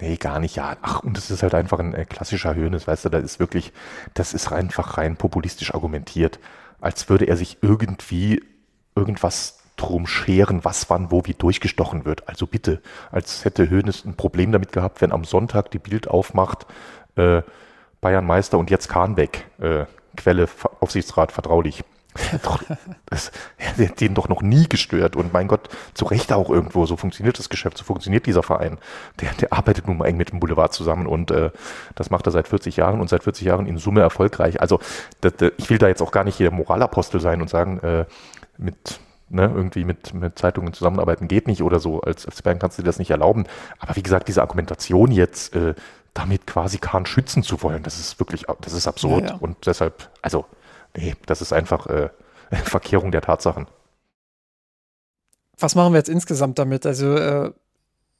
Nee, gar nicht, ja. Ach, und es ist halt einfach ein äh, klassischer Höhnes, weißt du, da ist wirklich, das ist einfach rein populistisch argumentiert, als würde er sich irgendwie irgendwas drum scheren, was wann wo wie durchgestochen wird. Also bitte, als hätte Hoeneß ein Problem damit gehabt, wenn am Sonntag die Bild aufmacht, äh, Bayern Meister und jetzt Kahn weg. Äh, Quelle Aufsichtsrat vertraulich. (laughs) doch, das hat den doch noch nie gestört. Und mein Gott, zu Recht auch irgendwo. So funktioniert das Geschäft, so funktioniert dieser Verein. Der, der arbeitet nun mal eng mit dem Boulevard zusammen und äh, das macht er seit 40 Jahren und seit 40 Jahren in Summe erfolgreich. Also das, das, ich will da jetzt auch gar nicht hier Moralapostel sein und sagen, äh, mit ne, irgendwie mit, mit Zeitungen zusammenarbeiten geht nicht oder so. Als Bayern kannst du dir das nicht erlauben. Aber wie gesagt, diese Argumentation jetzt, äh, damit quasi Kahn schützen zu wollen, das ist wirklich, das ist absurd. Ja, ja. Und deshalb, also, nee, das ist einfach äh, (laughs) Verkehrung der Tatsachen. Was machen wir jetzt insgesamt damit? Also, äh,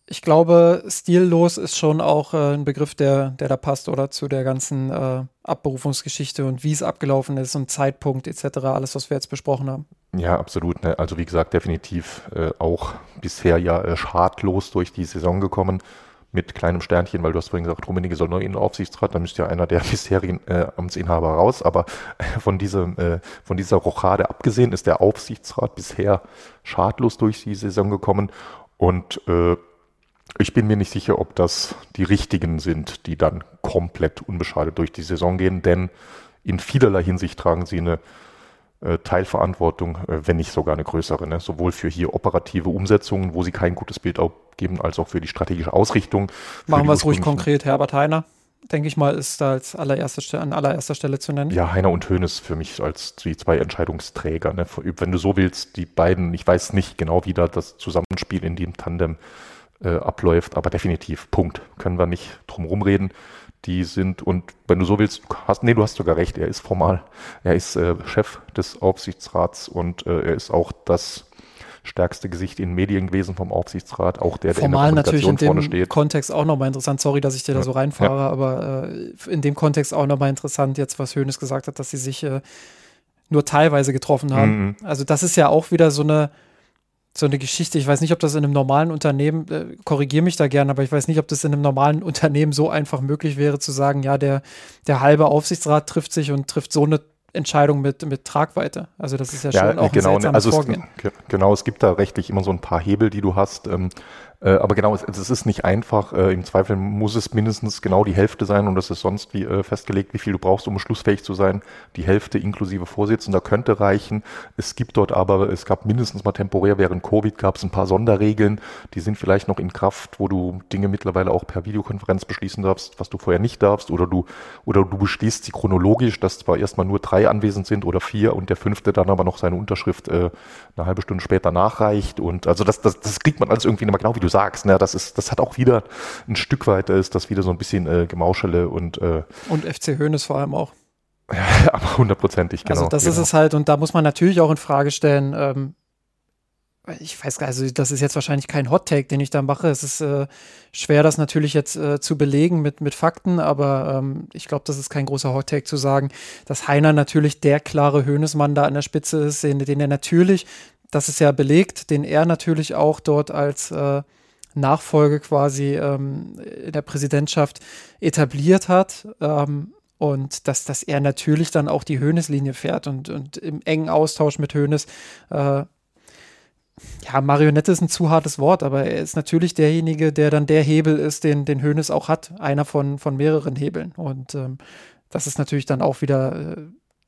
ich glaube, stillos ist schon auch äh, ein Begriff, der, der da passt, oder zu der ganzen äh, Abberufungsgeschichte und wie es abgelaufen ist und Zeitpunkt etc., alles, was wir jetzt besprochen haben. Ja, absolut. Ne? Also wie gesagt, definitiv äh, auch bisher ja äh, schadlos durch die Saison gekommen mit kleinem Sternchen, weil du hast vorhin gesagt, Rummenigge soll neu in den Aufsichtsrat, dann müsste ja einer der (laughs) bisherigen äh, Amtsinhaber raus, aber (laughs) von, diesem, äh, von dieser Rochade abgesehen ist der Aufsichtsrat bisher schadlos durch die Saison gekommen und äh, ich bin mir nicht sicher, ob das die richtigen sind, die dann komplett unbeschadet durch die Saison gehen, denn in vielerlei Hinsicht tragen sie eine äh, Teilverantwortung, äh, wenn nicht sogar eine größere. Ne? Sowohl für hier operative Umsetzungen, wo sie kein gutes Bild geben, als auch für die strategische Ausrichtung. Machen wir es ruhig konkret. Herbert Heiner, denke ich mal, ist da als allererste an allererster Stelle zu nennen. Ja, Heiner und Hönes für mich als die zwei Entscheidungsträger. Ne? Wenn du so willst, die beiden, ich weiß nicht genau, wie da das Zusammenspiel in dem Tandem äh, abläuft, aber definitiv, Punkt. Können wir nicht drum rumreden. Die sind, und wenn du so willst, hast, nee, du hast sogar recht, er ist formal. Er ist äh, Chef des Aufsichtsrats und äh, er ist auch das stärkste Gesicht in Medien gewesen vom Aufsichtsrat, auch der, der Formal in der natürlich in dem steht. Kontext auch nochmal interessant. Sorry, dass ich dir da so reinfahre, ja. aber äh, in dem Kontext auch nochmal interessant, jetzt was Hönes gesagt hat, dass sie sich äh, nur teilweise getroffen haben. Mhm. Also das ist ja auch wieder so eine so eine Geschichte. Ich weiß nicht, ob das in einem normalen Unternehmen, äh, korrigiere mich da gerne, aber ich weiß nicht, ob das in einem normalen (laughs) Unternehmen so einfach möglich wäre zu sagen, ja, der, der halbe Aufsichtsrat trifft sich und trifft so eine Entscheidung mit, mit Tragweite. Also das ist ja, ja schon auch genau, ein seltsames also Vorgehen. Es, genau, es gibt da rechtlich immer so ein paar Hebel, die du hast. Ähm, äh, aber genau, es, es, ist nicht einfach. Äh, Im Zweifel muss es mindestens genau die Hälfte sein und das ist sonst wie äh, festgelegt, wie viel du brauchst, um schlussfähig zu sein. Die Hälfte inklusive Vorsitzender könnte reichen. Es gibt dort aber, es gab mindestens mal temporär während Covid gab es ein paar Sonderregeln, die sind vielleicht noch in Kraft, wo du Dinge mittlerweile auch per Videokonferenz beschließen darfst, was du vorher nicht darfst, oder du oder du beschließt sie chronologisch, dass zwar erstmal nur drei anwesend sind oder vier und der fünfte dann aber noch seine Unterschrift äh, eine halbe Stunde später nachreicht und also das, das, das kriegt man alles irgendwie immer genau, wie du sagst. Ne? Das ist, das hat auch wieder ein Stück weit ist das wieder so ein bisschen äh, Gemauschele und äh, und FC Höhnes vor allem auch. Ja, (laughs) aber hundertprozentig, genau. Also das genau. ist es halt und da muss man natürlich auch in Frage stellen, ähm, ich weiß gar nicht, also das ist jetzt wahrscheinlich kein Hot Take, den ich da mache. Es ist äh, schwer, das natürlich jetzt äh, zu belegen mit, mit Fakten, aber ähm, ich glaube, das ist kein großer Hot Take zu sagen, dass Heiner natürlich der klare Höhnesmann da an der Spitze ist, den, den er natürlich, das ist ja belegt, den er natürlich auch dort als äh, Nachfolge quasi ähm, in der Präsidentschaft etabliert hat. Ähm, und dass, dass er natürlich dann auch die Höhneslinie fährt und, und im engen Austausch mit Höhnes äh, ja, Marionette ist ein zu hartes Wort, aber er ist natürlich derjenige, der dann der Hebel ist, den, den Hönes auch hat. Einer von, von mehreren Hebeln. Und ähm, das ist natürlich dann auch wieder äh,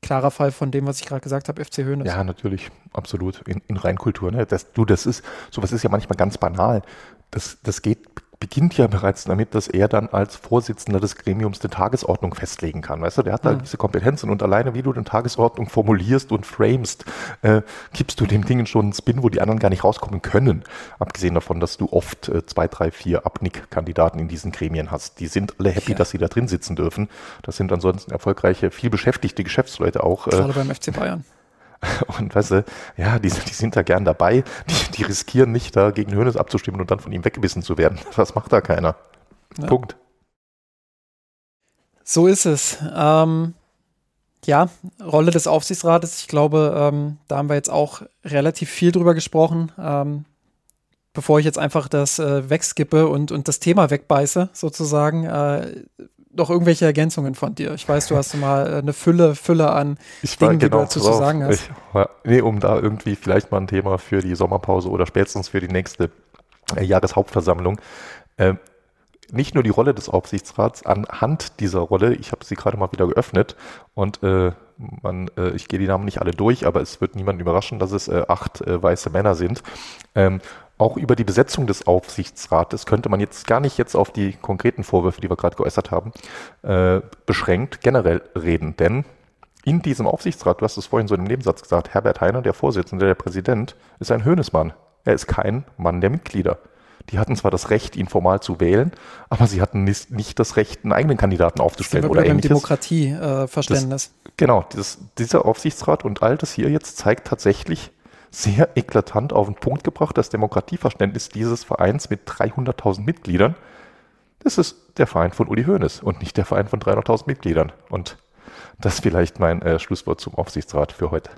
klarer Fall von dem, was ich gerade gesagt habe, FC Hönes. Ja, natürlich, absolut. In, in Reinkultur. Ne? Das, du, das ist, sowas ist ja manchmal ganz banal. Das, das geht beginnt ja bereits damit, dass er dann als Vorsitzender des Gremiums die Tagesordnung festlegen kann. Weißt du, der hat da mhm. diese Kompetenzen und alleine, wie du die Tagesordnung formulierst und framest, äh, gibst du dem Dingen schon einen Spin, wo die anderen gar nicht rauskommen können. Abgesehen davon, dass du oft äh, zwei, drei, vier Abnick-Kandidaten in diesen Gremien hast. Die sind alle happy, ja. dass sie da drin sitzen dürfen. Das sind ansonsten erfolgreiche, viel beschäftigte Geschäftsleute auch. Äh, Gerade beim FC Bayern. (laughs) Und weißt du, ja, die, die sind da gern dabei. Die, die riskieren nicht, da gegen Hönes abzustimmen und dann von ihm weggebissen zu werden. (laughs) Das macht da keiner. Ja. Punkt. So ist es. Ähm, ja, Rolle des Aufsichtsrates. Ich glaube, ähm, da haben wir jetzt auch relativ viel drüber gesprochen. Ähm, bevor ich jetzt einfach das äh, wegskippe und, und das Thema wegbeiße, sozusagen, äh, noch irgendwelche Ergänzungen von dir? Ich weiß, du hast mal äh, eine Fülle, Fülle an ich Dingen, genau die du dazu zu sagen hast. Ich, nee, um da irgendwie vielleicht mal ein Thema für die Sommerpause oder spätestens für die nächste äh, Jahreshauptversammlung. Äh, nicht nur die Rolle des Aufsichtsrats anhand dieser Rolle, ich habe sie gerade mal wieder geöffnet und äh, man, äh, ich gehe die Namen nicht alle durch, aber es wird niemanden überraschen, dass es äh, acht äh, weiße Männer sind. Ähm, auch über die Besetzung des Aufsichtsrates könnte man jetzt gar nicht jetzt auf die konkreten Vorwürfe, die wir gerade geäußert haben, äh, beschränkt generell reden. Denn in diesem Aufsichtsrat, du hast es vorhin so einem Nebensatz gesagt, Herbert Heiner, der Vorsitzende, der Präsident, ist ein Höhnesmann. Er ist kein Mann der Mitglieder. Die hatten zwar das Recht, ihn formal zu wählen, aber sie hatten nicht das Recht, einen eigenen Kandidaten aufzustellen oder ähnliches. Demokratieverständnis. Äh, genau, das, dieser Aufsichtsrat und all das hier jetzt zeigt tatsächlich, sehr eklatant auf den Punkt gebracht, das Demokratieverständnis dieses Vereins mit 300.000 Mitgliedern. Das ist der Verein von Uli Hoeneß und nicht der Verein von 300.000 Mitgliedern. Und das ist vielleicht mein äh, Schlusswort zum Aufsichtsrat für heute.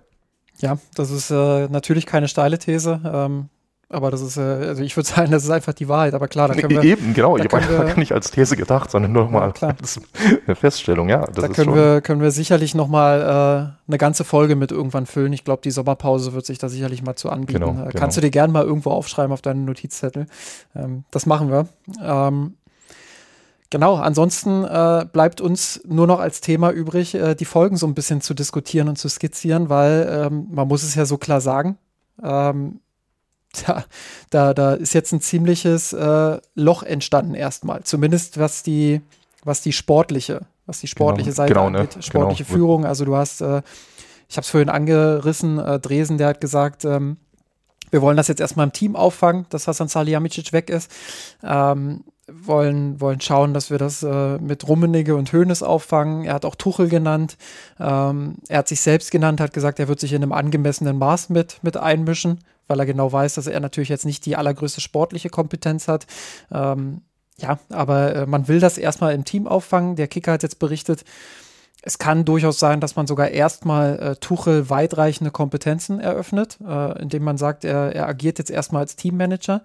Ja, das ist äh, natürlich keine steile These. Ähm, aber das ist, äh, also ich würde (laughs) sagen, das ist einfach die Wahrheit. Aber klar, da können wir. Eben, genau. Ich habe gar (laughs) nicht als These gedacht, sondern nur nochmal ja, als (laughs) Feststellung, ja. da können wir, können wir sicherlich nochmal äh, eine ganze Folge mit irgendwann füllen. Ich glaube, die Sommerpause wird sich da sicherlich mal zu anbieten. Genau, äh, Kannst genau. du dir gerne mal irgendwo aufschreiben auf deinen Notizzettel. Ähm, das machen wir. Ähm, Genau, ansonsten äh, bleibt uns nur noch als Thema übrig, äh, die Folgen so ein bisschen zu diskutieren und zu skizzieren, weil ähm, man muss es ja so klar sagen. Ähm, (laughs) da, da, da ist jetzt ein ziemliches äh, Loch entstanden erstmal. Zumindest was die, was die sportliche, was die sportliche genau, Seite genau, ne? angeht, sportliche genau. Führung. Also du hast, äh, ich habe es vorhin angerissen, äh, Dresen, der hat gesagt, ähm, wir wollen das jetzt erstmal im Team auffangen, dass Hasan Salihamidzic weg ist. Ähm, wollen, wollen schauen, dass wir das äh, mit Rummenigge und Hoeneß auffangen. Er hat auch Tuchel genannt. Ähm, er hat sich selbst genannt, hat gesagt, er wird sich in einem angemessenen Maß mit, mit einmischen, weil er genau weiß, dass er natürlich jetzt nicht die allergrößte sportliche Kompetenz hat. Ähm, ja, aber äh, man will das erstmal im Team auffangen. Der Kicker hat jetzt berichtet, es kann durchaus sein, dass man sogar erstmal äh, Tuchel weitreichende Kompetenzen eröffnet, äh, indem man sagt, er, er agiert jetzt erstmal als Teammanager.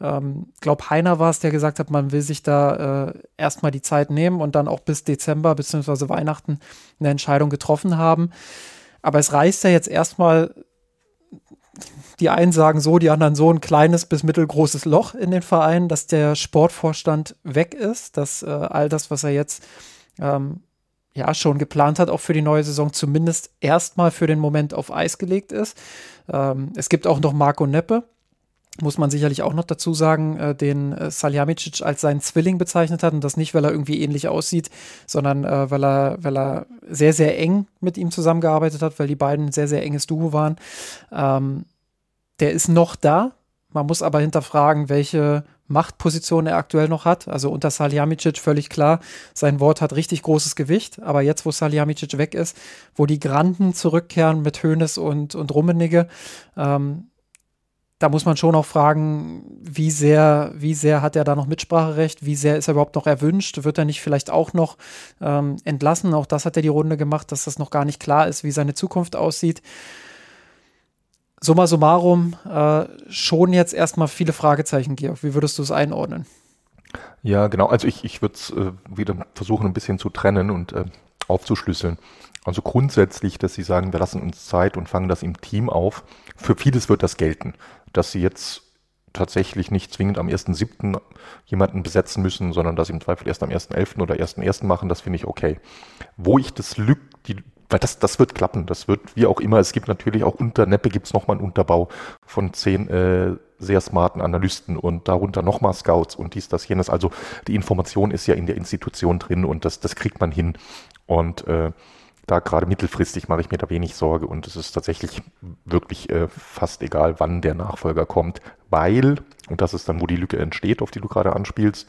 Ähm, glaub, Heiner war es, der gesagt hat, man will sich da äh, erstmal die Zeit nehmen und dann auch bis Dezember bzw. Weihnachten eine Entscheidung getroffen haben. Aber es reißt ja jetzt erstmal, die einen sagen so, die anderen so, ein kleines bis mittelgroßes Loch in den Verein, dass der Sportvorstand weg ist, dass äh, all das, was er jetzt ähm, ja schon geplant hat, auch für die neue Saison zumindest erstmal für den Moment auf Eis gelegt ist. Ähm, es gibt auch noch Marco Neppe, muss man sicherlich auch noch dazu sagen, äh, den äh, Saljamicic als seinen Zwilling bezeichnet hat und das nicht, weil er irgendwie ähnlich aussieht, sondern äh, weil, er, weil er sehr, sehr eng mit ihm zusammengearbeitet hat, weil die beiden ein sehr, sehr enges Duo waren. Ähm, der ist noch da. Man muss aber hinterfragen, welche Machtposition er aktuell noch hat. Also unter Salihamidzic völlig klar, sein Wort hat richtig großes Gewicht. Aber jetzt, wo Salihamidzic weg ist, wo die Granden zurückkehren mit Hoeneß und, und Rummenigge, ähm, da muss man schon auch fragen, wie sehr, wie sehr hat er da noch Mitspracherecht? Wie sehr ist er überhaupt noch erwünscht? Wird er nicht vielleicht auch noch ähm, entlassen? Auch das hat er die Runde gemacht, dass das noch gar nicht klar ist, wie seine Zukunft aussieht summa summarum äh, schon jetzt erstmal viele Fragezeichen, Georg. Wie würdest du es einordnen? Ja, genau. Also ich, ich würde es äh, wieder versuchen, ein bisschen zu trennen und äh, aufzuschlüsseln. Also grundsätzlich, dass sie sagen, wir lassen uns Zeit und fangen das im Team auf. Für vieles wird das gelten, dass sie jetzt tatsächlich nicht zwingend am 1.7. jemanden besetzen müssen, sondern dass sie im Zweifel erst am 1.11. oder 1.1. machen, das finde ich okay. Wo ich das Lück, die weil das, das wird klappen. Das wird wie auch immer. Es gibt natürlich auch unter Neppe gibt es nochmal einen Unterbau von zehn äh, sehr smarten Analysten und darunter nochmal Scouts und dies, das, jenes. Also die Information ist ja in der Institution drin und das, das kriegt man hin. Und äh, da gerade mittelfristig mache ich mir da wenig Sorge und es ist tatsächlich wirklich äh, fast egal, wann der Nachfolger kommt, weil, und das ist dann, wo die Lücke entsteht, auf die du gerade anspielst,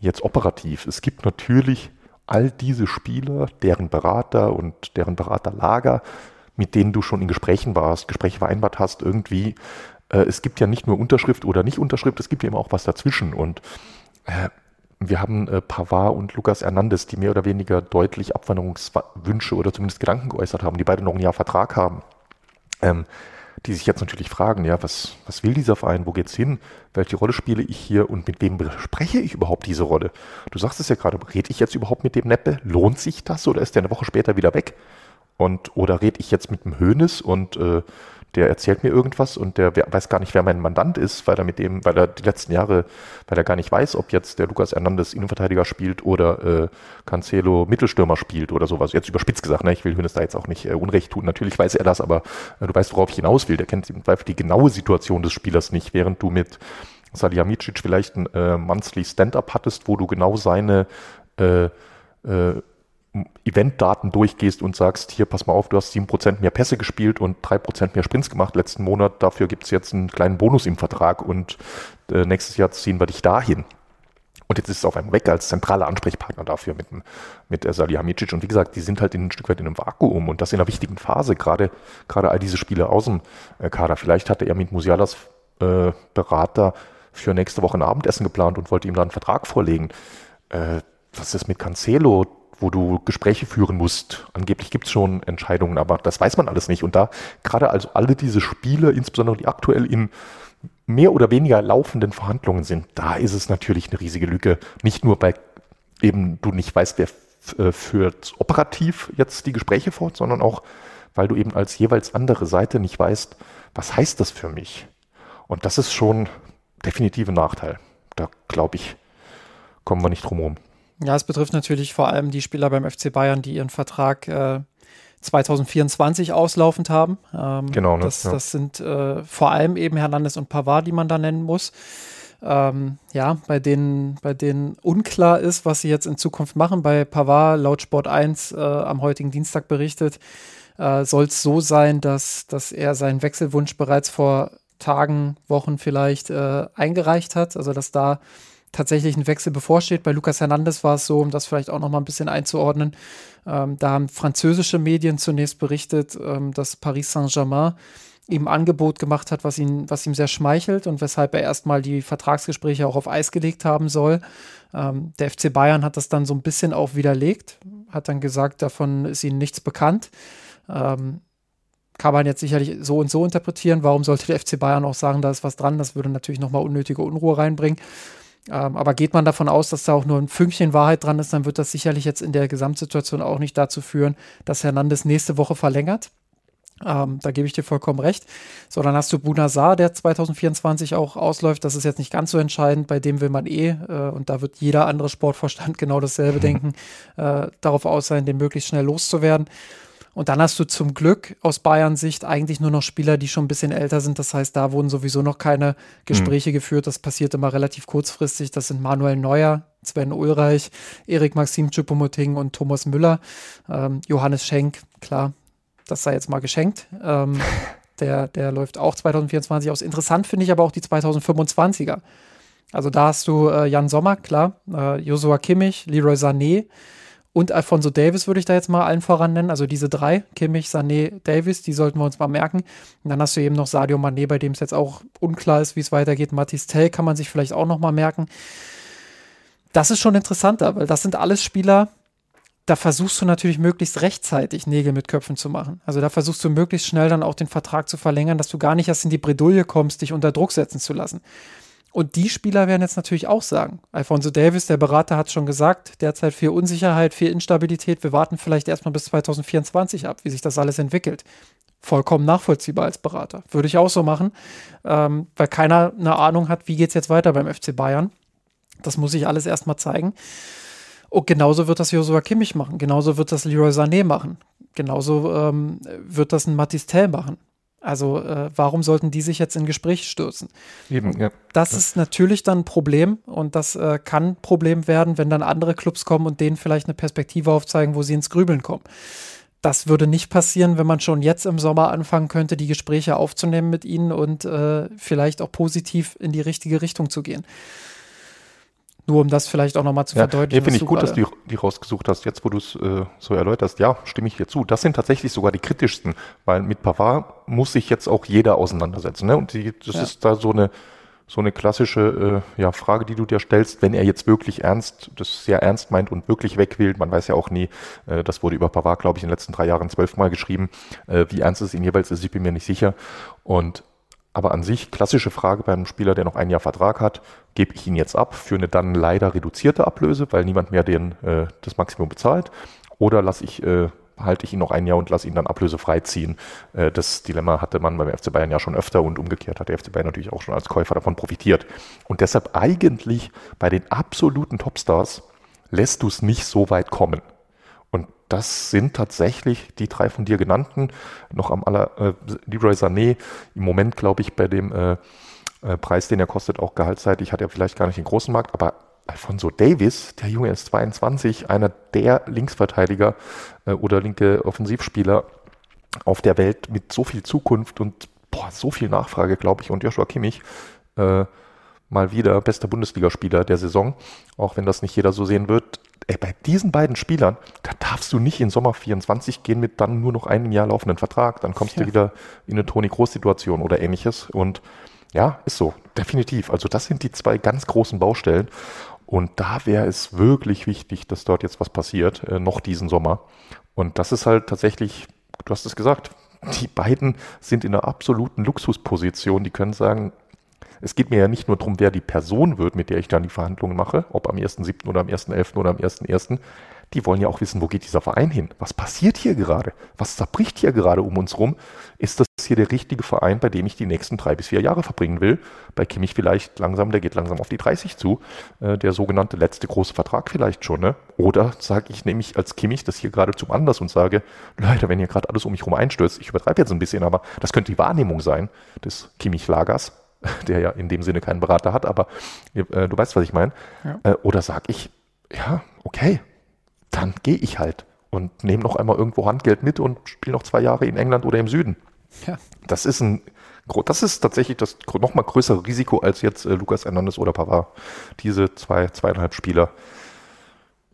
jetzt operativ. Es gibt natürlich all diese Spieler, deren Berater und deren Beraterlager, mit denen du schon in Gesprächen warst, Gespräche vereinbart hast, irgendwie, äh, es gibt ja nicht nur Unterschrift oder nicht Unterschrift, es gibt ja immer auch was dazwischen. Und äh, wir haben äh, Pavard und Lukas Hernandez, die mehr oder weniger deutlich Abwanderungswünsche oder zumindest Gedanken geäußert haben, die beide noch ein Jahr Vertrag haben. Ähm, die sich jetzt natürlich fragen, ja, was, was will dieser Verein, wo geht's hin, welche Rolle spiele ich hier und mit wem bespreche ich überhaupt diese Rolle? Du sagst es ja gerade, rede ich jetzt überhaupt mit dem Neppe? Lohnt sich das oder ist der eine Woche später wieder weg? Und oder rede ich jetzt mit dem Hönes und äh, der erzählt mir irgendwas und der weiß gar nicht, wer mein Mandant ist, weil er mit dem, weil er die letzten Jahre, weil er gar nicht weiß, ob jetzt der Lukas Hernandez Innenverteidiger spielt oder äh, Cancelo Mittelstürmer spielt oder sowas. Jetzt überspitzt gesagt, ne? ich will Hönes da jetzt auch nicht äh, Unrecht tun. Natürlich weiß er das, aber äh, du weißt, worauf ich hinaus will. Der kennt im Zweifel die genaue Situation des Spielers nicht, während du mit Salihamidzic vielleicht ein äh, Monthly Stand-up hattest, wo du genau seine äh, äh, Eventdaten durchgehst und sagst, hier, pass mal auf, du hast 7% mehr Pässe gespielt und 3% mehr Sprints gemacht letzten Monat, dafür gibt es jetzt einen kleinen Bonus im Vertrag und äh, nächstes Jahr ziehen wir dich dahin. Und jetzt ist es auf einmal weg als zentraler Ansprechpartner dafür mit, mit Salihamidzic. Und wie gesagt, die sind halt in ein Stück weit in einem Vakuum und das in einer wichtigen Phase, gerade, gerade all diese Spiele aus dem äh, Kader. Vielleicht hatte er mit Musialas äh, Berater für nächste Woche ein Abendessen geplant und wollte ihm da einen Vertrag vorlegen. Äh, was ist mit Cancelo? Wo du Gespräche führen musst. Angeblich gibt es schon Entscheidungen, aber das weiß man alles nicht. Und da gerade also alle diese Spiele, insbesondere die aktuell in mehr oder weniger laufenden Verhandlungen sind, da ist es natürlich eine riesige Lücke. Nicht nur, weil eben du nicht weißt, wer äh, führt operativ jetzt die Gespräche fort, sondern auch, weil du eben als jeweils andere Seite nicht weißt, was heißt das für mich? Und das ist schon definitiv ein Nachteil. Da glaube ich, kommen wir nicht drum herum. Ja, es betrifft natürlich vor allem die Spieler beim FC Bayern, die ihren Vertrag äh, 2024 auslaufend haben. Ähm, genau. Ne? Das, ja. das sind äh, vor allem eben Hernandez und Pavard, die man da nennen muss. Ähm, ja, bei denen, bei denen unklar ist, was sie jetzt in Zukunft machen. Bei Pavard, laut Sport 1 äh, am heutigen Dienstag berichtet, äh, soll es so sein, dass, dass er seinen Wechselwunsch bereits vor Tagen, Wochen vielleicht äh, eingereicht hat. Also dass da tatsächlich ein Wechsel bevorsteht. Bei Lucas Hernandez war es so, um das vielleicht auch noch mal ein bisschen einzuordnen. Ähm, da haben französische Medien zunächst berichtet, ähm, dass Paris Saint-Germain ihm ein Angebot gemacht hat, was, ihn, was ihm sehr schmeichelt und weshalb er erstmal die Vertragsgespräche auch auf Eis gelegt haben soll. Ähm, der FC Bayern hat das dann so ein bisschen auch widerlegt, hat dann gesagt, davon ist ihnen nichts bekannt. Ähm, kann man jetzt sicherlich so und so interpretieren. Warum sollte der FC Bayern auch sagen, da ist was dran? Das würde natürlich nochmal unnötige Unruhe reinbringen. Ähm, aber geht man davon aus, dass da auch nur ein Fünkchen Wahrheit dran ist, dann wird das sicherlich jetzt in der Gesamtsituation auch nicht dazu führen, dass Hernandez nächste Woche verlängert. Ähm, da gebe ich dir vollkommen recht. So, dann hast du Bunazar, der 2024 auch ausläuft. Das ist jetzt nicht ganz so entscheidend. Bei dem will man eh, äh, und da wird jeder andere Sportvorstand (laughs) genau dasselbe denken, (laughs) äh, darauf aus sein, den möglichst schnell loszuwerden. Und dann hast du zum Glück aus Bayern Sicht eigentlich nur noch Spieler, die schon ein bisschen älter sind. Das heißt, da wurden sowieso noch keine Gespräche mhm. geführt. Das passiert immer relativ kurzfristig. Das sind Manuel Neuer, Sven Ulreich, Erik Maxim Choupo-Moting und Thomas Müller. Ähm, Johannes Schenk, klar, das sei jetzt mal geschenkt. Ähm, (laughs) der, der läuft auch 2024 aus. Interessant finde ich aber auch die 2025er. Also da hast du äh, Jan Sommer, klar, äh, Joshua Kimmich, Leroy Sané, und Alfonso Davis würde ich da jetzt mal allen voran nennen. Also diese drei, Kimmich, Sané, Davis, die sollten wir uns mal merken. Und dann hast du eben noch Sadio Mané, bei dem es jetzt auch unklar ist, wie es weitergeht. Mathis Tell kann man sich vielleicht auch noch mal merken. Das ist schon interessanter, weil das sind alles Spieler, da versuchst du natürlich möglichst rechtzeitig Nägel mit Köpfen zu machen. Also da versuchst du möglichst schnell dann auch den Vertrag zu verlängern, dass du gar nicht erst in die Bredouille kommst, dich unter Druck setzen zu lassen. Und die Spieler werden jetzt natürlich auch sagen. Alfonso Davis, der Berater, hat schon gesagt, derzeit viel Unsicherheit, viel Instabilität. Wir warten vielleicht erstmal bis 2024 ab, wie sich das alles entwickelt. Vollkommen nachvollziehbar als Berater. Würde ich auch so machen, ähm, weil keiner eine Ahnung hat, wie geht es jetzt weiter beim FC Bayern. Das muss ich alles erstmal zeigen. Und genauso wird das Joshua Kimmich machen. Genauso wird das Leroy Sané machen. Genauso ähm, wird das ein Mathis Tell machen. Also äh, warum sollten die sich jetzt in Gespräche stürzen? Eben, ja. Das ja. ist natürlich dann ein Problem und das äh, kann ein Problem werden, wenn dann andere Clubs kommen und denen vielleicht eine Perspektive aufzeigen, wo sie ins Grübeln kommen. Das würde nicht passieren, wenn man schon jetzt im Sommer anfangen könnte, die Gespräche aufzunehmen mit ihnen und äh, vielleicht auch positiv in die richtige Richtung zu gehen. Nur um das vielleicht auch nochmal zu ja, verdeutlichen. Ja, finde ich gut, dass du die rausgesucht hast, jetzt wo du es äh, so erläuterst. Ja, stimme ich dir zu. Das sind tatsächlich sogar die kritischsten, weil mit Pavard muss sich jetzt auch jeder auseinandersetzen. Ne? Und die, das ja. ist da so eine, so eine klassische äh, ja, Frage, die du dir stellst, wenn er jetzt wirklich ernst, das sehr ernst meint und wirklich weg will. Man weiß ja auch nie, äh, das wurde über Pavard, glaube ich, in den letzten drei Jahren zwölfmal geschrieben. Äh, wie ernst es ihn jeweils ist, ich bin mir nicht sicher. Und aber an sich, klassische Frage beim Spieler, der noch ein Jahr Vertrag hat, gebe ich ihn jetzt ab für eine dann leider reduzierte Ablöse, weil niemand mehr den, äh, das Maximum bezahlt, oder lasse ich, äh, halte ich ihn noch ein Jahr und lasse ihn dann ablösefrei ziehen. Äh, das Dilemma hatte man beim FC Bayern ja schon öfter und umgekehrt hat der FC Bayern natürlich auch schon als Käufer davon profitiert. Und deshalb eigentlich bei den absoluten Topstars lässt du es nicht so weit kommen das sind tatsächlich die drei von dir genannten. Noch am aller, äh, Leroy Sané, im Moment glaube ich bei dem äh, äh, Preis, den er kostet, auch gehaltsseitig, hat er vielleicht gar nicht den großen Markt, aber Alfonso Davis, der Junge ist 22, einer der Linksverteidiger äh, oder linke Offensivspieler auf der Welt mit so viel Zukunft und boah, so viel Nachfrage, glaube ich, und Joshua Kimmich, äh, mal wieder bester Bundesligaspieler der Saison, auch wenn das nicht jeder so sehen wird ey, bei diesen beiden Spielern, da darfst du nicht in Sommer 24 gehen mit dann nur noch einem Jahr laufenden Vertrag. Dann kommst ja. du wieder in eine Toni Groß-Situation oder ähnliches. Und ja, ist so, definitiv. Also das sind die zwei ganz großen Baustellen. Und da wäre es wirklich wichtig, dass dort jetzt was passiert, äh, noch diesen Sommer. Und das ist halt tatsächlich, du hast es gesagt, die beiden sind in einer absoluten Luxusposition. Die können sagen, es geht mir ja nicht nur darum, wer die Person wird, mit der ich dann die Verhandlungen mache, ob am 1.7. oder am 1.11. oder am 1.1. die wollen ja auch wissen, wo geht dieser Verein hin? Was passiert hier gerade? Was zerbricht hier gerade um uns rum? Ist das hier der richtige Verein, bei dem ich die nächsten drei bis vier Jahre verbringen will? Bei Kimmich vielleicht langsam, der geht langsam auf die 30 zu. Äh, der sogenannte letzte große Vertrag vielleicht schon. Ne? Oder sage ich nämlich als Kimmich das hier gerade zum Anlass und sage, Leute, wenn hier gerade alles um mich herum einstürzt, ich übertreibe jetzt ein bisschen, aber das könnte die Wahrnehmung sein des Kimmich-Lagers, (laughs) der ja in dem Sinne keinen Berater hat, aber äh, du weißt, was ich meine. Ja. Äh, oder sage ich, ja, okay, dann gehe ich halt und nehme noch einmal irgendwo Handgeld mit und spiele noch zwei Jahre in England oder im Süden. Ja. Das ist ein das ist tatsächlich das noch mal größere Risiko als jetzt äh, Lukas Hernandez oder Pavard. Diese zwei, zweieinhalb Spieler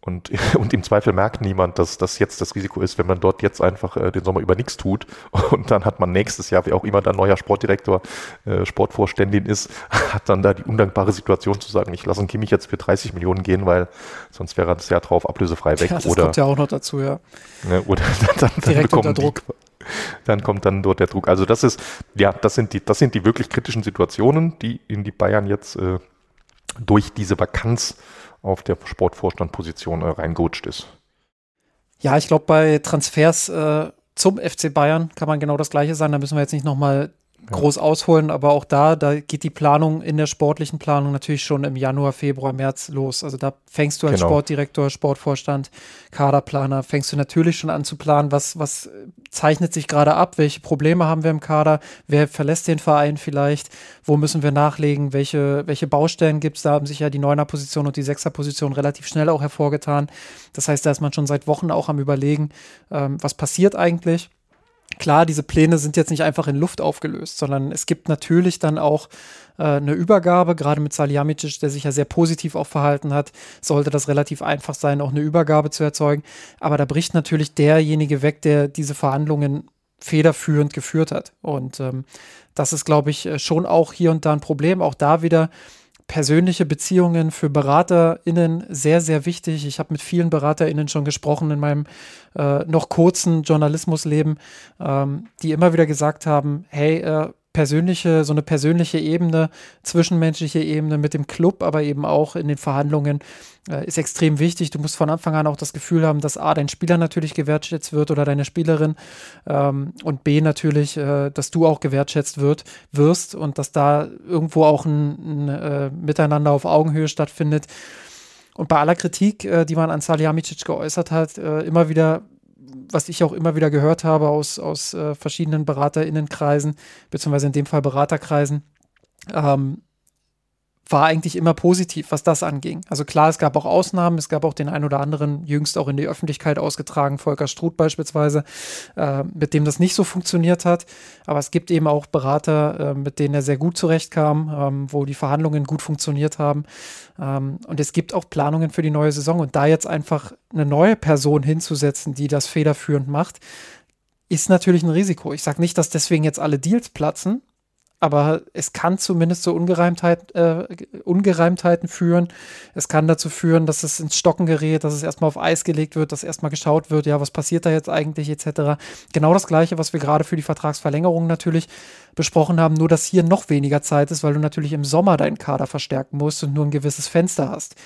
und, (laughs) und im Zweifel merkt niemand, dass das jetzt das Risiko ist, wenn man dort jetzt einfach äh, den Sommer über nichts tut. (laughs) Und dann hat man nächstes Jahr, wie auch immer dann neuer Sportdirektor, äh, Sportvorständin ist, (laughs) hat dann da die undankbare Situation zu sagen, ich lasse einen Kimmich jetzt für 30 Millionen gehen, weil sonst wäre das Jahr drauf ablösefrei weg. Ja, das oder, kommt ja auch noch dazu, ja. Ne, oder dann, dann, dann bekommen Druck. Die, dann kommt dann dort der Druck. Also das ist, ja, das sind die, das sind die wirklich kritischen Situationen, die in die Bayern jetzt äh, durch diese Vakanz auf der Sportvorstandposition äh, reingerutscht ist. Ja, ich glaube, bei Transfers äh, zum FC Bayern kann man genau das Gleiche sagen. Da müssen wir jetzt nicht nochmal groß ausholen, aber auch da, da geht die Planung in der sportlichen Planung natürlich schon im Januar, Februar, März los. Also da fängst du als genau. Sportdirektor, Sportvorstand, Kaderplaner, fängst du natürlich schon an zu planen, was, was zeichnet sich gerade ab, welche Probleme haben wir im Kader, wer verlässt den Verein vielleicht, wo müssen wir nachlegen, welche, welche Baustellen gibt es, da haben sich ja die Neuner-Position und die Sechser-Position relativ schnell auch hervorgetan. Das heißt, da ist man schon seit Wochen auch am überlegen, ähm, was passiert eigentlich klar, diese Pläne sind jetzt nicht einfach in Luft aufgelöst, sondern es gibt natürlich dann auch äh, eine Übergabe, gerade mit Salihamidzic, der sich ja sehr positiv auch verhalten hat, sollte das relativ einfach sein, auch eine Übergabe zu erzeugen. Aber da bricht natürlich derjenige weg, der diese Verhandlungen federführend geführt hat. Und ähm, das ist, glaube ich, äh, schon auch hier und da ein Problem. Auch da wieder persönliche Beziehungen für BeraterInnen sehr, sehr wichtig. Ich habe mit vielen BeraterInnen schon gesprochen in meinem äh, noch kurzen Journalismusleben, ähm, die immer wieder gesagt haben, hey, äh, persönliche, so eine persönliche Ebene, zwischenmenschliche Ebene mit dem Club, aber eben auch in den Verhandlungen äh, ist extrem wichtig. Du musst von Anfang an auch das Gefühl haben, dass A, dein Spieler natürlich gewertschätzt wird oder deine Spielerin ähm, und B, natürlich, äh, dass du auch gewertschätzt wird, wirst und dass da irgendwo auch ein, ein äh, Miteinander auf Augenhöhe stattfindet. Und bei aller Kritik, äh, die man an Salihamidzic geäußert hat, äh, immer wieder was ich auch immer wieder gehört habe aus, aus äh, verschiedenen BeraterInnenkreisen, beziehungsweise in dem Fall Beraterkreisen, ähm, war eigentlich immer positiv, was das anging. Also klar, es gab auch Ausnahmen, es gab auch den ein oder anderen, jüngst auch in die Öffentlichkeit ausgetragen, Volker Struth beispielsweise, äh, mit dem das nicht so funktioniert hat. Aber es gibt eben auch Berater, äh, mit denen er sehr gut zurechtkam, ähm, wo die Verhandlungen gut funktioniert haben. Ähm, und es gibt auch Planungen für die neue Saison. Und da jetzt einfach eine neue Person hinzusetzen, die das federführend macht, ist natürlich ein Risiko. Ich sage nicht, dass deswegen jetzt alle Deals platzen, aber es kann zumindest zu Ungereimtheit, äh, Ungereimtheiten führen. Es kann dazu führen, dass es ins Stocken gerät, dass es erstmal auf Eis gelegt wird, dass erstmal geschaut wird, ja, was passiert da jetzt eigentlich, etc. Genau das Gleiche, was wir gerade für die Vertragsverlängerung natürlich besprochen haben, nur dass hier noch weniger Zeit ist, weil du natürlich im Sommer deinen Kader verstärken musst und nur ein gewisses Fenster hast.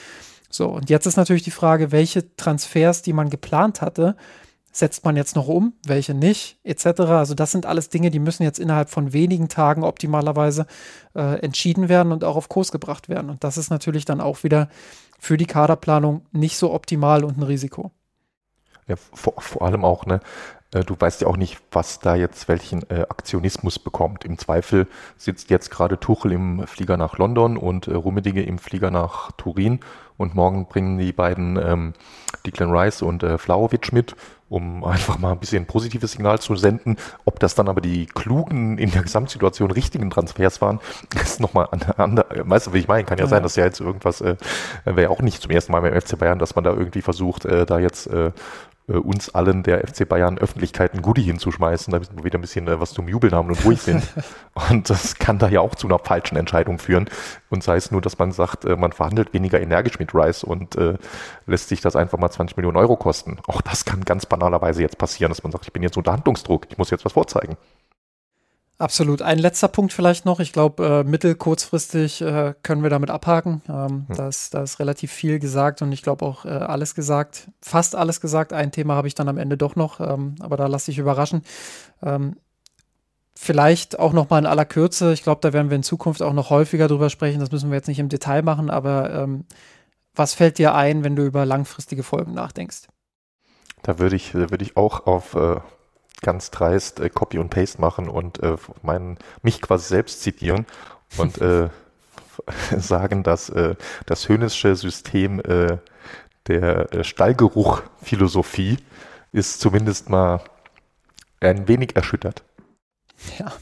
So, und jetzt ist natürlich die Frage, welche Transfers, die man geplant hatte, setzt man jetzt noch um, welche nicht, etc. Also das sind alles Dinge, die müssen jetzt innerhalb von wenigen Tagen optimalerweise äh, entschieden werden und auch auf Kurs gebracht werden. Und das ist natürlich dann auch wieder für die Kaderplanung nicht so optimal und ein Risiko. Ja, vor, vor allem auch, ne? Äh, du weißt ja auch nicht, was da jetzt welchen äh, Aktionismus bekommt. Im Zweifel sitzt jetzt gerade Tuchel im Flieger nach London und äh, Rummenigge im Flieger nach Turin und morgen bringen die beiden ähm, Declan Rice und äh, Flauwitsch mit um einfach mal ein bisschen ein positives Signal zu senden. Ob das dann aber die klugen, in der Gesamtsituation richtigen Transfers waren, (laughs) ist nochmal andere. Weißt du, wie ich meine? Kann ja, ja. sein, dass ja jetzt irgendwas, äh, wäre ja auch nicht zum ersten Mal beim FC Bayern, dass man da irgendwie versucht, äh, da jetzt äh, uns allen der FC Bayern Öffentlichkeit ein Goodie hinzuschmeißen, damit wir wieder ein bisschen äh, was zum Jubeln haben und ruhig sind. (laughs) und das kann da ja auch zu einer falschen Entscheidung führen. Und sei es nur, dass man sagt, äh, man verhandelt weniger energisch mit Rice und äh, lässt sich das einfach mal 20 Millionen Euro kosten. Auch das kann ganz banalerweise jetzt passieren, dass man sagt, ich bin jetzt unter Handlungsdruck, ich muss jetzt was vorzeigen. Absolut. Ein letzter Punkt vielleicht noch. Ich glaube, äh, mittel-, kurzfristig äh, können wir damit abhaken. Ähm, hm. da, ist, da ist relativ viel gesagt und ich glaube auch äh, alles gesagt. Fast alles gesagt. Ein Thema habe ich dann am Ende doch noch, ähm, aber da lasse ich überraschen. Ähm, vielleicht auch noch mal in aller Kürze. Ich glaube, da werden wir in Zukunft auch noch häufiger drüber sprechen. Das müssen wir jetzt nicht im Detail machen, aber ähm, was fällt dir ein, wenn du über langfristige Folgen nachdenkst? Da würde ich, würde ich auch auf äh, ganz dreist äh, Copy und Paste machen und äh, meinen, mich quasi selbst zitieren und äh, (laughs) sagen, dass äh, das höhnische System äh, der äh, Stallgeruch-Philosophie ist zumindest mal ein wenig erschüttert. Ja,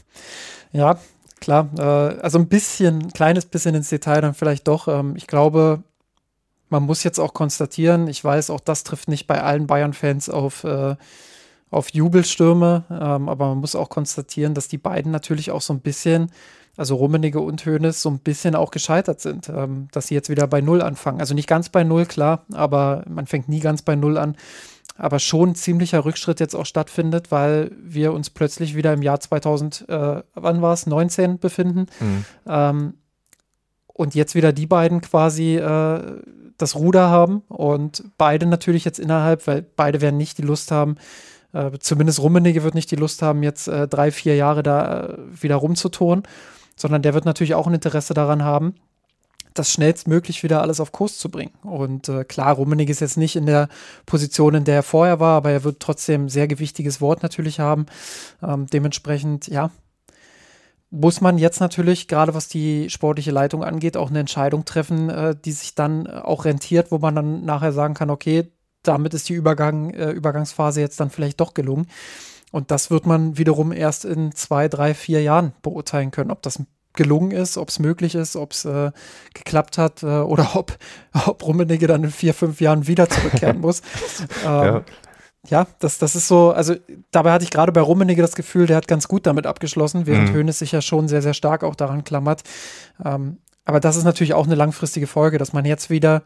ja klar. Äh, also ein bisschen, ein kleines bisschen ins Detail dann vielleicht doch. Ähm, ich glaube, man muss jetzt auch konstatieren, ich weiß, auch das trifft nicht bei allen Bayern-Fans auf äh, auf Jubelstürme, ähm, aber man muss auch konstatieren, dass die beiden natürlich auch so ein bisschen, also Rummenigge und Hoeneß, so ein bisschen auch gescheitert sind, ähm, dass sie jetzt wieder bei Null anfangen. Also nicht ganz bei Null, klar, aber man fängt nie ganz bei Null an. Aber schon ein ziemlicher Rückschritt jetzt auch stattfindet, weil wir uns plötzlich wieder im Jahr 2000, äh, wann war es, 19 befinden. Mhm. Ähm, und jetzt wieder die beiden quasi äh, das Ruder haben und beide natürlich jetzt innerhalb, weil beide werden nicht die Lust haben, äh, zumindest Rummenigge wird nicht die Lust haben, jetzt äh, drei, vier Jahre da äh, wieder rumzutun, sondern der wird natürlich auch ein Interesse daran haben, das schnellstmöglich wieder alles auf Kurs zu bringen. Und äh, klar, Rummenigge ist jetzt nicht in der Position, in der er vorher war, aber er wird trotzdem sehr gewichtiges Wort natürlich haben. Ähm, dementsprechend, ja, muss man jetzt natürlich, gerade was die sportliche Leitung angeht, auch eine Entscheidung treffen, äh, die sich dann auch rentiert, wo man dann nachher sagen kann, okay, damit ist die Übergang, äh, Übergangsphase jetzt dann vielleicht doch gelungen. Und das wird man wiederum erst in zwei, drei, vier Jahren beurteilen können, ob das gelungen ist, ob es möglich ist, ob es äh, geklappt hat äh, oder (laughs) ob, ob Rummenigge dann in vier, fünf Jahren wieder zurückkehren (laughs) muss. ähm, ja. ja. das, das ist so, also dabei hatte ich gerade bei Rummenigge das Gefühl, der hat ganz gut damit abgeschlossen, während mhm. Hönes sich ja schon sehr, sehr stark auch daran klammert. Ähm, aber das ist natürlich auch eine langfristige Folge, dass man jetzt wieder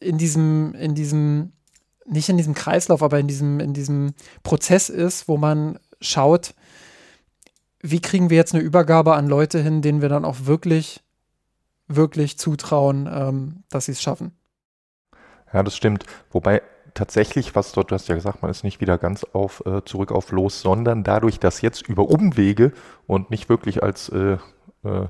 in diesem, in diesem, nicht in diesem Kreislauf, aber in diesem, in diesem Prozess ist, wo man schaut, wie kriegen wir jetzt eine Übergabe an Leute hin, denen wir dann auch wirklich, wirklich zutrauen, ähm, dass sie es schaffen. Ja, das stimmt. Wobei tatsächlich, was dort, du hast ja gesagt, man ist nicht wieder ganz auf, äh, zurück auf los, sondern dadurch, dass jetzt über Umwege und nicht wirklich als äh, äh,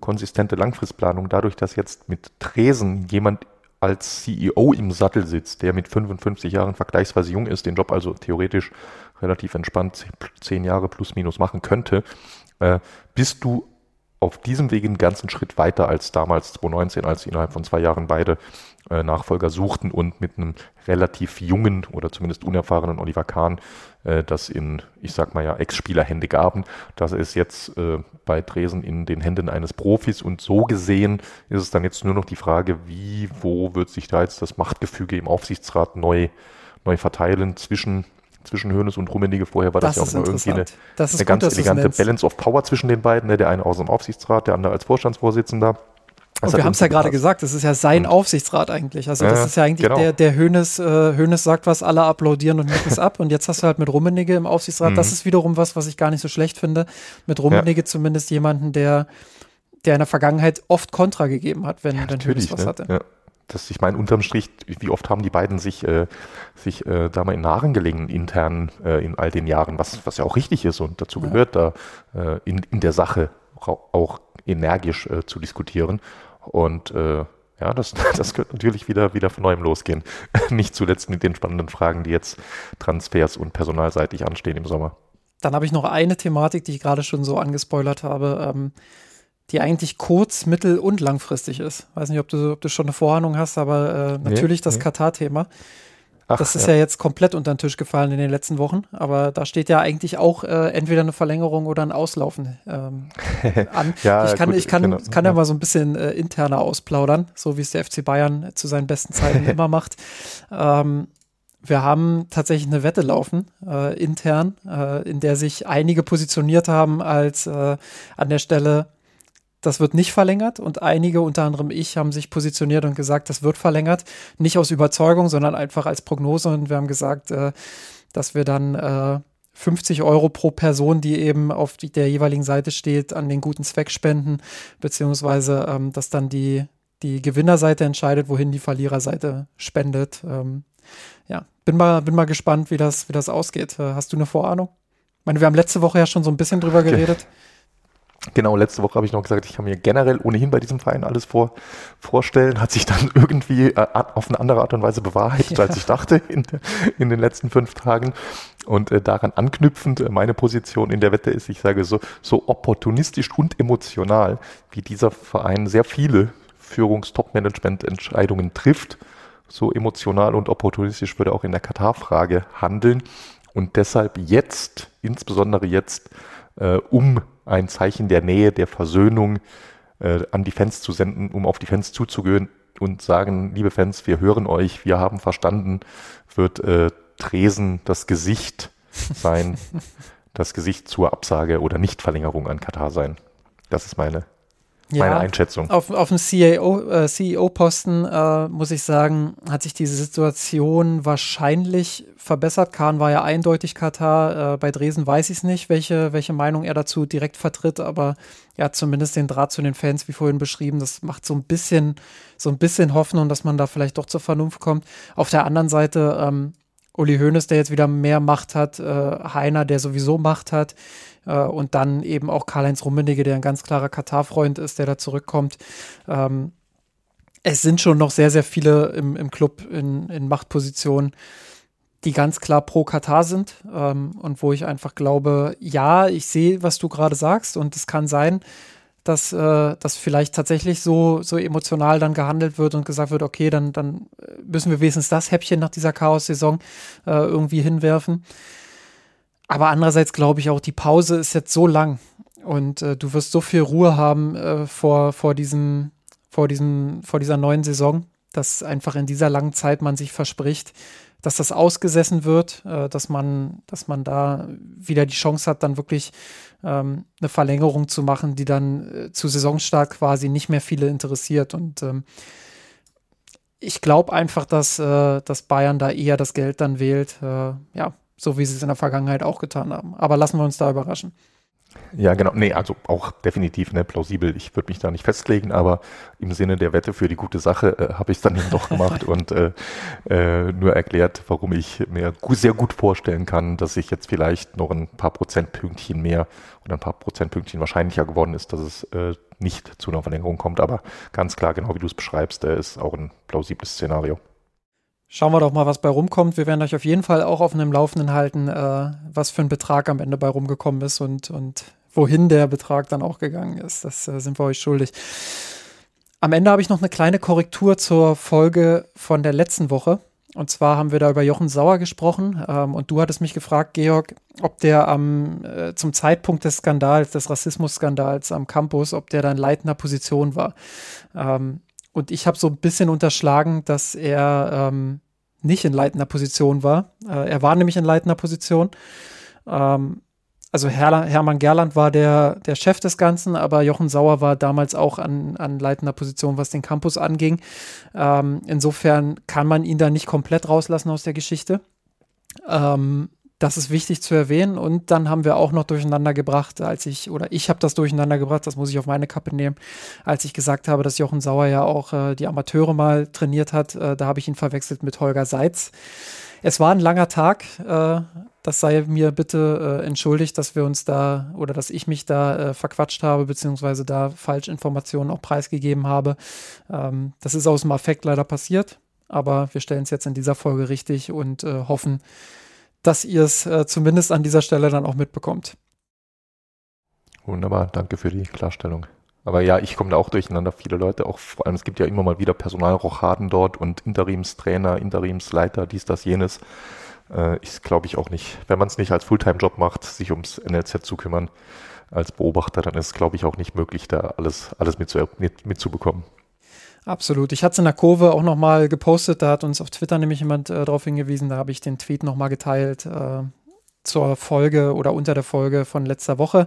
konsistente Langfristplanung, dadurch, dass jetzt mit Tresen jemand als CEO im Sattel sitzt, der mit 55 Jahren vergleichsweise jung ist, den Job also theoretisch relativ entspannt zehn Jahre plus minus machen könnte, äh, bist du auf diesem Weg einen ganzen Schritt weiter als damals 2019, als innerhalb von zwei Jahren beide äh, Nachfolger suchten und mit einem relativ jungen oder zumindest unerfahrenen Oliver Kahn äh, das in, ich sag mal ja, Ex-Spielerhände gaben. Das ist jetzt äh, bei Dresden in den Händen eines Profis und so gesehen ist es dann jetzt nur noch die Frage, wie, wo wird sich da jetzt das Machtgefüge im Aufsichtsrat neu, neu verteilen zwischen zwischen Hönes und Rummenigge. Vorher war das, das ja auch immer irgendwie eine, eine ganz gut, elegante Balance of Power zwischen den beiden. Ne? Der eine aus dem Aufsichtsrat, der andere als Vorstandsvorsitzender. Das und wir haben es ja gerade gesagt, das ist ja sein und, Aufsichtsrat eigentlich. Also das ist ja eigentlich genau. der, der Hönes, äh, Hönes sagt was, alle applaudieren und nicken es ab. Und jetzt hast du halt mit Rummenigge im Aufsichtsrat, mhm. das ist wiederum was, was ich gar nicht so schlecht finde. Mit Rummenigge ja. zumindest jemanden, der, der in der Vergangenheit oft Kontra gegeben hat, wenn, ja, wenn Hönes was ne? hatte. Ja. Das, ich meine, unterm Strich, wie oft haben die beiden sich, äh, sich äh, da mal in Nahren gelegen, intern äh, in all den Jahren, was, was ja auch richtig ist und dazu gehört, da äh, in, in der Sache auch energisch äh, zu diskutieren. Und äh, ja, das, (laughs) das könnte natürlich wieder, wieder von neuem losgehen. (laughs) Nicht zuletzt mit den spannenden Fragen, die jetzt transfers- und personalseitig anstehen im Sommer. Dann habe ich noch eine Thematik, die ich gerade schon so angespoilert habe, ähm, die eigentlich kurz-, mittel- und langfristig ist. Weiß nicht, ob du, ob du schon eine Vorahnung hast, aber äh, natürlich nee, das nee. Katar-Thema. Das ist ja. ja. jetzt komplett unter den Tisch gefallen in den letzten Wochen, aber da steht ja eigentlich auch äh, entweder eine Verlängerung oder ein Auslaufen ähm, (laughs) an. ja, ich kann, gut, ich kann, genau. kann ja mal so ein bisschen äh, interner ausplaudern, so wie es der FC Bayern zu seinen besten Zeiten (laughs) immer macht. Ähm, wir haben tatsächlich eine Wette laufen, äh, intern, äh, in der sich einige positioniert haben als äh, an der Stelle das wird nicht verlängert und einige, unter anderem ich, haben sich positioniert und gesagt, das wird verlängert. Nicht aus Überzeugung, sondern einfach als Prognose und wir haben gesagt, äh, dass wir dann äh, 50 Euro pro Person, die eben auf die, der jeweiligen Seite steht, an den guten Zweck spenden, beziehungsweise ähm, dass dann die, die Gewinnerseite entscheidet, wohin die Verliererseite spendet. Ähm, ja, bin mal, bin mal gespannt, wie das, wie das ausgeht. Äh, hast du eine Vorahnung? Ich meine, wir haben letzte Woche ja schon so ein bisschen drüber geredet. Genau, letzte Woche habe ich noch gesagt, ich kann mir generell ohnehin bei diesem Verein alles vor, vorstellen. Hat sich dann (laughs) irgendwie äh, auf eine andere Art und Weise bewahrheitet, ja. als ich dachte in, in den letzten fünf Tagen. Und äh, daran anknüpfend, äh, meine Position in der Wette ist, ich sage so, so opportunistisch und emotional, wie dieser Verein sehr viele Führungs-Top-Management-Entscheidungen trifft, so emotional und opportunistisch würde auch in der Katar-Frage handeln. Und deshalb jetzt, insbesondere jetzt, äh, um ein Zeichen der Nähe, der Versöhnung äh, an die Fans zu senden, um auf die Fans zuzugehen und sagen, liebe Fans, wir hören euch, wir haben verstanden, wird äh, Tresen das Gesicht sein, (laughs) das Gesicht zur Absage oder Nichtverlängerung an Katar sein. Das ist meine ja, meine Einschätzung. Auf, auf dem CEO-Posten äh, CEO äh, muss ich sagen, hat sich diese Situation wahrscheinlich verbessert. Kahn war ja eindeutig Katar. Äh, bei Dresden weiß ich es nicht, welche, welche Meinung er dazu direkt vertritt, aber ja, zumindest den Draht zu den Fans, wie vorhin beschrieben, das macht so ein bisschen, so ein bisschen Hoffnung, dass man da vielleicht doch zur Vernunft kommt. Auf der anderen Seite, ähm, Uli Hoeneß, der jetzt wieder mehr Macht hat, äh, Heiner, der sowieso Macht hat, und dann eben auch Karl-Heinz Rummenigge, der ein ganz klarer Katar-Freund ist, der da zurückkommt. Ähm, es sind schon noch sehr, sehr viele im, im Club in, in Machtpositionen, die ganz klar pro Katar sind ähm, und wo ich einfach glaube, ja, ich sehe, was du gerade sagst und es kann sein, dass äh, das vielleicht tatsächlich so, so emotional dann gehandelt wird und gesagt wird, okay, dann, dann müssen wir wenigstens das Häppchen nach dieser Chaos-Saison äh, irgendwie hinwerfen. Aber andererseits glaube ich auch, die Pause ist jetzt so lang und äh, du wirst so viel Ruhe haben äh, vor, vor, diesem, vor, diesem, vor dieser neuen Saison, dass einfach in dieser langen Zeit man sich verspricht, dass das ausgesessen wird, äh, dass, man, dass man da wieder die Chance hat, dann wirklich ähm, eine Verlängerung zu machen, die dann äh, zu Saisonstart quasi nicht mehr viele interessiert. Und ähm, ich glaube einfach, dass, äh, dass Bayern da eher das Geld dann wählt. Äh, ja, so wie sie es in der Vergangenheit auch getan haben. Aber lassen wir uns da überraschen. Ja, genau. Nee, also auch definitiv ne, plausibel. Ich würde mich da nicht festlegen, aber im Sinne der Wette für die gute Sache äh, habe ich es dann eben doch (laughs) gemacht und äh, äh, nur erklärt, warum ich mir sehr gut vorstellen kann, dass sich jetzt vielleicht noch ein paar Prozentpünktchen mehr oder ein paar Prozentpünktchen wahrscheinlicher geworden ist, dass es äh, nicht zu einer Verlängerung kommt. Aber ganz klar, genau wie du es beschreibst, äh, ist auch ein plausibles Szenario. Schauen wir doch mal, was bei rumkommt. Wir werden euch auf jeden Fall auch auf einem Laufenden halten, äh, was für ein Betrag am Ende bei rumgekommen ist und, und wohin der Betrag dann auch gegangen ist. Das äh, sind wir euch schuldig. Am Ende habe ich noch eine kleine Korrektur zur Folge von der letzten Woche. Und zwar haben wir da über Jochen Sauer gesprochen. Ähm, und du hattest mich gefragt, Georg, ob der am, äh, zum Zeitpunkt des Skandals, des Rassismusskandals am Campus, ob der da in leitender Position war. Ähm, und ich habe so ein bisschen unterschlagen, dass er ähm, nicht in leitender Position war. Äh, er war nämlich in leitender Position. Ähm, also Her Hermann Gerland war der, der Chef des Ganzen, aber Jochen Sauer war damals auch an, an leitender Position, was den Campus anging. Ähm, insofern kann man ihn da nicht komplett rauslassen aus der Geschichte. Ähm, das ist wichtig zu erwähnen. Und dann haben wir auch noch durcheinander gebracht, als ich, oder ich habe das durcheinander gebracht, das muss ich auf meine Kappe nehmen, als ich gesagt habe, dass Jochen Sauer ja auch äh, die Amateure mal trainiert hat. Äh, da habe ich ihn verwechselt mit Holger Seitz. Es war ein langer Tag. Äh, das sei mir bitte äh, entschuldigt, dass wir uns da oder dass ich mich da äh, verquatscht habe, beziehungsweise da Falschinformationen auch preisgegeben habe. Ähm, das ist aus dem Affekt leider passiert. Aber wir stellen es jetzt in dieser Folge richtig und äh, hoffen, dass ihr es äh, zumindest an dieser Stelle dann auch mitbekommt. Wunderbar, danke für die Klarstellung. Aber ja, ich komme da auch durcheinander. Viele Leute, auch vor allem, es gibt ja immer mal wieder Personalrochaden dort und Interimstrainer, Interimsleiter, dies, das, jenes. Äh, ist, glaube ich, auch nicht, wenn man es nicht als Fulltime-Job macht, sich ums NLZ zu kümmern als Beobachter, dann ist es, glaube ich, auch nicht möglich, da alles, alles mitzubekommen. Mit, mit Absolut. Ich hatte es in der Kurve auch nochmal gepostet, da hat uns auf Twitter nämlich jemand äh, darauf hingewiesen, da habe ich den Tweet nochmal geteilt äh, zur Folge oder unter der Folge von letzter Woche.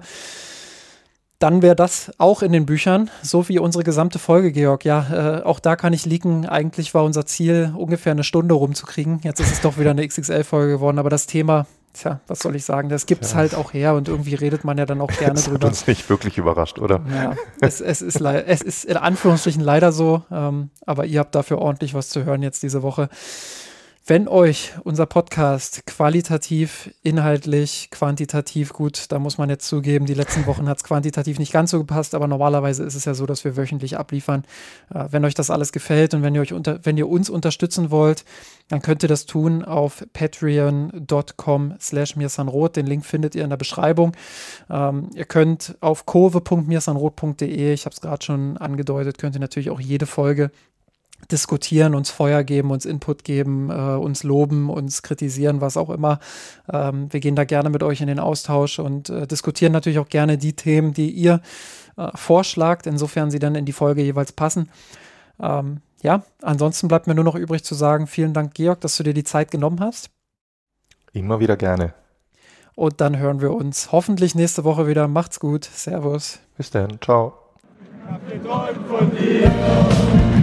Dann wäre das auch in den Büchern, so wie unsere gesamte Folge, Georg. Ja, äh, auch da kann ich leaken. Eigentlich war unser Ziel, ungefähr eine Stunde rumzukriegen. Jetzt ist es doch wieder eine (laughs) XXL-Folge geworden, aber das Thema, tja, was soll ich sagen? Das gibt es ja. halt auch her und irgendwie redet man ja dann auch gerne das drüber. Hat uns nicht wirklich überrascht, oder? Ja, es, es, ist, es ist in Anführungsstrichen leider so, ähm, aber ihr habt dafür ordentlich was zu hören jetzt diese Woche. Wenn euch unser Podcast qualitativ, inhaltlich, quantitativ gut, da muss man jetzt zugeben, die letzten Wochen hat es quantitativ nicht ganz so gepasst, aber normalerweise ist es ja so, dass wir wöchentlich abliefern. Äh, wenn euch das alles gefällt und wenn ihr, euch unter, wenn ihr uns unterstützen wollt, dann könnt ihr das tun auf patreon.com slash mirsanrot. Den Link findet ihr in der Beschreibung. Ähm, ihr könnt auf kurve.mirsanrot.de, ich habe es gerade schon angedeutet, könnt ihr natürlich auch jede Folge diskutieren, uns Feuer geben, uns Input geben, äh, uns loben, uns kritisieren, was auch immer. Ähm, wir gehen da gerne mit euch in den Austausch und äh, diskutieren natürlich auch gerne die Themen, die ihr äh, vorschlagt, insofern sie dann in die Folge jeweils passen. Ähm, ja, ansonsten bleibt mir nur noch übrig zu sagen, vielen Dank, Georg, dass du dir die Zeit genommen hast. Immer wieder gerne. Und dann hören wir uns hoffentlich nächste Woche wieder. Macht's gut. Servus. Bis dann. Ciao. Ich hab geträumt von dir.